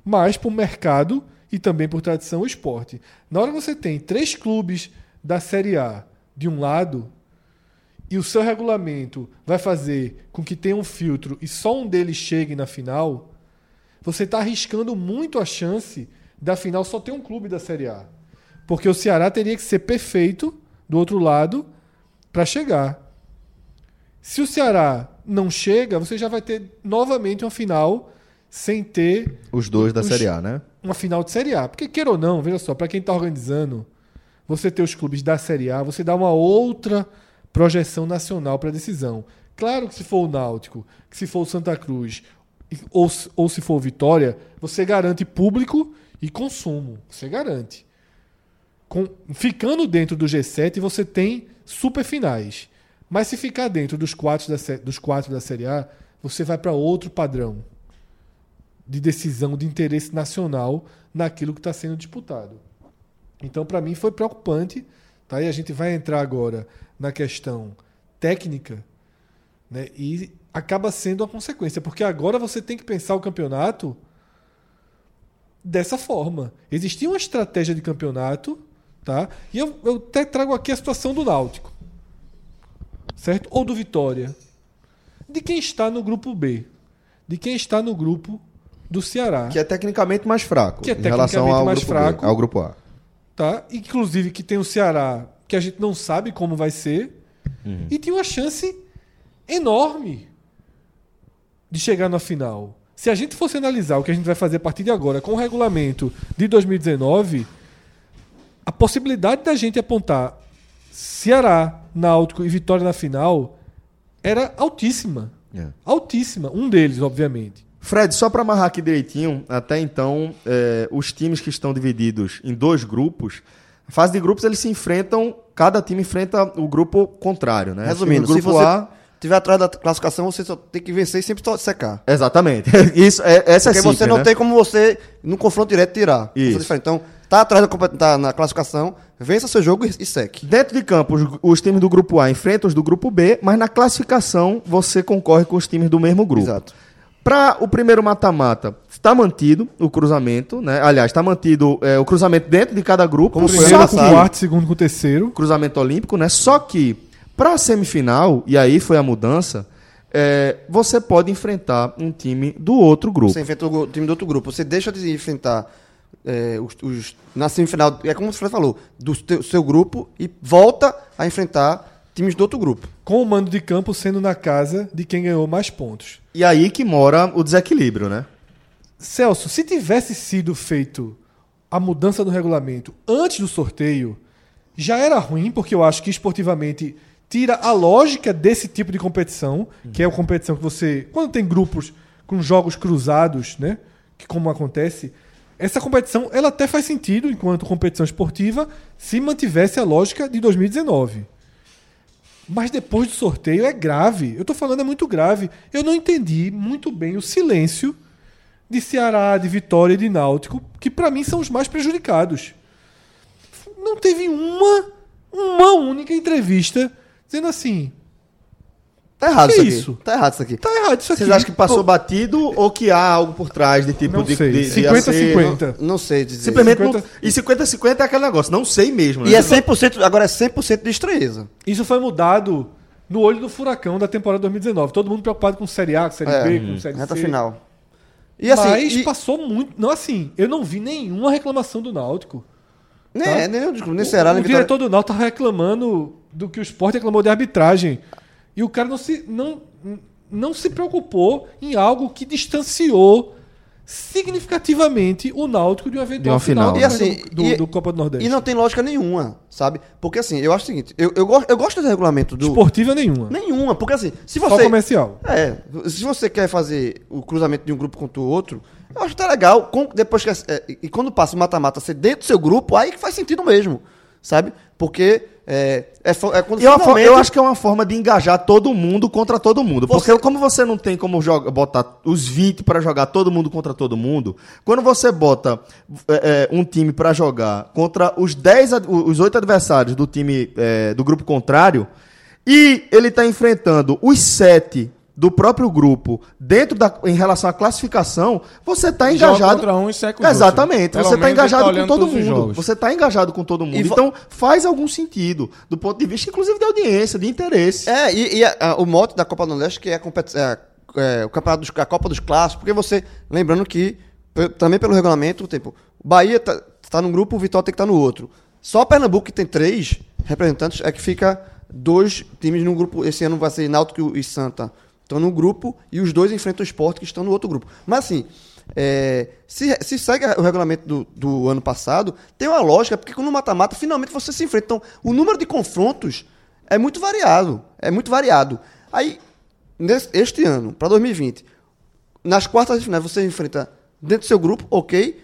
C: Mas por mercado e também por tradição o esporte. Na hora que você tem três clubes da Série A de um lado e o seu regulamento vai fazer com que tenha um filtro e só um deles chegue na final, você está arriscando muito a chance da final só ter um clube da Série A. Porque o Ceará teria que ser perfeito do outro lado para chegar. Se o Ceará não chega, você já vai ter novamente uma final sem ter
B: Os dois da
C: Os-
B: Série A, né?
C: uma final de Série A. Porque, queira ou não, veja só, para quem está organizando, você ter os clubes da Série A, você dá uma outra projeção nacional para a decisão. Claro que se for o Náutico, que se for o Santa Cruz, ou, se- ou se for o Vitória, você garante público e consumo. Você garante. Com- ficando dentro do G7, você tem super finais. Mas se ficar dentro dos quatro da, dos quatro da Série A, você vai para outro padrão de decisão de interesse nacional naquilo que está sendo disputado. Então, para mim, foi preocupante. Tá? E a gente vai entrar agora na questão técnica né? e acaba sendo a consequência, porque agora você tem que pensar o campeonato dessa forma. Existia uma estratégia de campeonato, tá? e eu, eu até trago aqui a situação do Náutico, certo? Ou do Vitória. De quem está no grupo B, de quem está no grupo do Ceará.
B: Que é tecnicamente mais fraco.
C: Que é
B: em relação ao
C: mais
B: grupo B,
C: fraco.
B: ao grupo A.
C: tá? Inclusive que tem o Ceará, que a gente não sabe como vai ser, e tinha uma chance enorme de chegar na final. Se a gente fosse analisar o que a gente vai fazer a partir de agora com o regulamento de 2019, a possibilidade da gente apontar Ceará, Náutico e Vitória na final era altíssima.
B: É.
C: Altíssima. Um deles, obviamente.
B: Fred, só para amarrar aqui direitinho, até então, é, os times que estão divididos em dois grupos, a fase de grupos eles se enfrentam, cada time enfrenta o grupo contrário, né?
E: Resumindo,
B: o
E: se
B: grupo
E: você
B: A.
E: tiver atrás da classificação, você só tem que vencer e sempre só secar.
B: Exatamente. Isso, é, essa é
E: Porque
B: simples,
E: você não
B: né?
E: tem como você, no confronto direto, tirar.
B: Isso.
E: Isso é diferente. Então, tá atrás da tá na classificação, vença seu jogo e, e seque.
B: Dentro de campo, os, os times do grupo A enfrentam os do grupo B, mas na classificação você concorre com os times do mesmo grupo.
E: Exato.
B: Para o primeiro mata-mata, está mantido o cruzamento, né? Aliás, está mantido é, o cruzamento dentro de cada grupo.
E: Como
B: só
C: Primeiro com o quarto, segundo com o terceiro.
B: cruzamento olímpico, né? Só que para a semifinal, e aí foi a mudança, é, você pode enfrentar um time do outro grupo.
E: Você enfrenta o time do outro grupo. Você deixa de enfrentar é, os, os- na semifinal, é como o Fred falou, do teu- seu grupo e volta a enfrentar times do outro grupo.
C: Com o mando de campo sendo na casa de quem ganhou mais pontos.
B: E aí que mora o desequilíbrio, né?
C: Celso, se tivesse sido feito a mudança do regulamento antes do sorteio, já era ruim, porque eu acho que esportivamente tira a lógica desse tipo de competição, que é a competição que você. Quando tem grupos com jogos cruzados, né? Que como acontece, essa competição ela até faz sentido enquanto competição esportiva se mantivesse a lógica de 2019. Mas depois do sorteio é grave. Eu tô falando é muito grave. Eu não entendi muito bem o silêncio de Ceará, de Vitória e de Náutico, que pra mim são os mais prejudicados. Não teve uma, uma única entrevista dizendo assim:
E: Tá errado
C: Que
E: isso aqui.
C: isso?
E: Tá errado isso aqui.
C: Tá errado isso aqui.
B: Vocês acham que passou batido ou que há algo por trás de tipo
C: Não
B: de,
C: sei.
B: de, de
C: 50
B: acerto?
C: 50.
E: Não sei dizer.
B: Simplesmente
C: 50.
B: não- e 50-50 é aquele negócio, não sei mesmo. né?
E: E é 100%, agora é 100% de estreeza.
C: Isso foi mudado no olho do furacão da temporada 2019. Todo mundo preocupado com Série A, com Série
E: É,
C: B, com Série
E: Reta
C: C.
E: final. E assim,
C: Mas
E: e-
C: passou muito. Não, assim, eu não vi nenhuma reclamação do Náutico.
E: nem,
C: tá?
E: nem, nem, nem Ceará,
C: o
E: nem
C: o diretor do Náutico tava reclamando do que o Sport reclamou de arbitragem. E o cara não se, não, não se preocupou em algo que distanciou significativamente o Náutico de um eventual
B: De uma final.
C: do,
E: E assim,
C: do,
E: e-
C: do Copa do Nordeste.
E: E não tem lógica nenhuma, sabe? Porque assim, eu acho o seguinte, eu, eu, gosto, eu gosto do regulamento do...
C: Esportiva nenhuma.
E: Nenhuma, porque assim, se
C: Só
E: você...
C: comercial.
E: É, se você quer fazer o cruzamento de um grupo contra o outro, eu acho até legal. com- depois que, é, e quando passa o mata-mata ser dentro do seu grupo, aí que faz sentido mesmo, sabe? Porque é, é, é quando
B: E é fo-
E: finalmente-
B: eu acho que é uma forma de engajar todo mundo contra todo mundo. Porque
E: Você-
B: como você não tem como joga, botar os 20 para jogar todo mundo contra todo mundo, quando você bota é, é, um time para jogar contra os 10, ad- os 8 adversários do time é, do grupo contrário, e ele tá enfrentando os 7 do próprio grupo dentro da em relação à classificação, você tá
H: Joga
B: engajado
H: contra um e seca
B: Exatamente, você tá
H: ele tá
B: engajado com
H: olhando
B: todo mundo. Você tá engajado com todo mundo.
E: E
B: Então, faz algum sentido, do ponto de vista, inclusive, de audiência, de interesse.
E: É, e, e a- a- o mote da Copa do Nordeste que é a, é, é, o campeonato dos, a Copa dos Clássicos, porque você, lembrando que, também pelo regulamento, tipo, o Bahia tá, tá num grupo, o Vitória tem que estar no outro. Só Pernambuco, que tem três representantes, é que fica dois times num grupo. Esse ano vai ser Náutico e Santa estão no grupo e os dois enfrentam o esporte que estão no outro grupo. Mas assim, é, se, se segue o regulamento do, do ano passado, tem uma lógica, porque quando no mata-mata, finalmente você se enfrenta. Então, o número de confrontos é muito variado. É muito variado. Aí, nesse- este ano, para 2020, nas quartas de final, você enfrenta dentro do seu grupo, ok.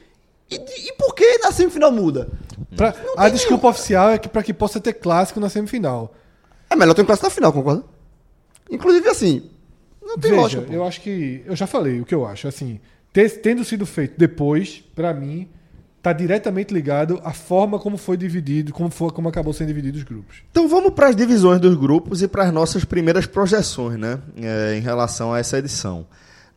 E: E, e por que na semifinal muda?
C: Pra- a desculpa oficial é que para que possa ter clássico na semifinal.
E: É melhor ter um clássico na final, concorda? Inclusive, assim, não tem
C: Veja,
E: lógica. pô.
C: eu acho que. Eu já falei o que eu acho. Assim, ter- tendo sido feito depois, pra mim, tá diretamente ligado à forma como foi dividido, como, foi, como acabou sendo dividido os grupos.
B: Então vamos para as divisões dos grupos e para as nossas primeiras projeções, né? é, em relação a essa edição.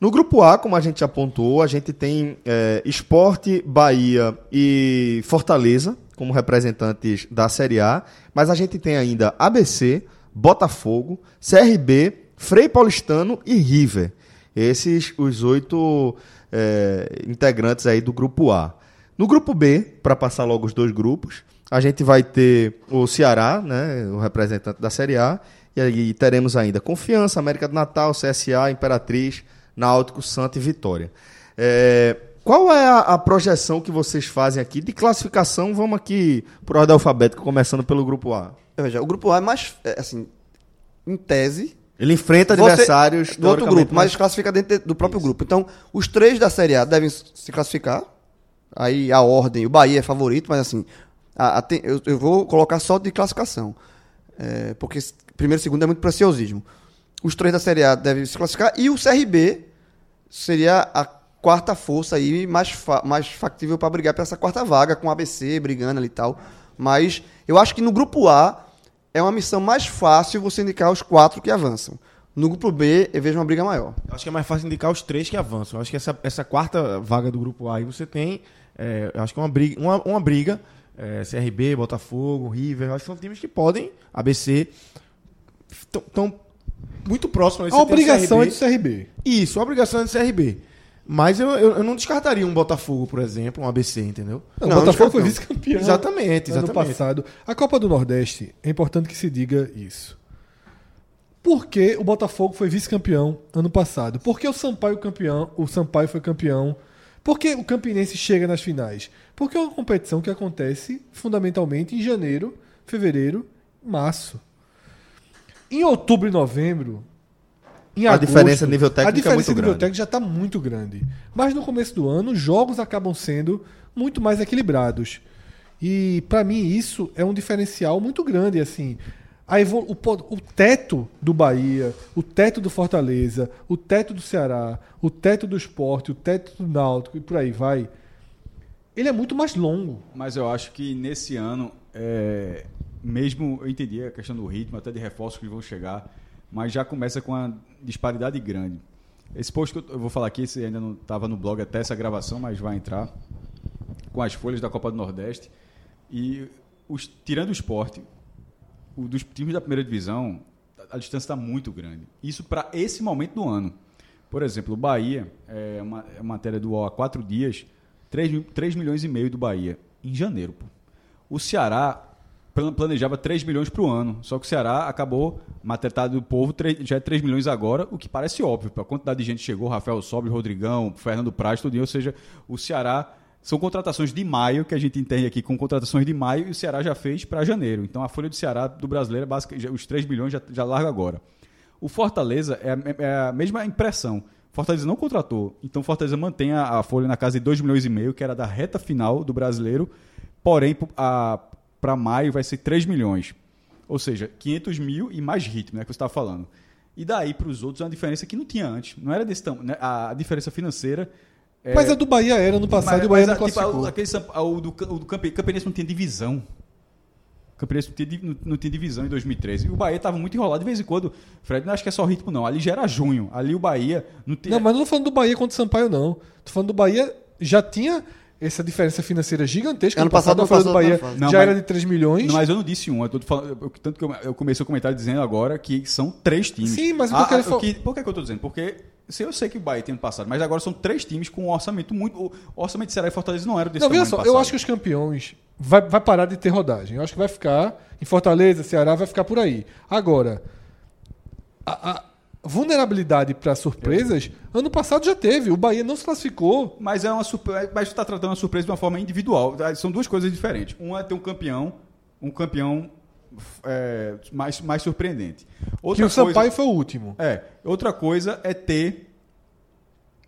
B: No grupo A, como a gente já pontuou, a gente tem é, Esporte, Bahia e Fortaleza como representantes da Série A, mas a gente tem ainda ABC, Botafogo, CRB, Frei Paulistano e River. Esses os oito é, integrantes aí do grupo A. No grupo B, para passar logo os dois grupos, a gente vai ter o Ceará, né, o representante da Série A, e aí teremos ainda Confiança, América do Natal, CSA, Imperatriz, Náutico, Santa e Vitória. É, qual é a, a projeção que vocês fazem aqui de classificação? Vamos aqui por ordem alfabética, começando pelo grupo A.
E: Veja, o grupo A é mais, é, assim, em tese,
B: Ele enfrenta
E: Você-
B: adversários
E: do outro grupo, mas classifica dentro de- do próprio grupo. Então, os três da Série A devem se classificar. Aí a ordem, o Bahia é favorito, mas assim, a- a eu, eu vou colocar só de classificação. É, porque primeiro e segundo é muito preciosismo. Os três da Série A devem se classificar e o CRB seria a quarta força aí mais, fa- mais factível para brigar por essa quarta vaga, com o ABC brigando ali e tal. Mas eu acho que no grupo A é uma missão mais fácil você indicar os quatro que avançam. No grupo B, eu vejo uma briga maior.
H: Eu Acho que é mais fácil indicar os três que avançam. Eu acho que essa, essa quarta vaga do grupo A aí você tem. é, eu acho que é uma briga. Uma, uma briga é, CRB, Botafogo, River. Acho que são times que podem. ABC. Estão muito próximos.
C: A obrigação é do CRB.
H: Isso, a obrigação é do CRB. Mas eu, eu, eu não descartaria um Botafogo, por exemplo, um ABC, entendeu?
C: Não,
E: Não,
C: o Botafogo foi vice-campeão.
H: Exatamente,
C: Ano
H: exatamente.
C: passado. A Copa do Nordeste, é importante que se diga isso. Por que o Botafogo foi vice-campeão ano passado? Por que o Sampaio campeão, o Sampaio foi campeão? Por que o Campinense chega nas finais? Porque é uma competição que acontece fundamentalmente em janeiro, fevereiro, março. Em outubro e novembro, em
B: A
C: agosto,
B: diferença nível técnico
C: a
B: é
C: diferença
B: muito
C: de nível
B: grande.
C: técnico já está muito grande. Mas no começo do ano, os jogos acabam sendo muito mais equilibrados. E para mim isso é um diferencial muito grande, assim. A evo- o, o teto do Bahia, o teto do Fortaleza, o teto do Ceará, o teto do Esporte, o teto do Náutico e por aí vai. Ele é muito mais longo.
D: Mas eu acho que nesse ano, é, mesmo eu entendi a questão do ritmo, até de reforços que vão chegar, mas já começa com uma disparidade grande. Esse post que eu- vou falar aqui, esse ainda não estava no blog até essa gravação, mas vai entrar com as folhas da Copa do Nordeste. E os, tirando o esporte, o dos times da primeira divisão, a, distância está muito grande. Isso para esse momento do ano. Por exemplo, o Bahia, é uma, é matéria do UOL há quatro dias, 3, milhões e meio do Bahia, em janeiro. Pô. O Ceará planejava 3 milhões para o ano, só que o Ceará acabou, matetado do povo, já é 3 milhões agora, o que parece óbvio, a quantidade de gente chegou, Rafael Sobe, Rodrigão, Fernando Praz, tudo, ou seja, o Ceará são contratações de maio, que a gente entende aqui com contratações de maio, e o Ceará já fez para janeiro. Então a folha do Ceará do brasileiro, é basic- já- os 3 milhões já, já larga agora. O Fortaleza é a, é a mesma impressão. Fortaleza não contratou, então Fortaleza mantém a, a folha na casa de 2 milhões e meio, que era da reta final do brasileiro, porém para maio vai ser 3 milhões. Ou seja, 500 mil e mais ritmo, né, que você estava falando. E daí para os outros é uma diferença que não tinha antes. Não era desse tamanho. né? A, diferença financeira. é-
C: Mas a do Bahia era no passado
D: mas-
C: e o Bahia
D: mas
C: não
D: tipo,
C: classificou.
D: o- aquele Samp- o do, o do Campe- Campinense não tinha divisão. O Campinense não tinha, não, não tinha divisão em 2013. E o Bahia estava muito enrolado de vez em quando. Fred, não acho que é só ritmo, não. Ali já era junho. Ali o Bahia não tinha.
C: Não, mas não tô falando do Bahia contra o Sampaio, não. Tô falando do Bahia, já tinha essa diferença financeira gigantesca.
E: Ano
C: no passado,
E: passado
C: a folha do
E: não
C: Bahia
D: não,
C: já
D: mas-
C: era de 3 milhões.
D: Não, mas eu não disse um. Eu tô falando, eu- tanto que eu, eu comecei o comentário dizendo agora que são três times.
C: Sim, mas o
D: Ah,
C: que eu quero
D: ah,
C: fal-
D: que- Por que, que eu tô dizendo? Porque se eu sei que o Bahia tem ano passado, mas agora são três times com um orçamento muito. O orçamento de Ceará e Fortaleza não era desse
C: Não, veja só,
D: ano
C: eu
D: passado.
C: acho que os campeões vai, vai parar de ter rodagem. Eu acho que vai ficar em Fortaleza, Ceará, vai ficar por aí. Agora, a, a vulnerabilidade para surpresas, ano passado já teve. O Bahia não se classificou.
D: Mas é uma surpresa, mas está tratando a surpresa de uma forma individual. São duas coisas diferentes. Uma é ter um campeão, um campeão é, mais, mais surpreendente.
C: que
D: Outra
C: o Sampaio
D: coisa,
C: foi o último.
D: é, outra coisa é ter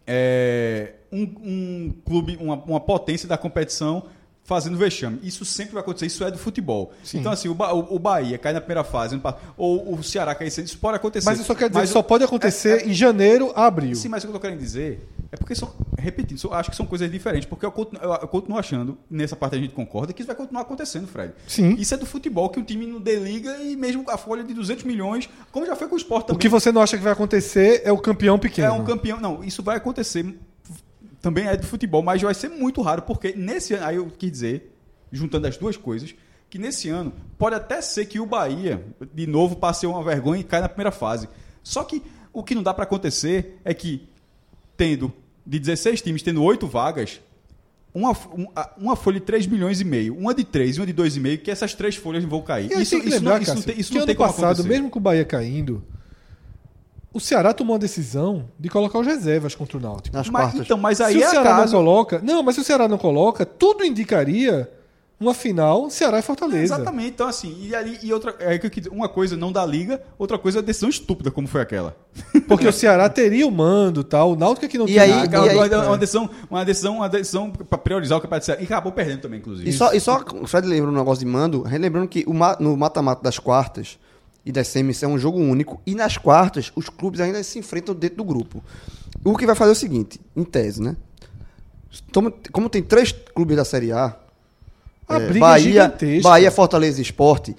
D: é, um, um clube, uma, uma potência da competição fazendo vexame. Isso sempre vai acontecer, isso é do futebol. Então, assim, o, Ba- o- o Bahia cai na primeira fase, ou o Ceará cai isso pode acontecer.
C: Mas eu só quero dizer
D: Mas
C: só
D: o-
C: pode acontecer
D: é- é-
C: em janeiro a abril.
D: Sim, mas o que eu tô querendo dizer é porque são, repetindo, são- acho que são coisas diferentes, porque eu continuo, eu- eu continuo achando, nessa parte a gente concorda, que isso vai continuar acontecendo, Fred.
C: Sim.
D: Isso é do futebol, que o time não deliga e mesmo com a folha de 200 milhões, como já foi com o esporte
C: O
D: também.
C: que você não acha que vai acontecer é o campeão pequeno.
D: É um campeão. Não, isso vai acontecer. Também é do futebol, mas vai ser muito raro, porque nesse ano. Aí eu quis dizer, juntando as duas coisas, que nesse ano pode até ser que o Bahia, de novo, passe uma vergonha e caia na primeira fase. Só que o que não dá para acontecer é que, tendo de 16 times, tendo 8 vagas, uma, um- uma folha de 3 milhões e meio, uma de 3 e uma de 2,5, que essas três folhas vão cair.
C: E
D: Isso,
C: lembrar,
D: não, isso não tem, isso
C: que
D: não
C: ano
D: tem como
C: passado,
D: acontecer.
C: mesmo com o Bahia caindo, o Ceará tomou a decisão de colocar os reservas contra o Náutico.
E: Nas
D: Mas,
E: quartas.
D: então, mas
C: se
D: aí
C: o
D: é
C: Ceará
D: acaso.
C: não coloca, não, mas se o Ceará não coloca, tudo indicaria uma final Ceará e Fortaleza.
D: Exatamente. Então, assim, e ali, e outra. É uma coisa não da liga, outra coisa é decisão estúpida, como foi aquela.
C: Porque o Ceará teria o mando, tal, o Náutico é que não
E: E
C: tinha.
E: aí-
D: Ah,
E: e aí-
D: uma, uma decisão, uma decisão, uma decisão pra priorizar o campeonato de Ceará. E acabou perdendo também, inclusive.
E: E só, e só o Fred lembra um negócio de mando, relembrando que o no mata-mata das quartas e das semis é um jogo único, e nas quartas os clubes ainda se enfrentam dentro do grupo. O que vai fazer é o seguinte, em tese, né? Como, tem três clubes da Série A,
C: A
E: é,
C: briga é
E: Bahia,
C: gigantesca.
E: Bahia, Fortaleza e Esporte,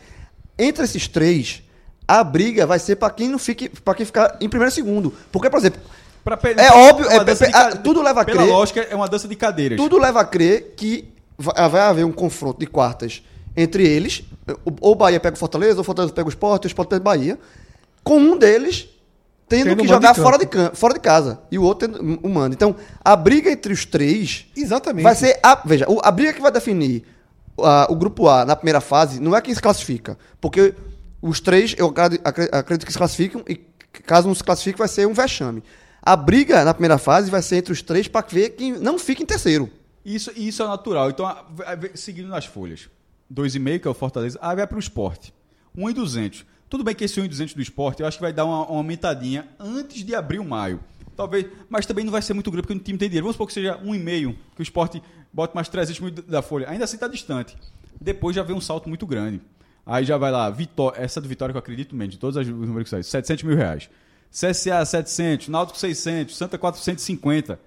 E: entre esses três, a briga vai ser para quem não fique, para quem ficar em primeiro e segundo. Porque, por exemplo,
D: Pra
E: É óbvio, é-
D: dança de
E: é- tudo leva a
D: Pela
E: crer-
D: lógica, é uma dança de cadeiras.
E: Tudo leva a crer que va- vai haver um confronto de quartas entre eles. O- Ou o Bahia pega o Fortaleza, ou o Fortaleza pega o Sport, ou o Sport pega o Bahia. Com um deles tendo
C: Tendo
E: que jogar
C: de
E: fora de, fora de casa. E o outro tendo o mando. Então, a briga entre os três
C: Exatamente.
E: vai ser. A, veja, a briga que vai definir a- o grupo A na primeira fase não é quem se classifica. Porque os três, eu acredi- acre- acredito que se classificam e caso não se classifique, vai ser um vexame. A briga na primeira fase vai ser entre os três para ver quem não fica em terceiro.
D: Isso, isso é natural. Então, a- vai- seguindo nas folhas. 2,5, que é o Fortaleza. Aí vai para o esporte. 1,200. Tudo bem que esse 1,200 do esporte, eu acho que vai dar uma, uma aumentadinha antes de abrir o maio. Talvez, mas também não vai ser muito grande, porque o time tem dinheiro. Vamos supor que seja 1,5, que o esporte bote mais 300 mil da folha. Ainda assim está distante. Depois já vem um salto muito grande. Aí já vai lá, Vitória, essa do Vitória que eu acredito mesmo, de todos os números que saem, 700 mil reais. CSA 700, Náutico 600, Santa 450.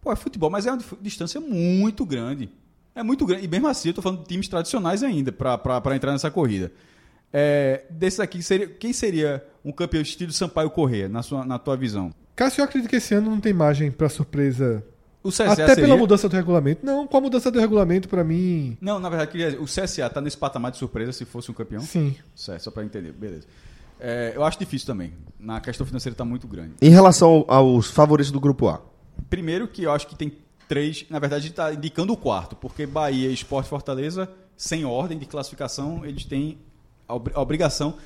D: Pô, é futebol, mas é uma distância muito grande. É muito grande. E mesmo assim, eu tô falando de times tradicionais ainda, para entrar nessa corrida. É, desses aqui, seria, quem seria um campeão estilo Sampaio Corrêa, na, sua, na tua visão?
C: Cássio, eu acredito que esse ano não tem margem pra surpresa.
D: O CSA
C: Até
D: seria...
C: pela mudança do regulamento. Não, com a mudança do regulamento, pra mim.
D: Não, na verdade, queria dizer, o CSA tá nesse patamar de surpresa se fosse um campeão?
C: Sim.
D: Certo, só para entender, beleza. É, eu acho difícil também. Na questão financeira está muito grande.
B: Em relação aos favoritos do grupo A.
D: Primeiro que eu acho que tem três, na verdade está indicando o quarto, porque Bahia, Esporte Fortaleza, sem ordem de classificação, eles têm a obri- a obrigação,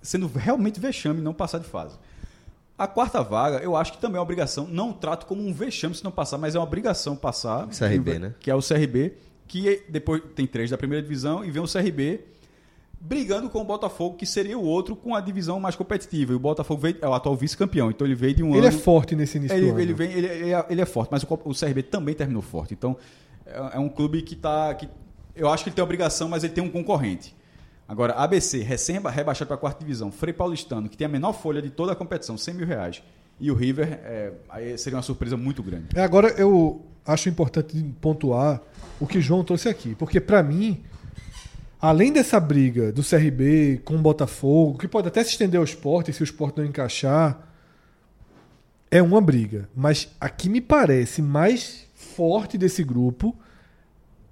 D: sendo realmente vexame, não passar de fase. A quarta vaga, eu acho que também é uma obrigação, não trato como um vexame se não passar, mas é uma obrigação passar.
B: CRB,
D: que,
B: né?
D: Que é o CRB, que depois tem três da primeira divisão e vem o CRB brigando com o Botafogo, que seria o outro com a divisão mais competitiva. E o Botafogo veio, é o atual vice-campeão, então ele veio de um
C: Ele é
D: ano...
C: forte nesse início
D: Ele,
C: do ano.
D: ele vem, ele, ele é, ele é forte, mas o, o CRB também terminou forte. Então, é, é um clube que está. Que, eu acho que ele tem obrigação, mas ele tem um concorrente. Agora, ABC, recém rebaixado para a quarta divisão, Frei Paulistano, que tem a menor folha de toda a competição, 100 mil reais. E o River, é, aí seria uma surpresa muito grande.
C: É, agora eu acho importante pontuar o que João trouxe aqui, porque pra mim, além dessa briga do CRB com o Botafogo, que pode até se estender ao esporte se o esporte não encaixar, é uma briga. Mas a que me parece mais forte desse grupo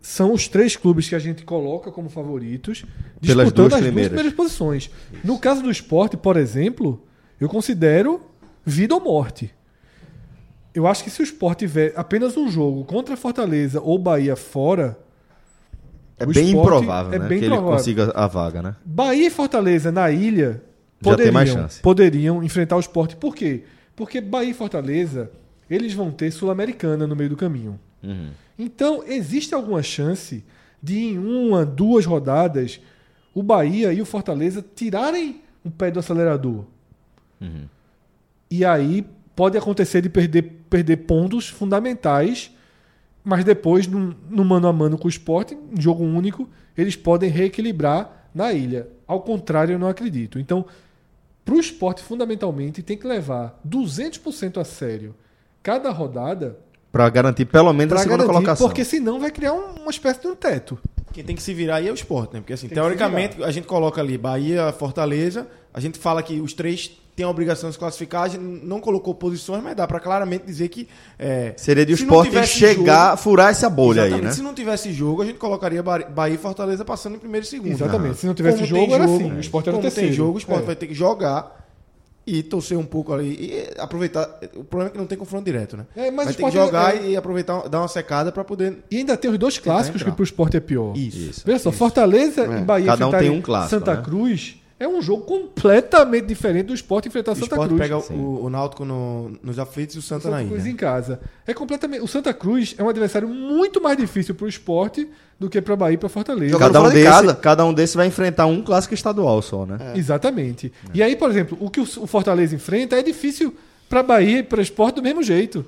C: são os três clubes que a gente coloca como favoritos, disputando
B: duas
C: as
B: primeiras.
C: duas primeiras posições. No caso do esporte, por exemplo, eu considero vida ou morte. Eu acho que se o Sport tiver apenas um jogo contra Fortaleza ou Bahia fora,
B: É
C: O
B: bem improvável,
C: é
B: né?
C: bem
B: que ele
C: provável.
B: consiga a vaga, né?
C: Bahia e Fortaleza na ilha poderiam, poderiam enfrentar o Sport. Por quê? Porque Bahia e Fortaleza, eles vão ter Sul-Americana no meio do caminho.
B: Uhum.
C: Então, existe alguma chance de em uma, duas rodadas, o Bahia e o Fortaleza tirarem o pé do acelerador.
B: Uhum.
C: E aí pode acontecer de perder, perder pontos fundamentais, mas depois, no, no mano a mano com o esporte, em jogo único, eles podem reequilibrar na ilha. Ao contrário, eu não acredito. Então, para o esporte, fundamentalmente, tem que levar 200% a sério cada rodada
B: Pra garantir pelo menos a
C: para
B: segunda
C: garantir,
B: colocação.
C: porque senão vai criar um- uma espécie de um teto.
H: Quem tem que se virar aí é o esporte, né? Porque assim,
C: Tem
H: teoricamente, a gente coloca ali Bahia, Fortaleza, a gente fala que os três têm a obrigação de se classificar, a gente não colocou posições, mas dá pra claramente dizer que. é,
B: Seria de o
H: se
B: esporte chegar, furar essa bolha aí, né?
H: Se não tivesse jogo, a gente colocaria Ba- Bahia e Fortaleza passando em primeiro e segundo.
C: Exatamente. Se não tivesse
H: Como
C: jogo,
H: tem
C: era assim. O Sport era
H: como
C: terceiro.
H: tem jogo, o esporte
C: É.
H: vai ter que jogar e torcer um pouco ali e aproveitar. O problema é que não tem confronto direto, né?
C: É, mas
H: vai ter que
C: Sport
H: jogar
C: é-
H: e aproveitar, dar uma secada pra poder.
C: E ainda tem os dois clássicos que
H: entrar.
C: para o esporte é pior.
H: Isso.
C: Veja só, Fortaleza
B: É.
C: e Bahia
B: Cada um tem um clássico,
C: Santa
B: né?
C: Cruz é um jogo completamente diferente do esporte enfrentar
H: O
C: Santa
H: esporte
C: Cruz.
H: pega o, o Náutico no- nos aflitos e o Santa,
C: Santa
H: na
C: Cruz
H: ilha.
C: em casa. É completamente. O Santa Cruz é um adversário muito mais difícil para o esporte do que para Bahia e para Fortaleza.
B: Cada um,
E: de
B: desse,
E: casa.
B: cada um desses vai enfrentar um clássico estadual só, né?
C: Exatamente. E aí, por exemplo, o que o o Fortaleza enfrenta é difícil para Bahia e para esporte do mesmo jeito.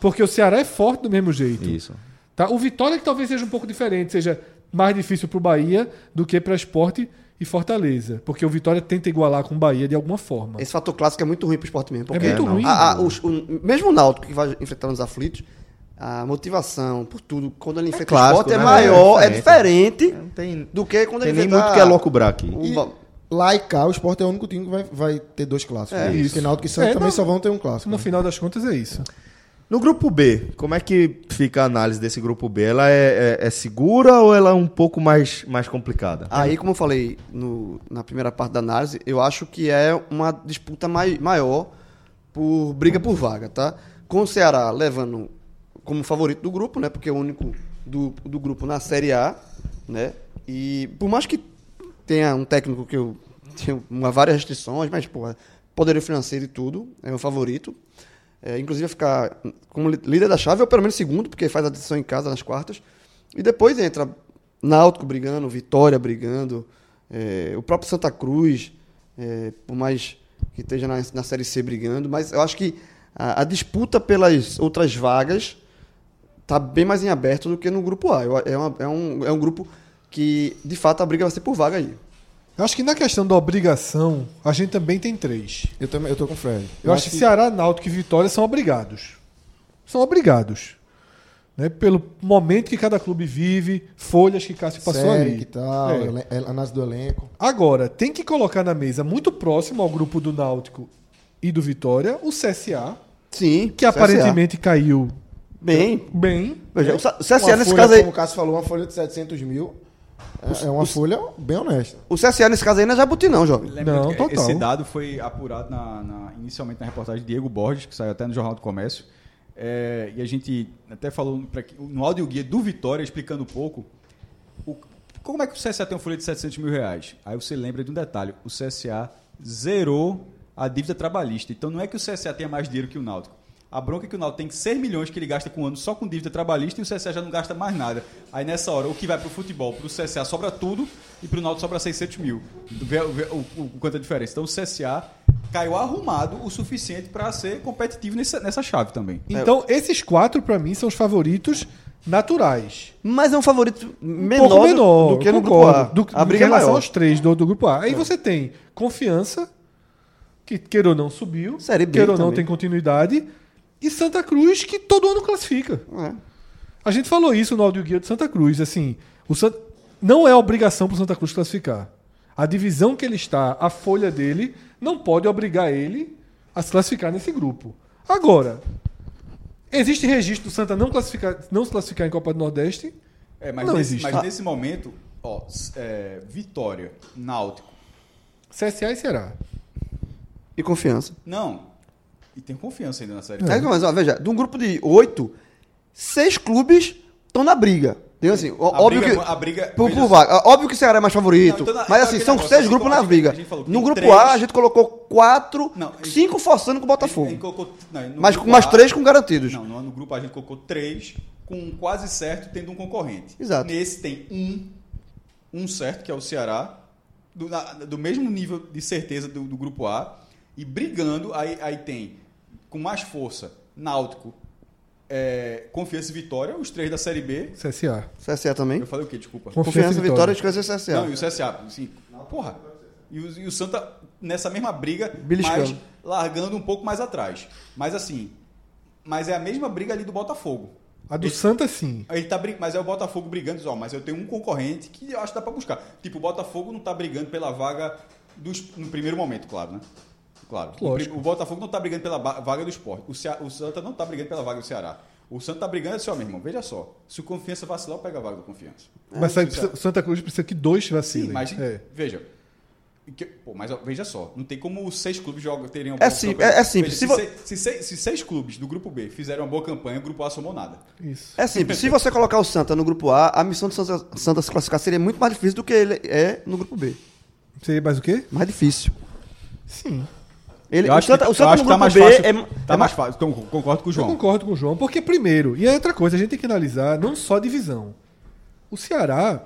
C: Porque o Ceará é forte do mesmo jeito.
B: Isso.
C: Tá? O Vitória que talvez seja um pouco diferente, seja mais difícil para o Bahia do que para Esporte e Fortaleza. Porque o Vitória tenta igualar com o Bahia de alguma forma.
E: Esse fator clássico é muito ruim pro esporte mesmo. Porque
C: muito
B: não.
C: ruim.
E: a- a- os- o, mesmo o Náutico que vai enfrentar os aflitos, a motivação por tudo, quando ele enfrenta o
B: clássico,
E: esporte, é
B: né?
E: maior,
B: É
E: é diferente
B: tem,
E: do que quando
B: tem
E: ele
B: nem
E: enfrenta
B: muito que elocubrar aqui.
E: o
F: E lá e cá, o Sport é o único time que vai, vai ter dois clássicos.
E: É,
F: né?
C: isso.
F: Porque Náutico e Santos
C: É,
F: também
C: não-
F: só vão ter um clássico.
C: No
F: né?
C: final das contas é isso.
B: No grupo B, como é que fica a análise desse grupo B? Ela é, é- é segura ou ela é um pouco mais, mais complicada?
E: Aí, como eu falei no- na primeira parte da análise, eu acho que é uma disputa mai, maior por briga por vaga, tá? Com o Ceará levando como favorito do grupo, né? Porque é o único do, do grupo na Série A, né? E por mais que tenha um técnico que eu tenho uma, várias restrições, mas, porra, poderio financeiro e tudo, é o favorito. É, inclusive ficar como líder da chave, ou pelo menos segundo, porque faz a decisão em casa nas quartas. E depois entra Náutico brigando, Vitória brigando, é, o próprio Santa Cruz, é, por mais que esteja na, na Série C brigando. Mas eu acho que a, a disputa pelas outras vagas está bem mais em aberto do que no grupo A. Eu- é, uma- é um, é um grupo que, de fato, a briga vai ser por vaga aí.
C: Eu acho que na questão da obrigação, a gente também tem três.
F: Eu, também, eu tô com o Fred.
C: Eu, acho que Ceará, Náutico e Vitória são obrigados. São obrigados. Né? Pelo momento que cada clube vive, folhas que Cássio passou
F: Série
C: ali.
F: que tal,
C: É.
F: é, análise do elenco.
C: Agora, tem que colocar na mesa, muito próximo ao grupo do Náutico e do Vitória, o CSA,
E: Sim.
C: que aparentemente caiu
E: Bem.
C: bem.
E: Veja, o C- o CSA nesse
F: folha,
E: caso aí.
F: Como o Cássio falou, uma folha de 700 mil. É, é uma folha bem honesta.
E: O CSA nesse caso aí não é jabuti, não, jovem.
D: Lembrando
C: Não,
D: que
C: total.
D: Esse dado foi apurado na- na- inicialmente na reportagem de Diego Borges, que saiu até no Jornal do Comércio. É, e a gente até falou pra no áudio guia do Vitória, explicando um pouco o- como é que o CSA tem uma folha de 700 mil reais. Aí você lembra de um detalhe: o CSA zerou a dívida trabalhista. Então não é que o CSA tenha mais dinheiro que o Náutico. A bronca é que o Náutico tem 6 milhões que ele gasta com o ano só com dívida trabalhista e o CSA já não gasta mais nada. Aí nessa hora, o que vai pro futebol, pro CSA sobra tudo e pro Náutico sobra 600 mil. Vê, vê o, o, o quanto é a diferença. Então o CSA caiu arrumado o suficiente para ser competitivo nessa, nessa chave também.
C: Então, esses quatro, pra mim, são os favoritos naturais.
E: Mas é um favorito
C: Um
E: menor,
C: pouco
E: do-
C: menor,
E: do, que no grupo. A.
C: Do,
E: a briga é
C: relação
E: maior.
C: aos três do, do grupo A. Aí você tem confiança, que queira ou não subiu,
E: Série B
C: queira ou não tem continuidade, e Santa Cruz, que todo ano classifica.
E: É.
C: A gente falou isso no áudio guia de Santa Cruz. Assim, o San- não é obrigação para Santa Cruz classificar. A divisão que ele está, a folha dele, não pode obrigar ele a se classificar nesse grupo. Agora, existe registro do Santa não, classificar, não se classificar em Copa do Nordeste?
D: É, mas
C: Não
D: nesse,
C: existe.
D: mas
C: Ah.
D: nesse momento, ó, é, Vitória, Náutico.
C: CSA e Ceará.
E: E confiança.
D: Não. E tem confiança ainda na série.
E: É, mas, ó, veja, de um grupo de oito, seis clubes estão na briga. Entendeu? Assim,
D: A
E: óbvio
D: briga-
E: que.
D: a briga-
E: por,
D: veja
E: por
D: só.
E: vaga. Óbvio que o Ceará é mais favorito.
D: Não, então
E: mas assim, são
D: negócio,
E: seis
D: assim
E: grupos na briga.
D: falou
E: No
D: tem
E: grupo
D: três-
E: A, a gente colocou quatro,
D: Não,
E: cinco forçando com o Botafogo.
D: A gente colocou- não,
E: Mas mais
D: A-
E: três com garantidos.
D: Não, no, no grupo A a gente colocou três, com quase certo tendo um concorrente.
E: Exato.
D: Nesse tem um, um certo, que é o Ceará, do, na- do mesmo nível de certeza do, do grupo A, e brigando, aí, aí tem com mais força Náutico, é, Confiança e Vitória, os três da Série B.
C: CSA.
E: CSA também.
D: Eu falei o quê? Desculpa.
C: Confiança
E: Confiança,
C: e
E: Vitória,
C: Vitória.
E: esquece o CSA.
D: Não, e o CSA, sim. Porra. E o, e o Santa nessa mesma briga, mas largando um pouco mais atrás. Mas assim, mas é a mesma briga ali do Botafogo.
C: A do
D: Ele-
C: Santa, sim.
D: Ele tá, brin- mas é o Botafogo brigando, diz, ó, mas eu tenho um concorrente que eu acho que dá pra buscar. Tipo, o Botafogo não tá brigando pela vaga dos, no primeiro momento, claro, né? Claro. O,
C: Lógico.
D: o Botafogo não tá brigando pela vaga do esporte. O, Cea- o Santa não tá brigando pela vaga do Ceará. O Santa tá brigando assim, ó, meu irmão, veja só. Se o Confiança vacilar, eu pego a vaga do Confiança.
C: Mas sabe, precisa- Santa Cruz precisa que dois vacilem.
D: Sim, mas
C: É.
D: veja. que- pô, mas ó, veja só, não tem como os seis clubes jogam, terem uma
E: É
D: boa
E: sim-
D: campanha.
E: é- é simples.
D: Veja,
E: Se
D: se, se seis- se seis clubes do grupo B fizeram uma boa campanha, o grupo A somou nada.
C: Isso.
E: É simples. Se você colocar o Santa no grupo A, a missão do Santa, Santa se classificar seria muito mais difícil do que ele é no grupo B.
C: Seria mais o quê?
E: Mais difícil.
C: Sim.
E: Ele,
D: Eu acho
E: Santa,
D: que,
E: o Santa
D: eu acho que tá
E: grupo
D: mais
E: B
D: fácil.
E: é,
D: tá
E: é
D: mais fácil. Então, concordo com o
C: Eu
D: João.
C: concordo com o João, porque primeiro, e aí outra coisa, a gente tem que analisar não só a divisão. O Ceará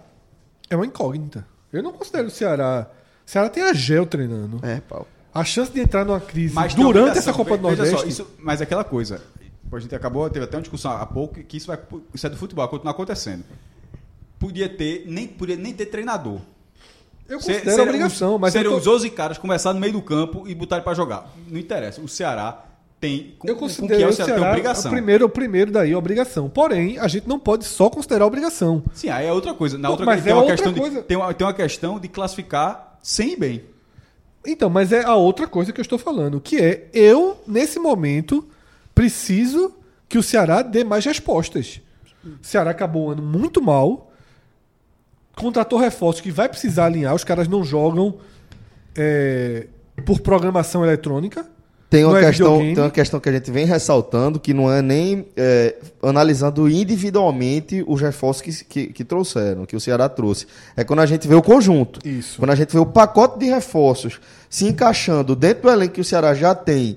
C: é uma incógnita. Eu não considero o Ceará. O Ceará tem a Gel treinando.
E: É, pau.
C: A chance de entrar numa crise
D: Mas
C: durante essa Copa do Nordeste.
D: Só, isso, mas é aquela coisa. A gente acabou, teve até uma discussão há pouco que isso, vai, isso é do futebol, vai continuar acontecendo. Podia ter, nem, podia nem ter treinador.
C: Eu considero
D: ser-
C: obrigação,
D: os,
C: mas
D: seriam
C: tô-
D: os 11 caras começar no meio do campo e botarem pra jogar. Não interessa. O Ceará tem. Com,
C: eu
D: com o
C: considero
D: que é
C: o
D: Ceará, tem
C: Ceará
D: obrigação.
C: o primeiro, o primeiro daí, a obrigação. Porém, a gente não pode só considerar a obrigação.
D: Sim, aí é outra coisa. Na
C: Pô,
D: outra,
C: mas
D: tem,
C: é
D: uma
C: outra
D: questão
C: coisa.
D: De, tem, uma, tem uma questão de classificar sem bem.
C: Então, mas é a outra coisa que eu estou falando, que é eu, nesse momento, preciso que o Ceará dê mais respostas. O Ceará acabou o ano muito mal, contratou reforços que vai precisar alinhar, os caras não jogam é, por programação eletrônica.
B: Tem uma,
C: é
B: questão,
C: videogame.
B: tem uma questão que a gente vem ressaltando, que não é nem é, analisando individualmente os reforços que, que, que trouxeram, que o Ceará trouxe. É quando a gente vê o conjunto.
C: Isso.
B: Quando a gente vê o pacote de reforços se encaixando dentro do elenco que o Ceará já tem,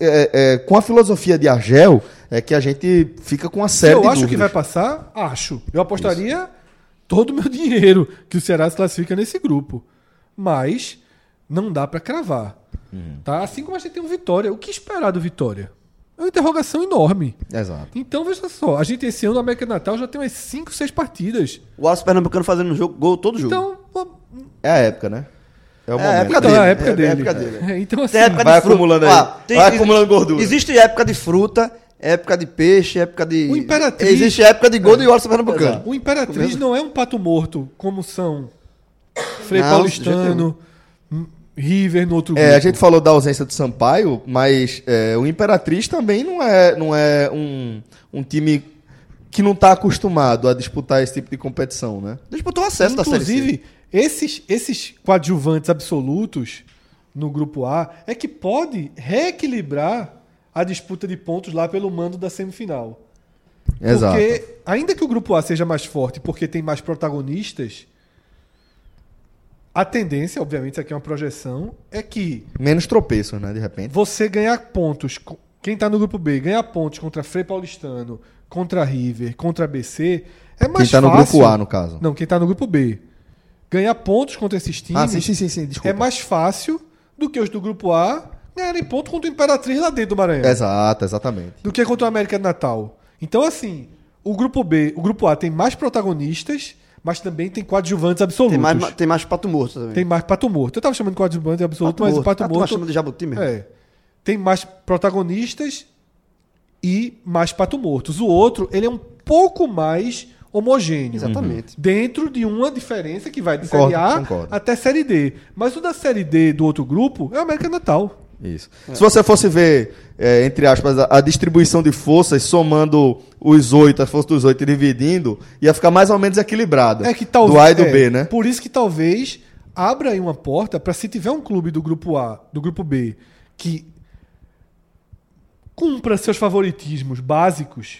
B: é, é, com a filosofia de Argel, é que a gente fica com uma série
C: eu
B: de
C: acho que
B: dúvidas.
C: vai passar, acho. Eu apostaria todo o meu dinheiro que o Ceará se classifica nesse grupo. Mas não dá para cravar. Tá? Assim como a gente tem um Vitória. O que esperar do Vitória? É uma interrogação enorme.
B: Exato.
C: Então, veja só, a gente esse ano no América Natal já tem umas 5, 6 partidas.
E: O Alves Pernambucano fazendo um jogo, gol todo jogo.
C: Então, pô,
B: É a época, né? É o
E: É a época
C: então
E: dele,
C: é a época
E: é a
C: dele.
E: época dele.
C: É, então, assim,
E: Tem época
B: vai
E: de fruta.
B: acumulando aí.
E: Ah, tem-
B: Vai acumulando gordura.
E: Existe época de fruta, época de peixe, época de.
C: O Imperatriz-
E: Existe época de gol do Wallace Pernambucano.
C: O Imperatriz não é um pato morto, como são Frei
E: Não, de
C: Paulistano, River no outro
B: É,
C: grupo.
B: a gente falou da ausência do Sampaio, mas é, o Imperatriz também não é, não é um, um time que não está acostumado a disputar esse tipo de competição, né?
E: Disputou acesso da Série.
C: Inclusive, esses, esses coadjuvantes absolutos no grupo A é que pode reequilibrar a disputa de pontos lá pelo mando da semifinal.
B: Exato.
C: Porque, ainda que o grupo A seja mais forte porque tem mais protagonistas, a tendência, obviamente, isso aqui é uma projeção, é que
B: Menos tropeços, né, de repente.
C: você ganhar pontos. Quem tá no grupo B ganhar pontos contra Frei Paulistano, contra River, contra ABC, é mais
B: Quem tá no
C: fácil.
B: grupo A, no caso.
C: Não, quem tá no grupo B. Ganhar pontos contra esses times
B: Ah, sim, sim, sim, sim, desculpa.
C: é mais fácil do que os do grupo A ganharem pontos contra o Imperatriz lá dentro do Maranhão.
B: Exato, exatamente.
C: Do que contra o América de Natal. Então, assim, o grupo B, o grupo A tem mais protagonistas, mas também tem coadjuvantes absolutos.
E: Tem mais, tem mais pato morto também.
C: Tem mais pato morto. Eu tava chamando de coadjuvante absoluto,
E: Pato
C: mas o
E: morto.
C: pato
E: Ah, tu
C: morto.
E: chama de jabuti mesmo?
C: É. Tem mais protagonistas e mais pato mortos. O outro, ele é um pouco mais homogêneo.
E: Exatamente.
C: Dentro de uma diferença que vai de
B: Concordo,
C: Série A
B: concordo.
C: até Série D. Mas o da Série D do outro grupo é o América Natal.
B: Isso. Se você fosse ver, é, entre aspas, a, a distribuição de forças, somando os oito, a força dos oito e dividindo, ia ficar mais ou menos equilibrada.
C: É que talvez.
B: Do A e do
C: é,
B: B, né?
C: Por isso que talvez abra aí uma porta para se tiver um clube do grupo A, do grupo B, que cumpra seus favoritismos básicos,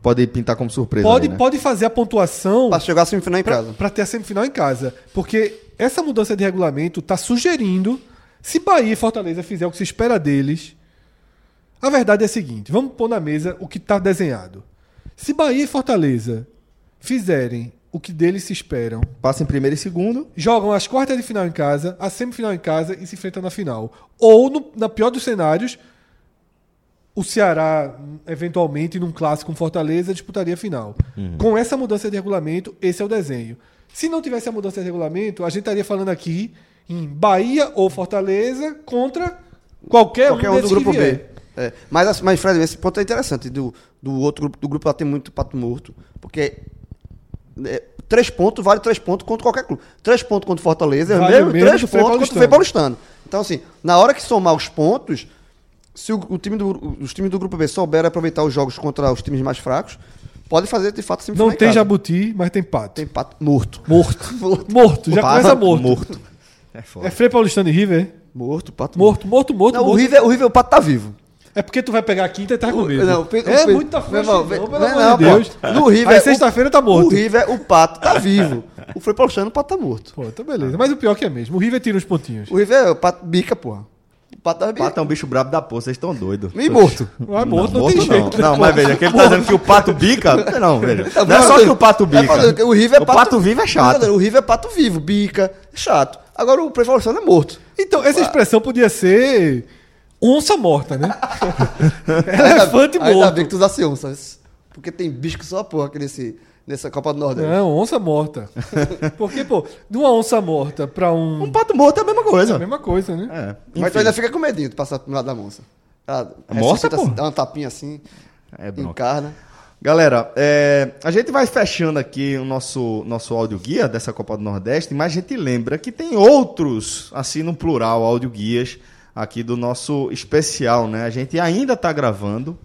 B: Pode pintar como surpresa.
C: pode,
B: ali, né?
C: pode fazer a pontuação
E: Pra chegar à semifinal em casa.
C: para ter a semifinal em casa. Porque essa mudança de regulamento está sugerindo, se Bahia e Fortaleza fizer o que se espera deles, a verdade é a seguinte: vamos pôr na mesa o que está desenhado. Se Bahia e Fortaleza fizerem o que deles se esperam,
B: Passa em primeiro e segundo.
C: jogam as quartas de final em casa, a semifinal em casa e se enfrentam na final. Ou, no- na pior dos cenários, o Ceará, eventualmente, num clássico com Fortaleza, disputaria a final. Com essa mudança de regulamento, esse é o desenho. Se não tivesse a mudança de regulamento, a gente estaria falando aqui em Bahia ou Fortaleza contra qualquer,
E: Qualquer
C: um
E: um do grupo B. É, mas, assim, mas, Fred, esse ponto é interessante. Do, do outro grupo, do grupo lá tem muito pato morto. Porque é, três pontos vale três pontos contra qualquer clube. Três pontos contra Fortaleza, é
C: Vale
E: mesmo,
C: mesmo
E: três pontos contra o Frei Paulistano. Então, assim, na hora que somar os pontos, se o, o time do, os times do grupo B souberem aproveitar os jogos contra os times mais fracos, pode fazer de fato semifinal
C: Não
E: em
C: tem jabuti, mas tem pato.
E: Tem pato morto.
C: Morto.
E: Morto.
C: Morto, já
B: Pato
C: começa morto.
B: Morto. É foda.
C: É Frei Paulistano e River?
E: Morto, pato
C: Morto, morto, morto,
E: Não,
C: morto.
E: o River, o River, o pato tá vivo.
C: É porque tu vai pegar a quinta e tá com medo.
E: Não, o o
C: é
E: Pe-
C: muita força, não, pelo
E: não,
C: amor
E: não,
C: de
E: pô.
C: Deus.
E: No River,
C: Aí
E: o-
C: sexta-feira tá morto.
E: O River, o pato tá vivo. O Frei Paulistano, o pato tá morto.
C: Pô, tá beleza. Mas o pior que é mesmo. O River tira os pontinhos.
E: O River, o pato bica, porra. O pato tá bica.
B: Pato é um bicho brabo da porra, vocês estão doidos.
E: E morto.
C: Mas morto não,
B: morto
C: tem
B: não.
C: jeito. né?
B: Não, mas veja, que ele tá dizendo que o pato bica. Não, veja. Não é
E: Não,
B: só
E: não,
B: que o pato
E: É
B: bica.
E: o River é
B: O pato vivo é chato.
E: Não, O River é pato vivo, bica, é chato. Agora o Frei Paulistano é morto.
C: Então, essa expressão podia ser onça morta, né? Elefante
E: Ainda
C: morto.
E: bem que tu usasse onças. Porque tem bicho que só a porra aqui nesse, nessa Copa do Nordeste.
C: Não, onça morta. Porque, pô, de uma onça morta pra um.
B: Um pato morto é a mesma
C: É a
B: coisa.
C: mesma coisa, né?
B: É.
E: Mas tu ainda fica com medinho de passar pro lado da onça. Ela
B: Morta, pô?
E: assim, dá uma tapinha assim,
B: É bronca.
E: encarna.
B: Galera, é, a gente vai fechando aqui o nosso, nosso áudio guia dessa Copa do Nordeste, mas a gente lembra que tem outros, assim no plural, áudio guias aqui do nosso especial, né? A gente ainda está gravando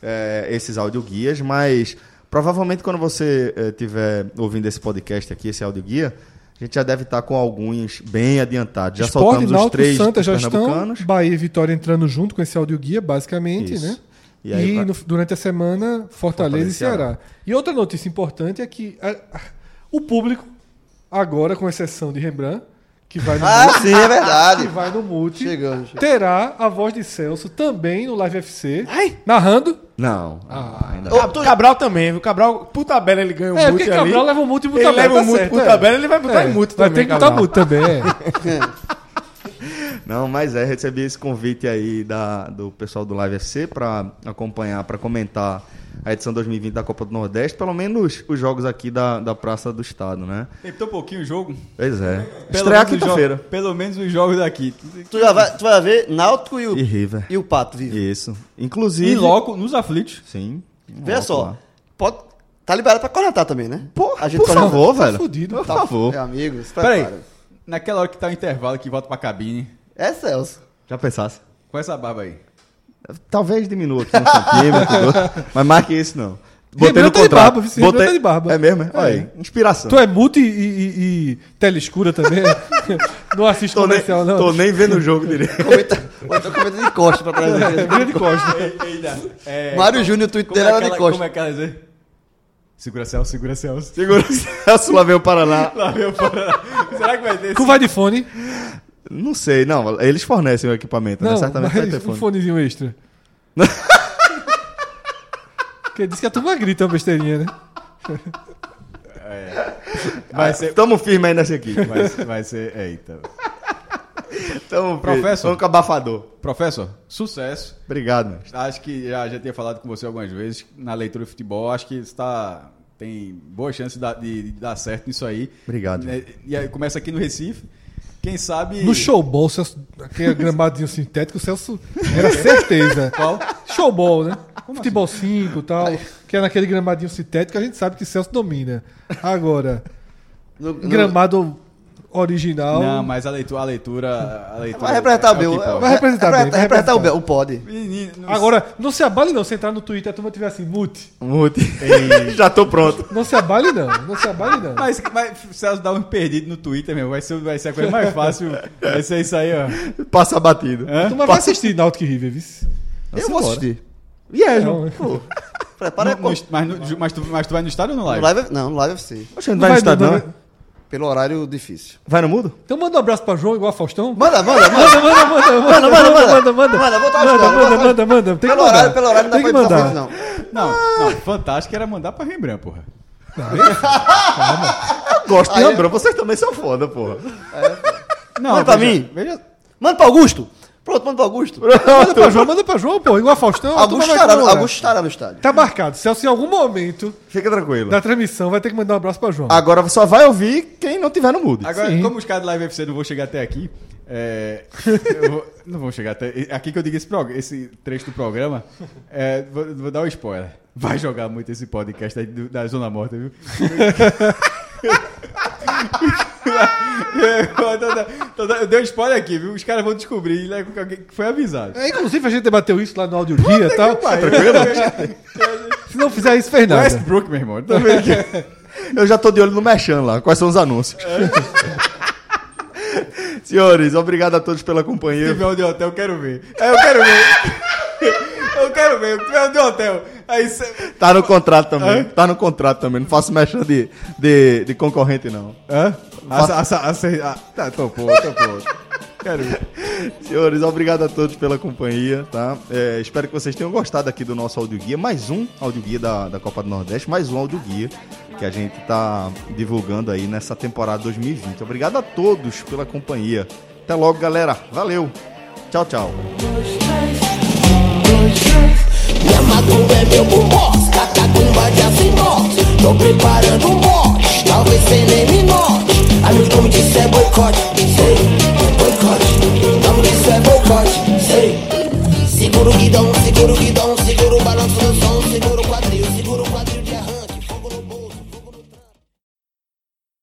B: é, esses áudio guias, mas provavelmente quando você estiver ouvindo esse podcast aqui, esse áudio guia, a gente já deve estar com alguns bem adiantados. Já
C: Esporte,
B: soltamos os três
C: Santa já estão. Bahia e Vitória entrando junto com esse áudio guia, basicamente,
B: Isso.
C: né?
B: E
C: E,
B: aí vai-
C: no- durante a semana, Fortaleza,
B: Fortaleza
C: e
B: e
C: Ceará.
B: Ceará.
C: E outra notícia importante é que a- a- o público, agora com exceção de Rembrandt, que vai no,
E: Ah,
C: multi,
E: sim, é verdade.
C: que vai no multi,
E: Chegando, chegando.
C: terá a voz de Celso também no Live FC, narrando.
B: Não,
C: Ah.
B: ainda
H: Cab- Cabral também, viu? Cabral, por tabela ele ganha um
C: É,
H: multi
C: porque
H: ali.
C: Cabral leva o multi e
H: Ele
C: tabela,
H: leva
C: tá
H: o multi
C: certo,
H: por
C: é.
H: tabela, ele vai botar
C: É,
H: em multi
C: vai
H: também,
C: ter que botar
H: Cabral.
C: multi também, é.
B: Não, mas é, recebi esse convite aí da, do pessoal do Live FC para acompanhar, para comentar a edição 2020 da Copa do Nordeste, pelo menos os jogos aqui da, da Praça do Estado, né?
D: Tem tão pouquinho o jogo.
B: Pois é.
D: Pelo os
B: quinta-feira.
D: jogos- Pelo menos os jogos daqui.
E: Tu, já vai, tu vai ver Náutico e o,
B: E River.
E: e o Pato vive.
B: Isso. Inclusive.
D: E logo nos aflitos.
B: Sim.
E: Veja
B: Logo
E: só.
B: lá.
E: Pode, tá liberado pra cornetar também, né?
B: Pô,
E: A gente
B: por favor, velho.
C: fudido.
B: Por favor.
E: É, amigo,
D: Peraí. Naquela hora que tá o intervalo que volta pra cabine.
E: É Celso.
B: Já pensasse?
D: Com essa barba aí.
B: Talvez diminua aqui um centímetro, mas mais que isso não.
C: Rembrandт tá de barba, vice, Rembrandt tá de barba.
B: É mesmo? é? Olha aí, inspiração.
C: Tu é multi e, e, e tela escura também? não assiste
B: Tô nem,
C: comercial, não.
B: tô nem vendo o jogo direito.
E: Comenta, ou então comenta de costa pra trás.
C: É, vira de costa.
D: É,
E: Mário Júnior, o tweet
D: como
E: dele
D: é
E: era
D: aquela-
E: de costa.
D: Como é que ela dizer? Segura Celso, segura Celso.
B: Segura o Celso, lá vem o Paraná.
D: Lá veio o Paraná. Será que vai ter
C: Tu vai de fone?
B: Não sei, não. Eles fornecem o equipamento, né?
C: Não,
B: Certamente vai ter
C: um
B: fone.
C: fonezinho extra. Porque diz que a turma grita uma besteirinha, né?
D: Vai ser.
B: Tamo firme aí nessa aqui.
D: Vai, vai ser. Eita.
B: Firme.
D: Professor.
B: Vamos com abafador.
D: Professor, sucesso.
B: Obrigado, mestre.
D: Acho que já, já tinha falado com você algumas vezes na leitura de futebol. Acho que está tem boa chance de, dar- de- de dar certo nisso aí.
B: Obrigado.
D: Né, E aí começa aqui no Recife. Quem sabe.
C: No showball, o Celso, aquele gramadinho sintético, o Celso era certeza.
D: Qual?
C: Showball, né? Futebol 5 e tal. Que é naquele gramadinho sintético, a gente sabe que Celso domina. Agora,
E: No- no-
C: gramado original.
D: Não, mas a leitura. A leitura, a leitura
E: Vai representar
D: é o
E: bem.
D: que
E: o-.
C: Vai representar bem, vai
E: representar o. Bel, o pode.
D: Menino, não
C: Agora, não se abale não, se entrar no Twitter a turma tiver assim, mute.
B: Mute. Já tô pronto.
C: Não se abale não, não se abale não.
D: Mas, mas Celso dá um perdido no Twitter, meu. Vai ser, vai ser a coisa mais fácil. Vai ser isso aí, ó.
B: Passa batido.
C: A turma vai assistir Náutico e River, vice.
E: Eu vou assistir.
B: E é,
C: Não,
B: João?
E: Prepara
D: No- no- mas, mas, tu, mas tu vai no estádio ou no
E: no
D: live?
E: live, não, no live FC.
B: Oxe, não vai no estádio,
C: não
B: não?
E: Pelo horário difícil.
B: Vai no mudo?
C: Então manda um abraço pra João, igual a Faustão.
E: Manda, manda, manda.
C: Manda, manda, manda, manda,
E: Manda, manda,
C: manda, manda,
E: Manda, vou
C: manda, manda, manda, manda. Tem que
E: Pelo horário, pelo horário não dá pra pra
C: mandar.
E: não.
D: Não, não. Fantástico era mandar pra Rembrandt, porra.
B: Eu gosto de Rembrandt. Vocês também são foda, porra.
D: Não,
E: Manda pra mim. Manda pro Augusto. Pronto, manda pro Augusto.
C: Manda pra João, manda pra João, pô. Igual a Faustão.
E: Augusto estará,
C: comemorar.
E: Augusto estará no estádio.
C: Tá marcado. Celso, em algum momento
B: Fica tranquilo.
C: da transmissão, vai ter que mandar um abraço pra João.
B: Agora só vai ouvir quem não tiver no mudo.
D: Agora,
C: Sim.
D: como os caras do Live FC não vão chegar até aqui, é, eu vou- não vão chegar até. Aqui que eu digo esse, prog- esse trecho do programa, é, vou, vou dar um spoiler. Vai jogar muito esse podcast aí do- da Zona Morta, viu? eu dei um spoiler aqui, viu? Os caras vão descobrir né, que foi avisado.
C: É, inclusive, a gente debateu isso lá no áudio guia e tal. Se não fizer isso, fez nada.
D: Westbrook, meu irmão. Tá?
B: Eu já tô de olho no Mechan lá. Quais são os anúncios? Senhores, obrigado a todos pela
D: Se
B: companhia.
D: tiver um de hotel, eu quero ver. É, eu quero ver. Eu quero ver. Tiver um de hotel. Aí cê...
B: Tá no contrato também. Tá no contrato também. Não faço Mechan de, de, de concorrente, não.
D: Hã? Assa, assa, assa, ah, tá, topou, topou. Quero ver.
B: Senhores, obrigado a todos pela companhia, tá? É, espero que vocês tenham gostado aqui do nosso audioguia. Mais um audioguia da, da Copa do Nordeste, mais um audioguia que a gente tá divulgando aí nessa temporada 2020. Obrigado a todos pela companhia. Até logo, galera. Valeu. Tchau, tchau.
K: Cagado é meu humor, catacumba de assimbote Tô preparando um bote, talvez cê nem me note. Aí o nome disse é boicote, sei, boicote Nome disso é boicote, sei. É seguro o guidão, seguro o guidão, seguro o balanço do som.